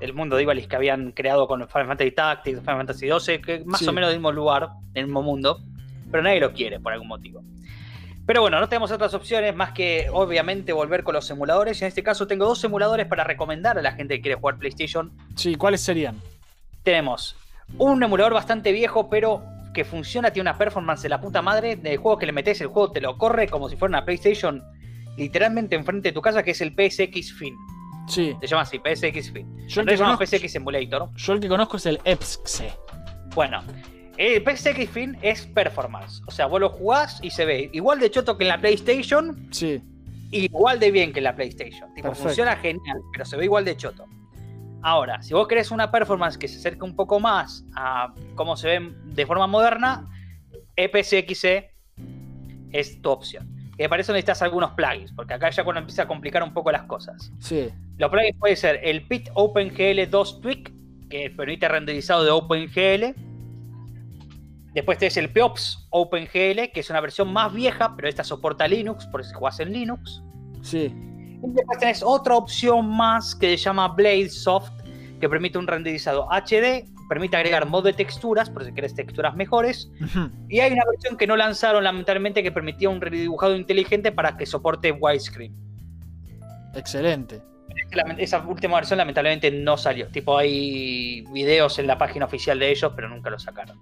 el mundo de Ivalice que habían creado con Final Fantasy Tactics, Final Fantasy XII, que más Sí. o menos del mismo lugar, del mismo mundo, pero nadie lo quiere por algún motivo. Pero bueno, no tenemos otras opciones más que obviamente volver con los emuladores. En este caso tengo dos emuladores para recomendar a la gente que quiere jugar PlayStation. Sí, ¿cuáles serían? Tenemos un emulador bastante viejo, pero que funciona, tiene una performance de la puta madre. Del juego que le metes, el juego te lo corre como si fuera una PlayStation literalmente enfrente de tu casa, que es el PSX Fin. Sí. Se llama así, PSX Fin. Yo el que conozco- PSX Emulator. Yo el que conozco es el EPSXE. Bueno, el PSX Fin es performance. O sea, vos lo jugás y se ve igual de choto que en la PlayStation, Sí. igual de bien que en la PlayStation. Tipo, Perfecto. funciona genial, pero se ve igual de choto. Ahora, si vos querés una performance que se acerque un poco más a cómo se ven de forma moderna, E EPSXE es tu opción. Y para eso necesitas algunos plugins, porque acá ya cuando empieza a complicar un poco las cosas. Sí. Los plugins puede ser el Pit OpenGL 2 Tweak, que permite renderizado de OpenGL. Después tenés el POPS OpenGL, que es una versión más vieja, pero esta soporta Linux, por si jugás en Linux. Sí. Y después tenés otra opción más que se llama Blade Soft, que permite un renderizado HD, permite agregar mod de texturas, por si querés texturas mejores. Y hay una versión que no lanzaron, lamentablemente, que permitía un redibujado inteligente para que soporte widescreen. Excelente. Esa última versión lamentablemente no salió. Tipo, hay videos en la página oficial de ellos, pero nunca lo sacaron.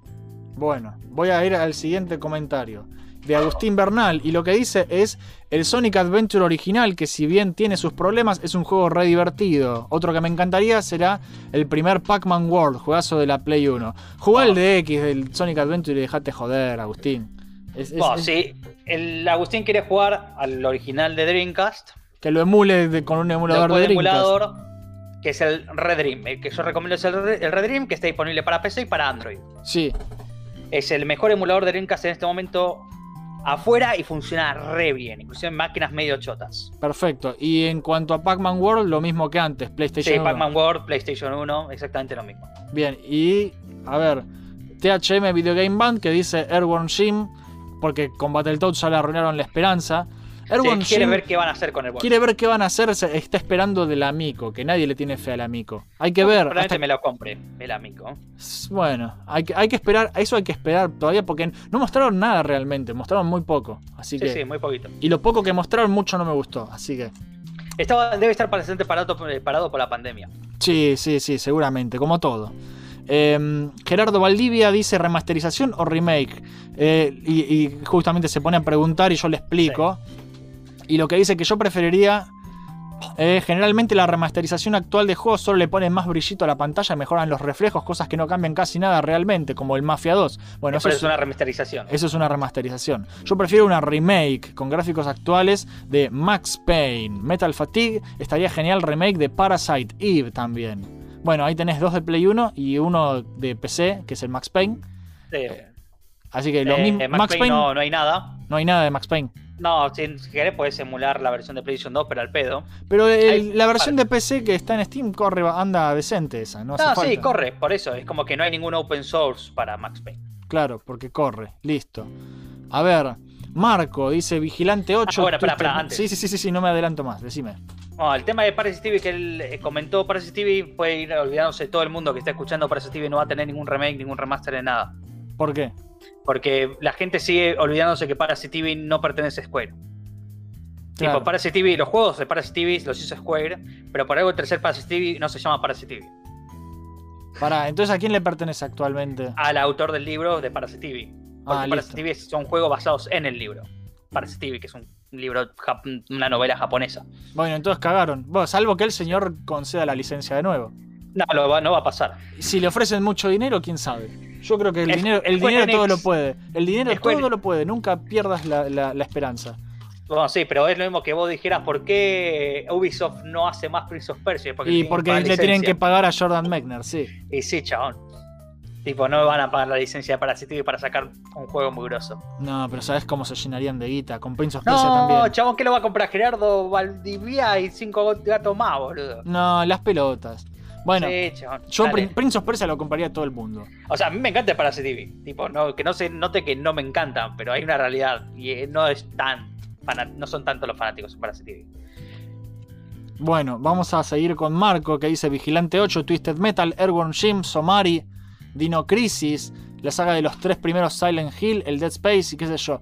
Bueno, voy a ir al siguiente comentario. De Agustín Bernal. Y lo que dice es: El Sonic Adventure original, que si bien tiene sus problemas, es un juego re divertido. Otro que me encantaría será el primer Pac-Man World, juegazo de la Play 1. Jugá el de X del Sonic Adventure y dejate joder, Agustín. Es- es- Bueno, es- si el Agustín quiere jugar al original de Dreamcast, Que lo emule de- con un emulador de Dreamcast. emulador, que es el Red Dream. El que yo recomiendo es el Red, el Red Dream, que está disponible para PC y para Android. Sí, Es el mejor emulador de Dreamcast en este momento afuera y funciona re bien, inclusive en máquinas medio chotas. perfecto. Y en cuanto a Pac-Man World, lo mismo que antes, PlayStation Sí, 1. Pac-Man World, PlayStation 1, exactamente lo mismo. Bien, y a ver, THM Video Game Band que dice Airborne Jim, porque con Battletoads ya le arruinaron la esperanza. Airborne Sí, quiere Jim ver qué van a hacer con el quiere ver qué van a hacer, se- está esperando del amico, que nadie le tiene fe al amico. Hay que ver. Probablemente hasta- me lo compre, el amigo. Bueno, hay que, hay que esperar, eso hay que esperar todavía porque no mostraron nada realmente, mostraron muy poco. Así Sí, que. sí, muy poquito. Y lo poco que mostraron, mucho no me gustó. Así que. Estaba, debe estar bastante parado, parado por la pandemia. Sí, sí, sí, seguramente, como todo. Eh, Gerardo Valdivia dice remasterización o remake. Eh, y, y justamente se pone a preguntar y yo le explico. Y lo que dice que yo preferiría. eh, generalmente la remasterización actual de juegos solo le pone más brillito a la pantalla, mejoran los reflejos, cosas que no cambian casi nada realmente, como el Mafia 2. Bueno, Pero eso es una remasterización. eso es una remasterización. Yo prefiero una remake con gráficos actuales de Max Payne. Metal Fatigue estaría genial remake de Parasite Eve también. Bueno, ahí tenés dos de Play 1 y uno de PC, que es el Max Payne. Sí. Así que lo Eh, mismo. Max Max Payne Payne. no, no hay nada. no hay nada de Max Payne. No, si, querés podés emular la versión de PlayStation 2, pero al pedo. Pero el- la versión de PC que está en Steam corre, anda decente esa, no hace No, falta. sí, corre, por eso. Es como que no hay ningún open source para Max Payne. Claro, porque corre. Listo. A ver, Marco dice Vigilante 8. Ah, bueno, espera, antes. Sí, sí, sí, sí, no me adelanto más, decime. Bueno, el tema de Parasite TV que él eh, comentó, Parasite TV puede ir olvidándose todo el mundo que está escuchando Parasite TV no va a tener ningún remake, ningún remaster de nada. ¿Por qué? Porque la gente sigue olvidándose que Parasite TV no pertenece a Square. Claro. Tipo, Parasite TV, los juegos de Parasite TV los hizo Square, pero por algo el tercer Parasite TV no se llama Parasite TV. Pará, entonces ¿a quién le pertenece actualmente? Al autor del libro de Parasite TV. Porque Ah, Parasite TV son juegos basados en el libro. Parasite TV, que es un libro, una novela japonesa. Bueno, entonces cagaron. Bueno, salvo que el señor conceda la licencia de nuevo. No, lo va- no va a pasar. Si le ofrecen mucho dinero, quién sabe. Yo creo que el Es- dinero, el dinero todo lo puede. El dinero todo lo puede. Nunca pierdas la, la- la esperanza. Bueno, sí, pero es lo mismo que vos dijeras, ¿por qué Ubisoft no hace más Prince of Persia? y porque le tienen que pagar a Jordan Mechner, sí. Y sí, chabón. Tipo, no van a pagar la licencia de Parasite para sacar un juego muy grosso. No, pero ¿sabes cómo se llenarían de guita? Con Prince of Persia No, también. chabón, ¿qué lo va a comprar Gerardo Valdivia y cinco gatos más, boludo? No, las pelotas. Bueno, Sí, yo dale. Prin- Prince of Persia lo compraría a todo el mundo. O sea, a mí me encanta Parasite TV. Tipo, no, que no se note que no me encantan, pero hay una realidad. Y eh, no es tan no son tanto los fanáticos de Parasite TV. Bueno, vamos a seguir con Marco que dice Vigilante 8, Twisted Metal, Airborne Jim, Somari, Dino Crisis, la saga de los tres primeros Silent Hill, el Dead Space y qué sé yo.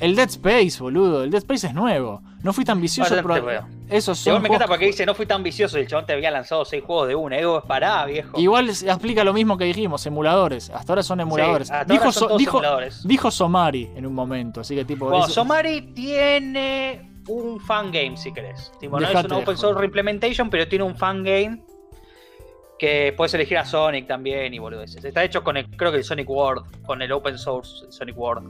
El Dead Space, boludo, el Dead Space es nuevo. No fui tan vicioso, te pero veo. esos Igual son me encanta porque dice, no fui tan vicioso y el chabón te había lanzado seis juegos de una. Pará, viejo. Igual se aplica lo mismo que dijimos, emuladores. Hasta ahora son emuladores. hasta dijo, ahora son So- todos dijo, emuladores. dijo Somari en un momento, así que tipo. Bueno, Somari tiene un fangame, si querés. Tipo, no es una open source implementation, pero tiene un fangame que puedes elegir a Sonic también y boludeces. Está hecho con el, creo que el Sonic World, con el open source Sonic World.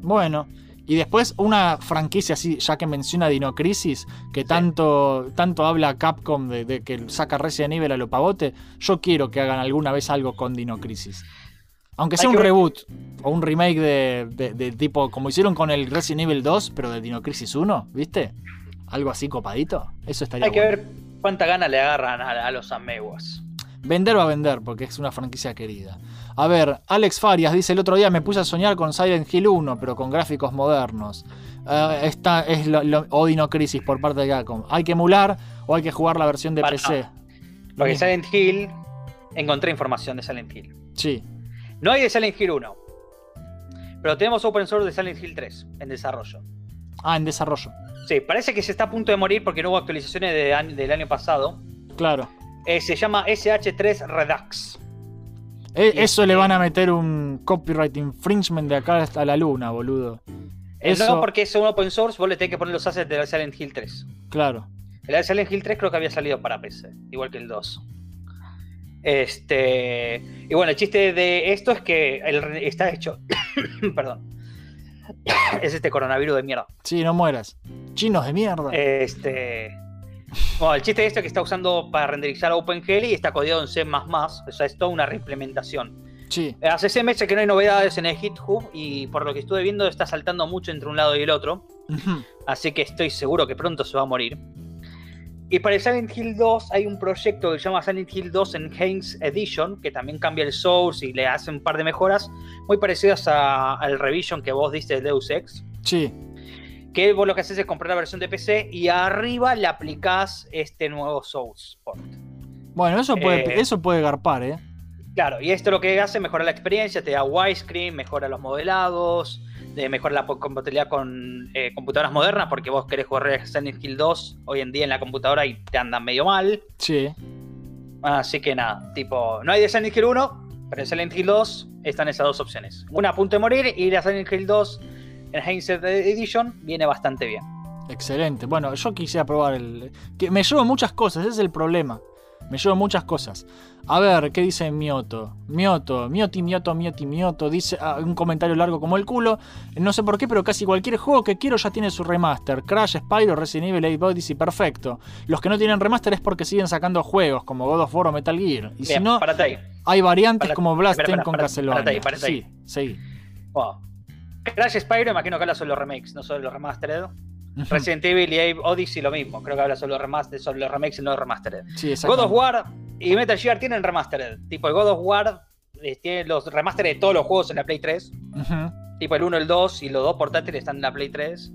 Bueno, y después una franquicia así, ya que menciona Dino Crisis, que tanto, tanto habla Capcom de, de que saca Resident Evil a lo pavote, yo quiero que hagan alguna vez algo con Dino Crisis. Aunque sea Hay un que reboot o un remake de, de- de tipo, como hicieron con el Resident Evil 2, pero de Dino Crisis 1, ¿viste? Algo así copadito. Eso estaría Hay que ver cuánta gana le agarran a, a los amigos. Vender va a vender, porque es una franquicia querida. A ver, Alex Farias dice: El otro día me puse a soñar con Silent Hill 1, pero con gráficos modernos. Eh, esta es lo, lo- Crisis por parte de Capcom. ¿Hay que emular o hay que jugar la versión de PC? Porque. Silent Hill, encontré información de Silent Hill. Sí. No hay de Silent Hill 1. Pero tenemos open source de Silent Hill 3 en desarrollo. Ah, en desarrollo. Sí, parece que se está a punto de morir porque no hubo actualizaciones de del año pasado. Claro. Eh, se llama SH3 Redux. Y eso le van a meter un copyright infringement de acá hasta la luna, boludo. Eh, Eso, No porque es un open source, vos le tenés que poner los assets de Silent Hill 3. claro. El Silent Hill 3 creo que había salido para PC, igual que el 2. Este. Y bueno, el chiste de esto es que el está hecho. (coughs) Perdón. (coughs) es este coronavirus de mierda. Sí, no mueras. Chinos de mierda. Este. Bueno, el chiste es que está usando para renderizar OpenGL y está codiado en C. O sea, es toda una reimplementación. Sí. Eh, Hace seis meses que no hay novedades en el GitHub y por lo que estuve viendo está saltando mucho entre un lado y el otro. Así que estoy seguro que pronto se va a morir. Y para el Silent Hill 2 hay un proyecto que se llama Silent Hill 2 Enhanced Edition, que también cambia el source y le hace un par de mejoras muy parecidas al revision que vos diste de Deus Ex. Sí. Que vos lo que haces es comprar la versión de PC y arriba le aplicás este nuevo source port. Bueno, eso puede, Eh, eso puede garpar, ¿eh? Claro, y esto lo que hace es mejorar la experiencia, te da widescreen, mejora los modelados, de mejorar la compatibilidad con eh, computadoras modernas, porque vos querés jugar Silent Hill 2 hoy en día en la computadora y te andan medio mal. Sí. Así que nada, tipo, no hay de Silent Hill 1, pero en Silent Hill 2 están esas dos opciones. Una a punto de morir y la Silent Hill 2 en Heinz Edition viene bastante bien. Excelente. Bueno, yo quisiera probar el. Que me llevo muchas cosas, ese es el problema. Me llevo muchas cosas. A ver, ¿qué dice Mioto? Mioto, Mioti, Mioto, Mioti, Mioto. Dice ah, un comentario largo como el culo. No sé por qué, pero casi cualquier juego que quiero ya tiene su remaster. Crash, Spyro, Resident Evil, 8 Odyssey, perfecto. Los que no tienen remaster es porque siguen sacando juegos como God of War o Metal Gear. Y si no, hay variantes Párate, como Blasting con Castlevania. Sí, sí. Wow. Crash Spyro, imagino que habla sobre los remakes, no sobre los remastered. Resident Evil y Abe Odyssey lo mismo. Creo que habla sobre los remastered, sobre los remakes y no los remastered. Sí, God of War y Metal Gear tienen remastered. Tipo, el God of War eh, tiene los remastered de todos los juegos en la Play 3. Ujú. Tipo el 1, el 2 y los dos portátiles están en la Play 3.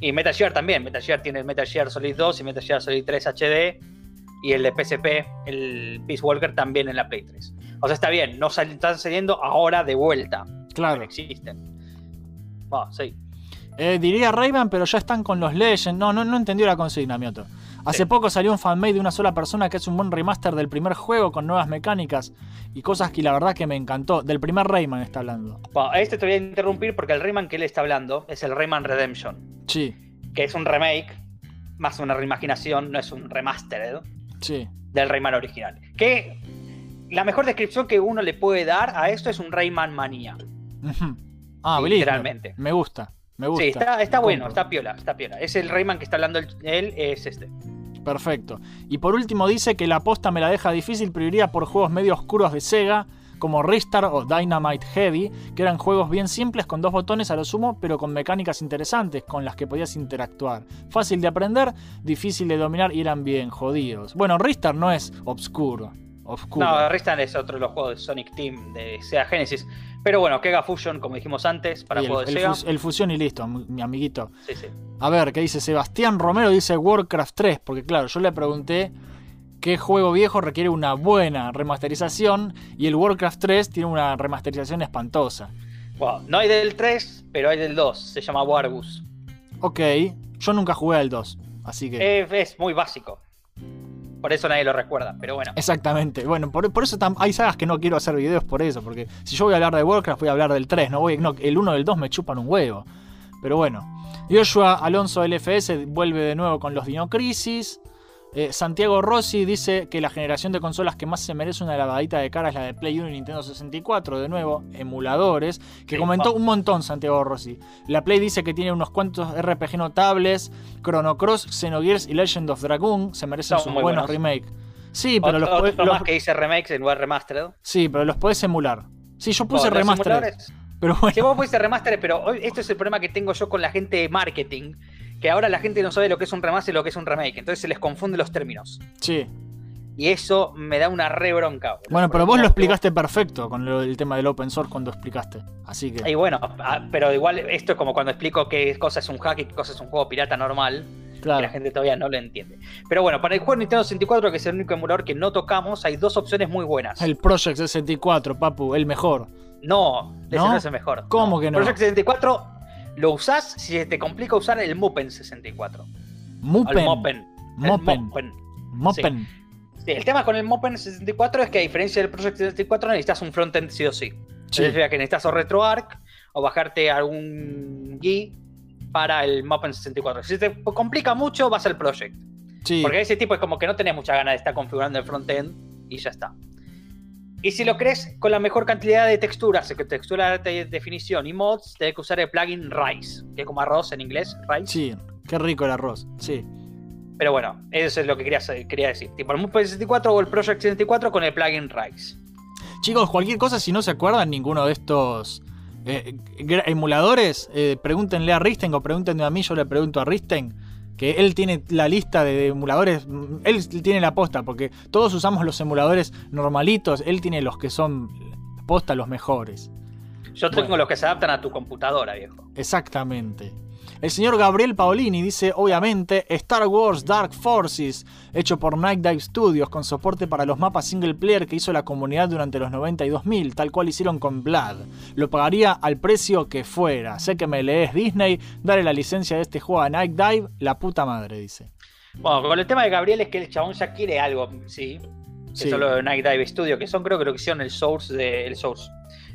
Y Metal Gear también. Metal Gear tiene el Metal Gear Solid 2 y Metal Gear Solid 3 HD. Y el de PSP, el Peace Walker, también en la Play 3. O sea, está bien, no sal- están saliendo ahora de vuelta. Claro. Existen. Sí. Eh, diría Rayman, pero ya están con los Legends. No, no, no entendió la consigna, Mioto. Hace poco salió un fanmade de una sola persona que es un buen remaster del primer juego con nuevas mecánicas y cosas que la verdad que me encantó. Del primer Rayman está hablando. Bueno, a este te voy a interrumpir porque el Rayman que él está hablando es el Rayman Redemption. Sí, Que es un remake, más una reimaginación, no es un remastered. sí. del Rayman original. Que la mejor descripción que uno le puede dar a esto es un Rayman manía. Ujú. Ah, Literalmente. Me gusta, me gusta. Sí, está, está bueno, Compro. está piola, está piola. Es el Rayman que está hablando él, es este. Perfecto. Y por último dice que la aposta me la deja difícil, pero iría por juegos medio oscuros de Sega, como Ristar o Dynamite Heavy, que eran juegos bien simples con dos botones a lo sumo, pero con mecánicas interesantes con las que podías interactuar. Fácil de aprender, difícil de dominar y eran bien jodidos. Bueno, Ristar no es obscuro. Oscuro. No, Ristan es otro de los juegos de Sonic Team de Sega Genesis. Pero bueno, Kega Fusion, como dijimos antes, para el, juegos de el Sega. el fusión y listo, mi mi amiguito. Sí, sí. A ver, ¿qué dice Sebastián Romero? Dice Warcraft 3, porque claro, yo le pregunté qué juego viejo requiere una buena remasterización y el Warcraft 3 tiene una remasterización espantosa. No hay del 3, pero hay del 2. Se llama Wargus. Ok, yo nunca jugué al 2, así que... Eh, es muy básico. Por eso nadie lo recuerda, pero bueno. Exactamente, bueno, por, por eso hay sagas que no quiero hacer videos por eso, porque si yo voy a hablar de Warcraft voy a hablar del 3, no voy, no, el 1 del 2 me chupan un huevo. Pero bueno, Joshua Alonso LFS vuelve de nuevo con los Dino Crisis. Eh, Santiago Rossi dice que la generación de consolas que más se merece una lavadita de cara es la de Play 1 y Nintendo 64, de nuevo, emuladores, que Sí, comentó un montón Santiago Rossi. La Play dice que tiene unos cuantos RPG notables, Chrono Cross, Xenogears y Legend of Dragoon, se merecen sus buenos buenos. remakes. Sí, pero los, podés- otro los- más que dice remakes en lugar remastered. sí, pero los podés emular. Sí, yo puse Bueno, los remaster. emuladores- Pero bueno, vos pusiste remaster, pero hoy, esto es el problema que tengo yo con la gente de marketing, que ahora la gente no sabe lo que es un remaster y lo que es un remake, entonces se les confunde los términos. sí. Y eso me da una re bronca. Bueno, pero vos lo explicaste perfecto con lo- el tema del open source cuando explicaste. Así que. Y bueno, ah, pero igual esto es como cuando explico qué cosa es un hack y qué cosa es un juego pirata normal. Claro. Que la gente todavía no lo entiende. Pero bueno, para el juego Nintendo 64, que es el único emulador que no tocamos, hay dos opciones muy buenas. El Project 64, papu, el mejor. No, ese ¿No? no es el mejor. ¿Cómo que no? Project 64 lo usás si se te complica usar el Mupen 64. Mupen. El Mopen. El Mopen. Mopen. Mopen. Sí, el tema con el Mopen 64 es que a diferencia del Project 64 necesitas un frontend sí o sí. Sí. Es decir, que necesitas o RetroArch o bajarte algún GUI para el Mopen 64. Si te complica mucho, vas al Project. Sí. Porque ese tipo es como que no tenés mucha ganas de estar configurando el frontend y ya está. Y si lo crees con la mejor cantidad de texturas, textura de definición y mods, tenés que usar el plugin Rise, que es como arroz en inglés, Rise. Sí, qué rico el arroz. Sí. Pero bueno, eso es lo que quería, quería decir. Tipo el Mopen 64 o el Project 64 con el plugin Rise. Chicos, cualquier cosa, si no se acuerdan ninguno de estos eh, emuladores, eh, pregúntenle a Risten o pregúntenme a mí, yo le pregunto a Risten, que él tiene la lista de emuladores, él tiene la posta, porque todos usamos los emuladores normalitos, él tiene los que son posta los mejores. Yo tengo los que se adaptan a tu computadora, viejo. Exactamente. El señor Gabriel Paolini dice, obviamente, Star Wars Dark Forces, hecho por Night Dive Studios, con soporte para los mapas single player que hizo la comunidad durante los 92.000, tal cual hicieron con Blood. Lo pagaría al precio que fuera. Sé que me lees Disney, dale la licencia de este juego a Night Dive, la puta madre, dice. Bueno, con el tema de Gabriel es que el chabón ya quiere algo, sí. Sí. son los de Night Dive Studio, que son creo que lo que hicieron el Source de. El Source.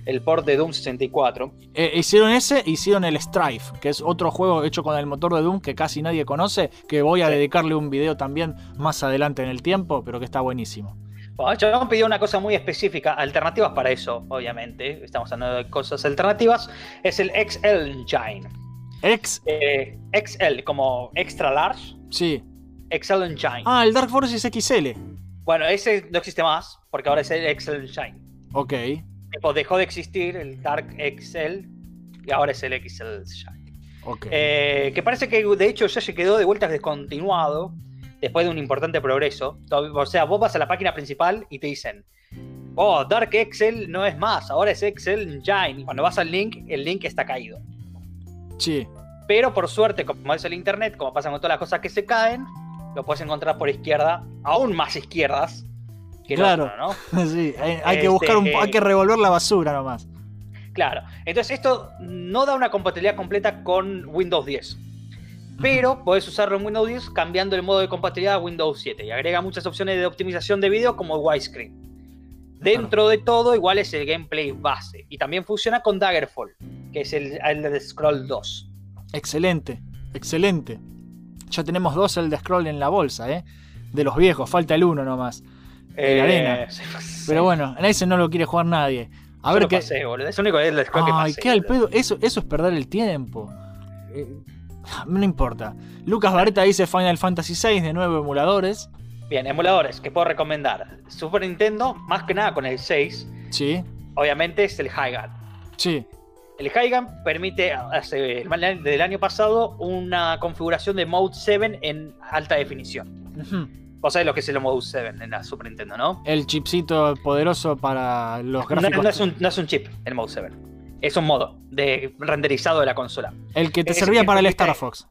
El port de Doom 64. Eh, hicieron ese, hicieron el Strife, que es otro juego hecho con el motor de Doom que casi nadie conoce, que voy a dedicarle un video también más adelante en el tiempo, pero que está buenísimo. Bueno, chabón pidió una cosa muy específica, alternativas para eso, obviamente. Estamos hablando de cosas alternativas. Es el XL Engine. X, Eh, XL, como extra large. sí. XL Engine. Ah, el Dark Forces XL. Bueno, ese no existe más, porque ahora es el XL Engine. Ok. Tipo, dejó de existir el Dark XL y ahora es el XL Shine. Ok. Eh, que parece que de hecho ya se quedó de vuelta descontinuado después de un importante progreso. O sea, vos vas a la página principal y te dicen, oh, Dark XL no es más, ahora es XL Engine. Y cuando vas al link, el link está caído. Sí. Pero por suerte, como es el internet, como pasa con todas las cosas que se caen, lo puedes encontrar por izquierda, aún más izquierdas que el Claro. otro, ¿no? (laughs) sí, hay, hay que Este, buscar un, hay que revolver la basura nomás. Claro. Entonces esto no da una compatibilidad completa con Windows 10. Pero podés usarlo en Windows 10 cambiando el modo de compatibilidad a Windows 7 y agrega muchas opciones de optimización de video como widescreen. Dentro de todo, igual es el gameplay base. Y también funciona con Daggerfall, que es el Elder Scroll 2. Excelente, excelente. Ya tenemos dos el de Scroll en la bolsa, ¿eh? De los viejos, falta el uno nomás. Eh, arena. sí, Pero bueno, en ese no lo quiere jugar nadie. A yo ver lo qué. pasé, boludo. Es el único Scroll que Ay, pasé. qué al pedo. Eso, eso es perder el tiempo. Eh, no importa. Lucas Vareta dice Final Fantasy VI de nuevo emuladores. Bien, emuladores que puedo recomendar. Super Nintendo, más que nada con el 6, Sí, obviamente es el Hygan. sí. El Hygan permite, hace del año pasado, una configuración de Mode 7 en alta definición. Ujú. Vos sabés lo que es el Mode 7 en la Super Nintendo, ¿no? El chipcito poderoso para los No, gráficos. no es un, no es un chip el Mode 7. Es un modo de renderizado de la consola. El que te es servía que para el Star Fox.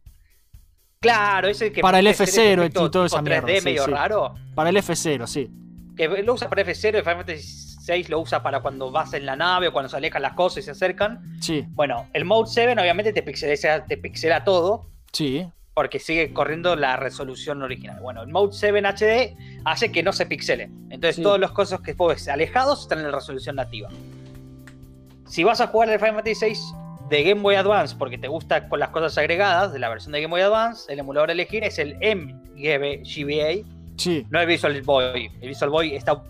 Claro, es el que Para el permite hacer F0 y tipo esa mierda, 3D sí, medio sí. raro. Para el F0, sí. Que lo usa para F0 y Final Fantasy 6 lo usa para cuando vas en la nave o cuando se alejan las cosas y se acercan. Sí, Bueno, el Mode 7 obviamente te pixela, te pixela todo sí. Porque sigue corriendo la resolución original. Bueno, el Mode 7 HD hace que no se pixele. Entonces Sí. todos los cosas que vos ves alejados están en la resolución nativa. Si vas a jugar el Final Fantasy 6 de Game Boy Advance porque te gusta con las cosas agregadas de la versión de Game Boy Advance, el emulador a elegir es el MGBA, Sí. no el Visual Boy. El Visual Boy está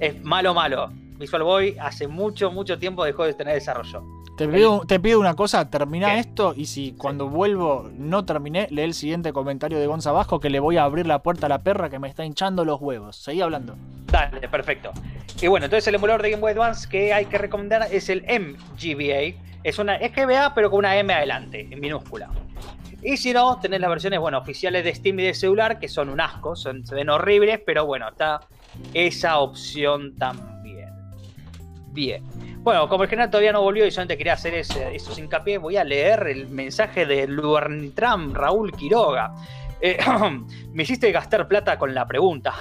es malo malo. Visual Boy hace mucho mucho tiempo dejó de tener desarrollo. Te pido, te pido una cosa, termina ¿Qué? esto y si cuando vuelvo no terminé, lee el siguiente comentario de Gonza Vasco que le voy a abrir la puerta a la perra que me está hinchando los huevos. Seguí hablando. Dale, perfecto. Y bueno, entonces el emulador de Game Boy Advance que hay que recomendar es el MGBA. Es una SGBA, pero con una M adelante, en minúscula. Y si no, tenés las versiones, bueno, oficiales de Steam y de celular, que son un asco, son, se ven horribles, pero bueno, está esa opción también. Bueno, como el general todavía no volvió y solamente quería hacer ese, esos hincapié, voy a leer el mensaje de Luarnitram Raúl Quiroga. Eh, (clears throat) me hiciste gastar plata con la pregunta.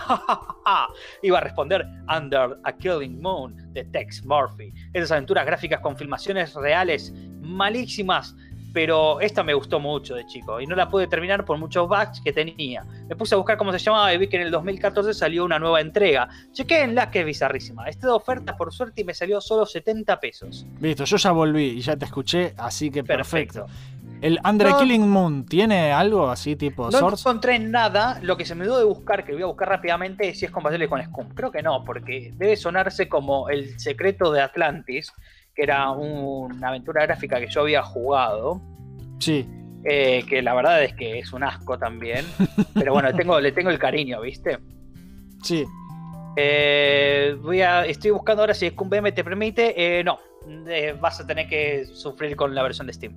(laughs) Iba a responder Under a Killing Moon de Tex Murphy. Esas aventuras gráficas con filmaciones reales malísimas, pero esta me gustó mucho de chico y no la pude terminar por muchos bugs que tenía. Me puse a buscar cómo se llamaba y vi que en el 2014 salió una nueva entrega. Chequéenla que es bizarrísima. Está de oferta por suerte y me salió solo 70 pesos. Listo, yo ya volví y ya te escuché, así que perfecto. Perfecto. ¿El Under No. Killing Moon tiene algo así tipo No Source? encontré nada. Lo que se me dio de buscar, que voy a buscar rápidamente, es si es compatible con Scum. Creo que no, porque debe sonarse como El secreto de Atlantis, que era una aventura gráfica que yo había jugado. Sí. eh, que la verdad es que es un asco también. Pero bueno, tengo, le tengo el cariño, ¿viste? Sí. Eh, voy a, estoy buscando ahora si Scum BM te permite. Eh, no, vas a tener que sufrir con la versión de Steam.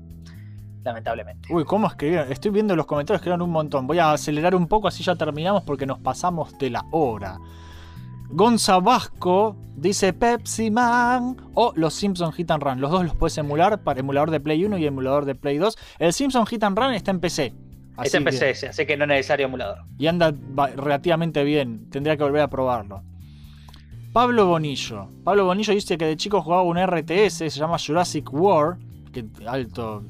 Lamentablemente. Uy, ¿cómo escribieron? Estoy viendo los comentarios que eran un montón. Voy a acelerar un poco así ya terminamos porque nos pasamos de la hora. Gonza Vasco Dice Pepsi Man o los Simpson Hit and Run. Los dos los puedes emular para emulador de Play 1 y emulador de Play 2. El Simpson Hit and Run está en PC. Este en PC, así que no es necesario emulador. Y anda relativamente bien. Tendría que volver a probarlo. Pablo Bonillo. Pablo Bonillo dice que de chico jugaba un RTS, se llama Jurassic War. Que alto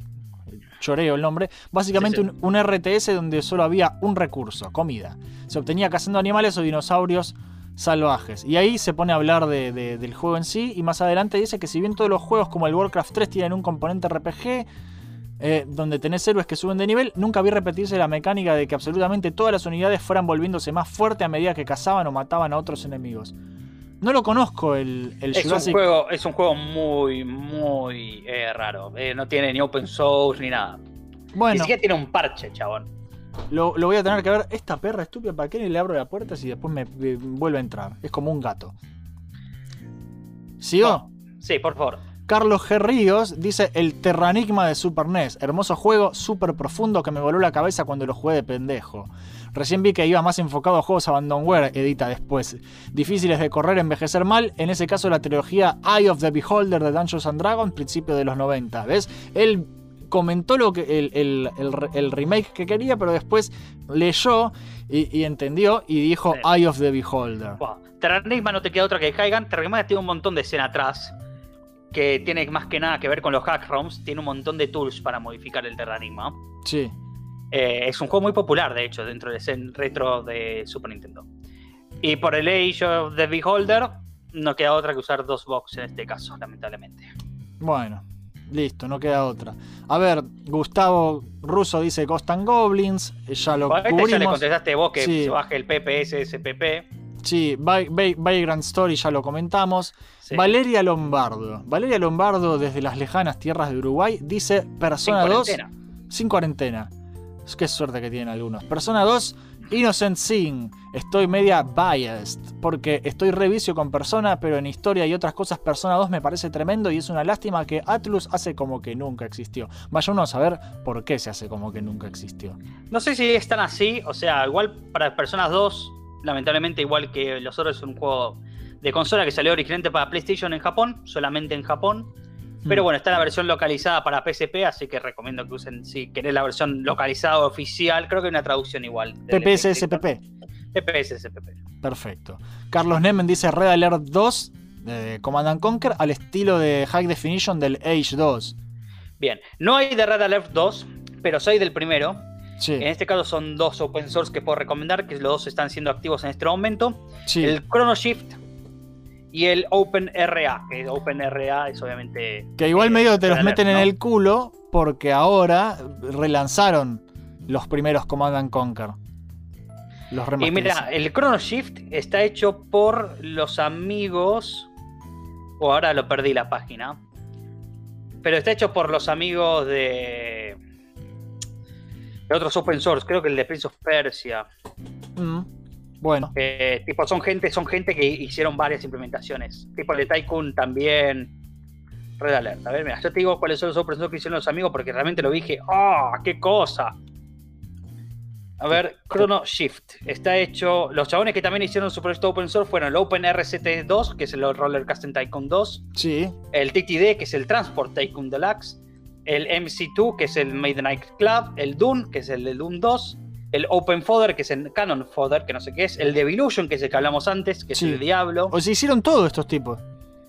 choreo el nombre. Básicamente Un, un, RTS donde solo había un recurso, comida. Se obtenía cazando animales o dinosaurios salvajes. Y ahí se pone a hablar de, de, del juego en sí. Y más adelante dice que si bien todos los juegos como el Warcraft 3 tienen un componente RPG, eh, donde tenés héroes que suben de nivel, nunca vi repetirse la mecánica de que absolutamente todas las unidades fueran volviéndose más fuertes a medida que cazaban o mataban a otros enemigos. No lo conozco el, el es Un juego, es un juego muy, muy eh, raro. Eh, no tiene ni open source ni nada. Bueno. Ni siquiera tiene un parche, chabón. Lo, lo, voy a tener que ver. Esta perra estúpida, ¿para qué le abro la puerta si después me, me vuelve a entrar? Es como un gato. ¿Sigo? Sí, por favor. Carlos G. Ríos dice el Terranigma de Super NES. Hermoso juego, súper profundo que me voló la cabeza cuando lo jugué de pendejo. Recién vi que iba más enfocado a juegos abandonware, edita después. Difíciles de correr, envejecer mal. En ese caso, la trilogía Eye of the Beholder de Dungeons and Dragons, principio de los 90. ¿Ves? Él comentó lo que el, remake que quería, pero después leyó y, entendió y dijo Eye of the Beholder. Terranigma no te queda otra que caigan. Terranigma tiene un montón de escena atrás que tiene más que nada que ver con los hack ROMs, tiene un montón de tools para modificar el Terranigma. Sí. Eh, es un juego muy popular, de hecho, dentro de ese retro de Super Nintendo. Y por el Age of the Beholder, no queda otra que usar dos box en este caso, lamentablemente. Bueno, listo, no queda otra. A ver, Gustavo Russo dice Ghost and Goblins, ya lo este ya le contestaste vos que se baje el PPS SPP. Sí, Vagrant Story ya lo comentamos. Valeria Lombardo. Valeria Lombardo, desde las lejanas tierras de Uruguay, dice Persona 2. Sin cuarentena. Qué suerte que tienen algunos. Persona 2, Innocent Sin. Estoy media biased. Porque estoy revicio con Persona, pero en historia y otras cosas, Persona 2 me parece tremendo y es una lástima que Atlus hace como que nunca existió. Vaya uno a saber por qué se hace como que nunca existió. No sé si es tan así. O sea, igual para Personas 2 lamentablemente, igual que los otros, es un juego de consola que salió originalmente para PlayStation en Japón, solamente en Japón. Pero mm. bueno, está la versión localizada para PSP, así que recomiendo que usen, si querés la versión localizada oficial, creo que hay una traducción igual. PPSSPP. PPSSPP. Perfecto. Carlos Nemen dice Red Alert 2 de Command Conquer al estilo de High Definition del Age 2. Bien, no hay de Red Alert 2, pero soy del primero. En este caso son dos open source que puedo recomendar, que los dos están siendo activos en este momento. El Chrono Shift y el OpenRA, que OpenRA es obviamente... Que igual eh, medio te los meten en el culo porque ahora relanzaron los primeros Command and Conquer. Los y mira, el Chrono Shift está hecho por los amigos... O ahora lo perdí la página. Pero está hecho por los amigos de otros open source, creo que el de Prince of Persia. Mm, bueno. Eh, tipo, son gente, son gente que hicieron varias implementaciones. Tipo el de Tycoon también. Red Alert. A ver, mira, yo te digo cuáles son los open source que hicieron los amigos porque realmente lo dije. ¡Ah! ¡Qué cosa! A ver, Chrono Shift. Está hecho. Los chabones que también hicieron su proyecto open source fueron el OpenRCT 2, que es el Roller Casting Tycoon 2. Sí. El TTD, que es el Transport Tycoon Deluxe el MC2, que es el Made Night Club, el Dune, que es el de Dune 2, el Open Fodder, que es el Canon Fodder, que no sé qué es, el Devilution, que es el que hablamos antes, que es el Diablo. O se hicieron todos estos tipos.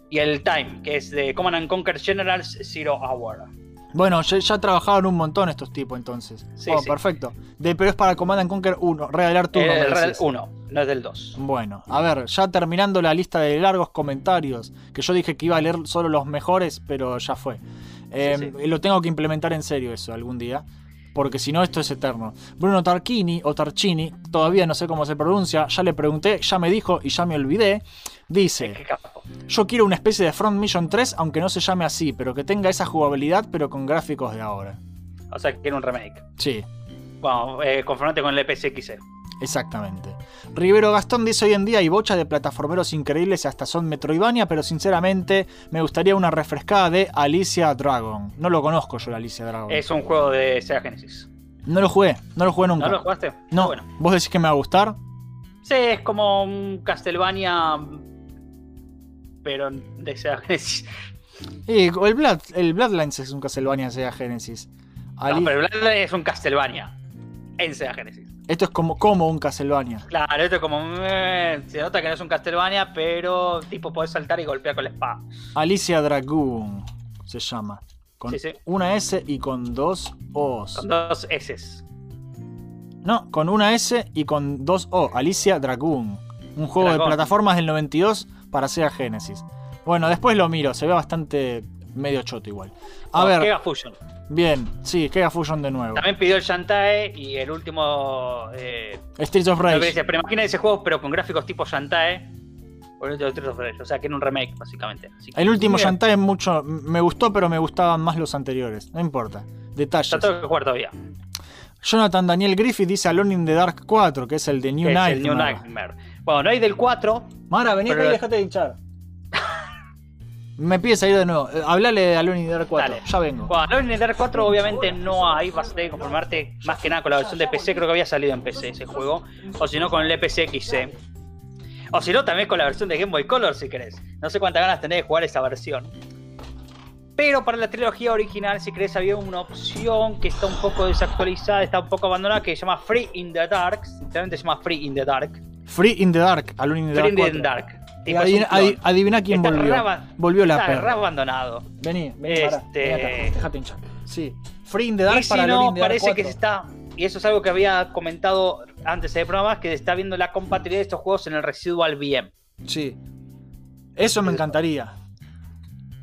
Y el Time, que es de Command and Conquer Generals Zero Hour. Bueno, ya, ya, trabajaron un montón estos tipos entonces. Sí, oh, perfecto. De, pero es para Command and Conquer 1, Red Alert 1. El Red 1, no es del 2. Bueno, a ver, ya terminando la lista de largos comentarios, que yo dije que iba a leer solo los mejores, pero ya fue. Eh, lo tengo que implementar en serio eso algún día. Porque si no, esto es eterno. Bruno Tarquini o Tarchini, todavía no sé cómo se pronuncia, ya le pregunté, ya me dijo y ya me olvidé. Dice: Yo quiero una especie de Front Mission 3, aunque no se llame así, pero que tenga esa jugabilidad, pero con gráficos de ahora. O sea, que quiere un remake. Sí. Bueno, eh, conformante con el EPCXE. Exactamente. Rivero Gastón dice hoy en día hay bocha de plataformeros increíbles hasta son Metroidvania, pero sinceramente me gustaría una refrescada de Alicia Dragon. No lo conozco yo, Alicia Dragon. Es un juego de Sega Genesis. No lo jugué, no lo jugué nunca. ¿No lo jugaste? No. Bueno. ¿Vos decís que me va a gustar? Sí, es como un Castlevania pero de Sega Genesis. Y el, Blood, el Bloodlines es un Castlevania de Sega Genesis. Ali- No, pero Bloodline es un Castlevania en Sega Genesis. Esto es como, como un Castlevania. Claro, esto es como. eh, se nota que no es un Castlevania, pero tipo podés saltar y golpear con la espada. Alicia Dragoon se llama. Con Sí, sí. una S y con dos O's. Con dos S. No, con una S y con dos O. Alicia Dragoon. Un juego de plataformas del 92 para Sega Genesis. Bueno, después lo miro, se ve bastante medio choto igual. A ver, Fusion. Bien, sí, Kega Fusion de nuevo. También pidió el Shantae y el último. Eh, Streets of Rage. pero imagina ese juego, pero con gráficos tipo Shantae. O el último Streets of Rage, O sea, que era un remake, básicamente. Así que- El último Bien. Shantae mucho, me gustó, pero me gustaban más los anteriores. No importa. Detalles. Está todo que jugar todavía. Jonathan Daniel Griffith dice Alone in the Dark 4, que es el de New Nightmare. el New Nightmare. Bueno, no hay del 4. Mara, vení acá y dejate de hinchar. Me pides salir de nuevo. Eh, Hablale de Alone in the Dark 4. Dale. Ya vengo. Bueno, Alone in the Dark 4 obviamente no hay, vas a tener que conformarte más que nada con la versión de PC, creo que había salido en PC ese juego, o si no con el EPC XC. O si no también con la versión de Game Boy Color si querés. No sé cuántas ganas tenés de jugar esa versión. Pero para la trilogía original, si querés, había una opción que está un poco desactualizada, está un poco abandonada, que se llama Free in the Dark. Literalmente se llama Free in the Dark. Free in the Dark. Alone in the Dark. Free in the 4. Dark. Y Tipo, es adivina, adi- quién Está volvió. Volvió la está perra. abandonado. Vení, vení, Este- Dejate hinchar. Sí. Free in the Dark Y si para Alone no, in the Dark parece 4. que se está. Y eso es algo que había comentado antes del programa, que se está viendo la compatibilidad de estos juegos en el Residual VM. Sí. Eso me encantaría.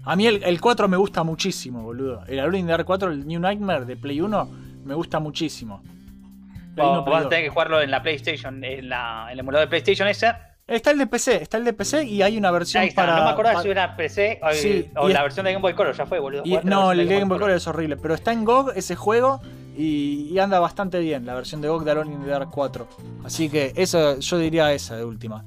A mí el, el 4 me gusta muchísimo, boludo. El Alone in the Dark 4, el New Nightmare de Play 1, me gusta muchísimo. Play 1, Play vas a 2. tener que jugarlo en la PlayStation, en, la, en el emulador de PlayStation ese. Está el de PC, está el de PC y hay una versión Ahí está, para. no me acordaba pa- si era PC o, Sí, o la es- versión de Game Boy Color, ya fue, boludo. y- no, el de Game Boy Color es horrible, pero está en GOG ese juego y, y anda bastante bien, la versión de GOG de Alone in the Dark 4. Así que eso, yo diría esa de última.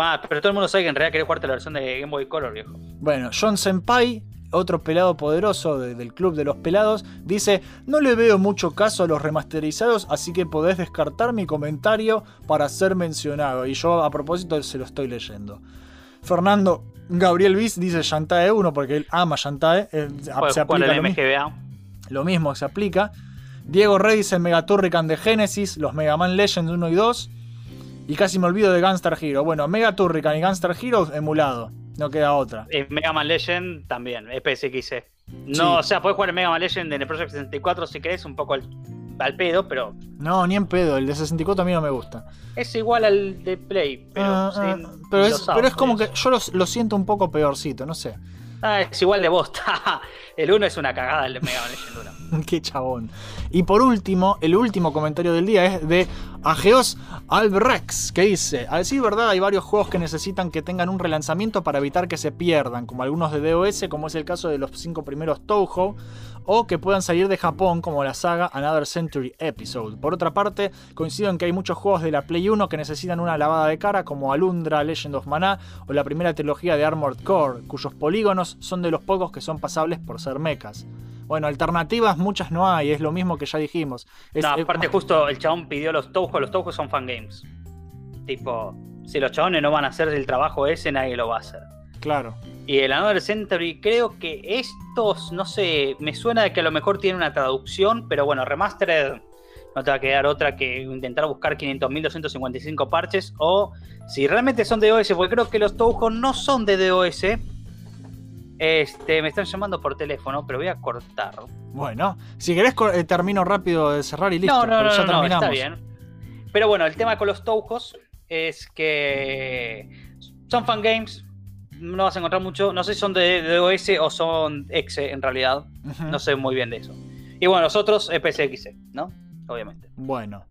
Va, pero todo el mundo sabe que en realidad querés jugarte la versión de Game Boy Color, viejo. Bueno, John Senpai, otro pelado poderoso de- del club de los pelados, dice, no le veo mucho caso a los remasterizados, así que podés descartar mi comentario para ser mencionado. Y yo a propósito se lo estoy leyendo. Fernando Gabriel Viz dice Shantae 1 porque él ama Shantae. eh, se aplica el lo, mismo se aplica. Diego Rey dice Mega Turrican de Genesis, los Mega Man Legends 1 y 2. Y casi me olvido de Gunstar Hero. Bueno, Mega Turrican y Gunstar Hero emulado. No queda otra. En Mega Man Legend también, es PSXC. No, Sí. o sea, podés jugar el Mega Man Legend en el Project 64 si querés, un poco al, al pedo, pero No, ni en pedo. El de 64 a mí no me gusta. es igual al de Play. Pero, Ah, sin ah, pero, es, pero es como que yo lo, lo siento un poco peorcito, no sé. Ah, es igual de bosta. (laughs) El 1 es una cagada, el de Mega Man Legend 1. (laughs) Qué chabón. Y por último, el último comentario del día es de Ageos Albrex, que dice, a decir verdad hay varios juegos que necesitan que tengan un relanzamiento para evitar que se pierdan, como algunos de DOS, como es el caso de los cinco primeros Touhou, o que puedan salir de Japón, como la saga Another Century Episode. Por otra parte, coincido en que hay muchos juegos de la Play 1 que necesitan una lavada de cara, como Alundra, Legend of Mana, o la primera trilogía de Armored Core, cuyos polígonos son de los pocos que son pasables por ser mechas. Bueno, alternativas muchas no hay, es lo mismo que ya dijimos. Es- no, es- aparte justo el chabón pidió los Touhou, los Touhou son fangames. Tipo, si los chabones no van a hacer el trabajo ese, nadie lo va a hacer. Claro. Y el Another Century, creo que estos, no sé, me suena de que a lo mejor tiene una traducción, pero bueno, Remastered no te va a quedar otra que intentar buscar 500.255 parches, o si realmente son de DOS, porque creo que los Touhou no son de DOS. Este, me están llamando por teléfono, pero voy a cortar. Bueno, si querés eh, termino rápido de cerrar y listo, No, no, no, ya no, no, terminamos. está bien. Pero bueno, el tema con los Touhos es que son fangames, no vas a encontrar mucho, no sé si son de, de OS o son exe en realidad, no sé muy bien de eso. Y bueno, los otros es PSX, ¿no? Obviamente. Bueno,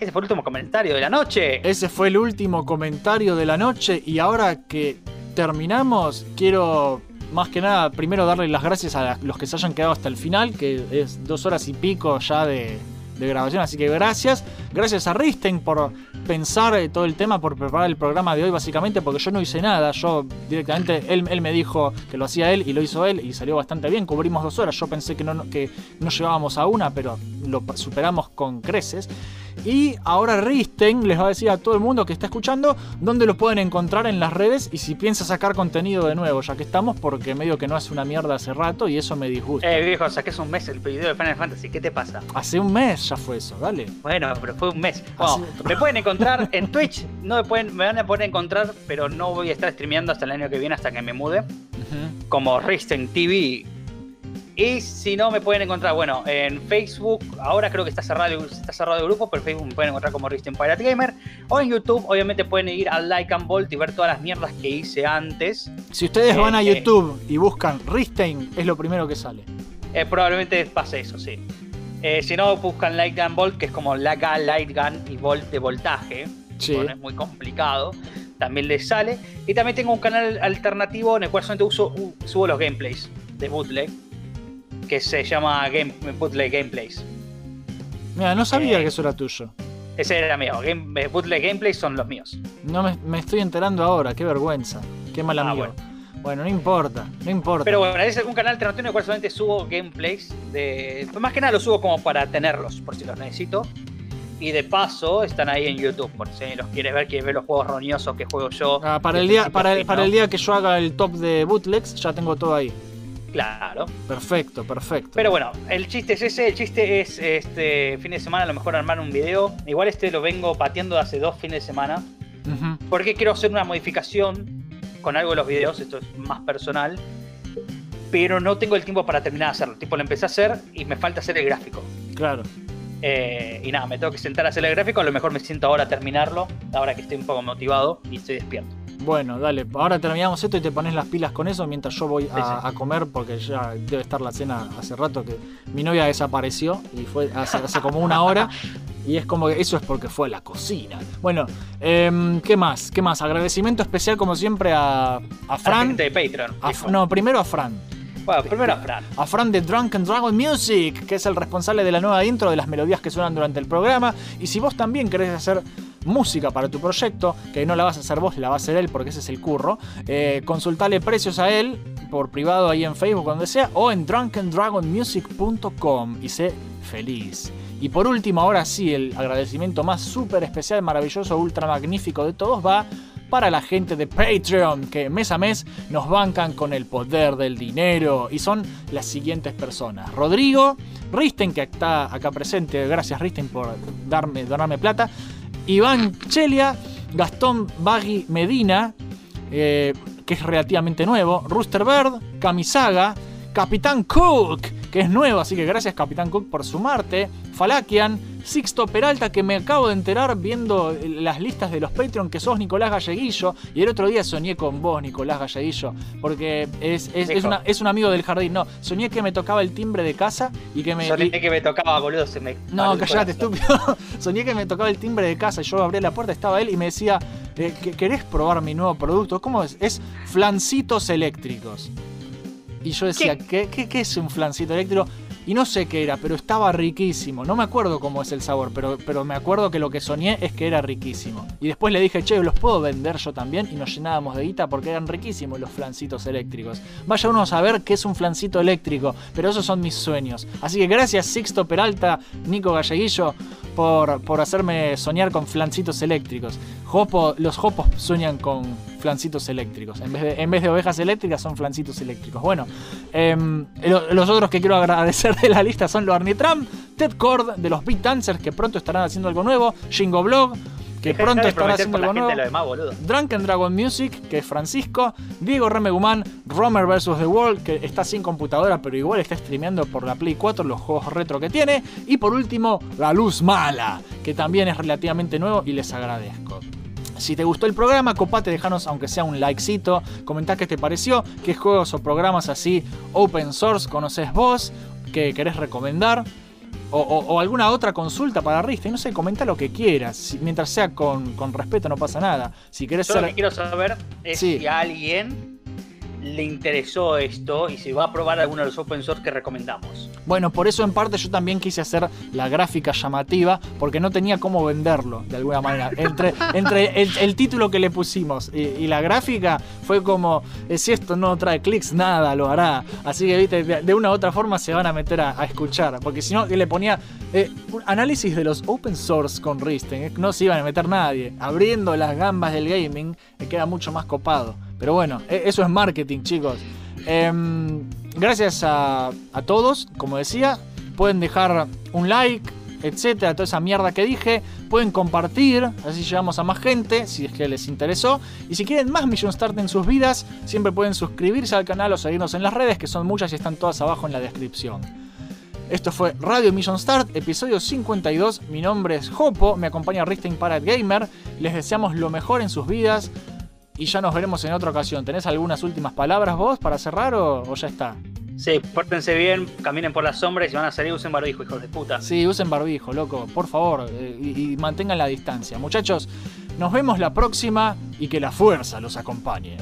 Ese fue el último comentario de la noche. ese fue el último comentario de la noche y ahora que terminamos, quiero más que nada primero darle las gracias a los que se hayan quedado hasta el final, que es dos horas y pico ya de, de grabación, así que gracias. Gracias a Risten por pensar eh, todo el tema, por preparar el programa de hoy básicamente, porque yo no hice nada, yo directamente, él, él me dijo que lo hacía él y lo hizo él y salió bastante bien, cubrimos dos horas, yo pensé que no, que no llegábamos a una, pero lo superamos con creces. Y ahora Risten les va a decir a todo el mundo que está escuchando dónde lo pueden encontrar en las redes y si piensa sacar contenido de nuevo, ya que estamos, porque medio que no hace una mierda hace rato y eso me disgusta. Eh, viejo, saqué hace un mes el video de Final Fantasy, ¿qué te pasa? Hace un mes ya fue eso, dale. Bueno, pero fue un mes. Bueno, me pueden encontrar en Twitch, no me, pueden, me van a poder encontrar, pero no voy a estar streameando hasta el año que viene, hasta que me mude, como Risten TV. Y si no, me pueden encontrar, bueno, en Facebook, ahora creo que está cerrado, está cerrado el grupo, pero en Facebook me pueden encontrar como Risten Pirate Gamer. O en YouTube, obviamente pueden ir al Like and Bolt y ver todas las mierdas que hice antes. Si ustedes van a Eh, YouTube y buscan Risten, es lo primero que sale. Eh, probablemente pase eso, sí. Eh, si no, buscan Light Gun Volt, que es como la Light Gun y Volt de voltaje. Sí. Bueno, es muy complicado. También les sale. Y también tengo un canal alternativo en el cual solamente uso, subo los gameplays de bootleg. Que se llama Game, Bootleg Gameplays. Mira, no sabía Eh. que eso era tuyo. Ese era mío. Game, bootleg Gameplays son los míos. No me, me estoy enterando ahora, qué vergüenza. Qué mal Ah, amigo. bueno. Bueno. no importa, no importa. Pero bueno, es un canal alternativo en el cual solamente subo gameplays de. pues Más que nada lo subo como para tenerlos, por si los necesito. Y de paso están ahí en YouTube, por si los quieres ver, quieres ver los juegos roñosos que juego yo. Ah, para, el día, para, el, para el día que yo haga el top de bootlegs, ya tengo todo ahí. Claro. Perfecto, perfecto. Pero bueno, el chiste es ese, el chiste es este fin de semana a lo mejor armar un video. Igual este lo vengo pateando hace dos fines de semana. Porque quiero hacer una modificación con algo de los videos, esto es más personal. Pero no tengo el tiempo para terminar de hacerlo. Tipo, lo empecé a hacer y me falta hacer el gráfico. Claro. Eh, y nada, me tengo que sentar a hacer el gráfico. A lo mejor me siento ahora a terminarlo, ahora que estoy un poco motivado y estoy despierto. Bueno, dale, ahora terminamos esto y te pones las pilas con eso mientras yo voy a, comer porque ya debe estar la cena hace rato que mi novia desapareció y fue hace, hace como una hora (laughs) y es como que eso es porque fue a la cocina. Bueno, em, ¿qué más? ¿Qué más? Agradecimiento especial como siempre a, a Fran. de Patreon. A- no, primero a Fran. Bueno, primero a Fran. a Fran de Drunken Dragon Music, que es el responsable de la nueva intro de las melodías que suenan durante el programa. Y si vos también querés hacer música para tu proyecto, que no la vas a hacer vos, la va a hacer él porque ese es el curro, eh, consultale precios a él por privado ahí en Facebook, donde sea, o en drunkendragonmusic.com y sé feliz. Y por último, ahora sí, el agradecimiento más súper especial, maravilloso, ultra magnífico de todos va para la gente de Patreon que mes a mes nos bancan con el poder del dinero y son las siguientes personas. Rodrigo, Risten que está acá presente, gracias Risten por darme, donarme plata. Iván Chelia, Gastón Bagui Medina, eh, que es relativamente nuevo, Rooster Bird, Kamisaga, Capitán Cook, que es nuevo, así que gracias Capitán Cook por sumarte, Falakian, Sixto Peralta, que me acabo de enterar viendo las listas de los Patreon que sos Nicolás Galleguillo, y el otro día soñé con vos, Nicolás Galleguillo, porque es, es, es una- es un amigo del jardín, no, soñé que me tocaba el timbre de casa y que me... Soné y- que me tocaba, boludo, se me. no, callate, estúpido. (laughs) Soñé que me tocaba el timbre de casa y yo abría la puerta, estaba él y me decía, eh, ¿que- ¿querés probar mi nuevo producto? ¿Cómo es? Es flancitos eléctricos. Y yo decía, ¿qué, qué, qué es un flancito eléctrico? Y no sé qué era, pero estaba riquísimo. No me acuerdo cómo es el sabor, pero, pero me acuerdo que lo que soñé es que era riquísimo. Y después le dije, che, ¿los puedo vender yo también? Y nos llenábamos de guita porque eran riquísimos los flancitos eléctricos. Vaya uno a saber qué es un flancito eléctrico, pero esos son mis sueños. Así que gracias Sixto Peralta, Nico Galleguillo, por, por hacerme soñar con flancitos eléctricos. Jopo- los jopos sueñan con flancitos eléctricos. En vez, de, en vez de ovejas eléctricas son flancitos eléctricos. Bueno, em, lo- los otros que quiero agradecer de la lista son Loarni Tram, Ted Cord de los Beat Dancers que pronto estarán haciendo algo nuevo, Jingo Blog que pronto estará haciendo algo nuevo. lo demás. Drunken Dragon Music, que es Francisco, Diego Remegumán, Romer vs. The World, que está sin computadora, pero igual está streameando por la Play 4 los juegos retro que tiene. Y por último, La Luz Mala, que también es relativamente nuevo y les agradezco. Si te gustó el programa, copate, dejanos aunque sea un likecito, comentá qué te pareció, qué juegos o programas así open source conoces vos, que querés recomendar. O, o- o alguna otra consulta para Rista, y no sé, comenta lo que quieras. Si- mientras sea con, con respeto, no pasa nada. Si querés Yo lo que quiero saber es Sí. si alguien le interesó esto y se va a probar alguno de los open source que recomendamos. Bueno, por eso en parte yo también quise hacer la gráfica llamativa, porque no tenía cómo venderlo de alguna manera. Entre, entre el, título que le pusimos y, la gráfica fue como, eh, si esto no trae clics, nada lo hará. Así que, de, una u otra forma se van a meter a, escuchar, porque si no, le ponía eh, un análisis de los open source con Risten, eh, no se iban a meter nadie. Abriendo las gambas del gaming, me queda mucho más copado. Pero bueno, e- eso es marketing, chicos. Em, gracias a, todos, como decía. Pueden dejar un like, etcétera, toda esa mierda que dije. Pueden compartir, así llegamos a más gente, si es que les interesó. Y si quieren más Mission Start en sus vidas, siempre pueden suscribirse al canal o seguirnos en las redes, que son muchas y están todas abajo en la descripción. Esto fue Radio Mission Start, episodio 52. Mi nombre es Jopo, me acompaña Risting Parad Gamer. Les deseamos lo mejor en sus vidas y ya nos veremos en otra ocasión. ¿Tenés algunas últimas palabras vos para cerrar o, o ya está? Sí, pórtense bien, caminen por las sombras y si van a salir usen barbijo, hijos de puta. Sí, usen barbijo, loco, por favor, eh, y, y mantengan la distancia. Muchachos, nos vemos la próxima y que la fuerza los acompañe.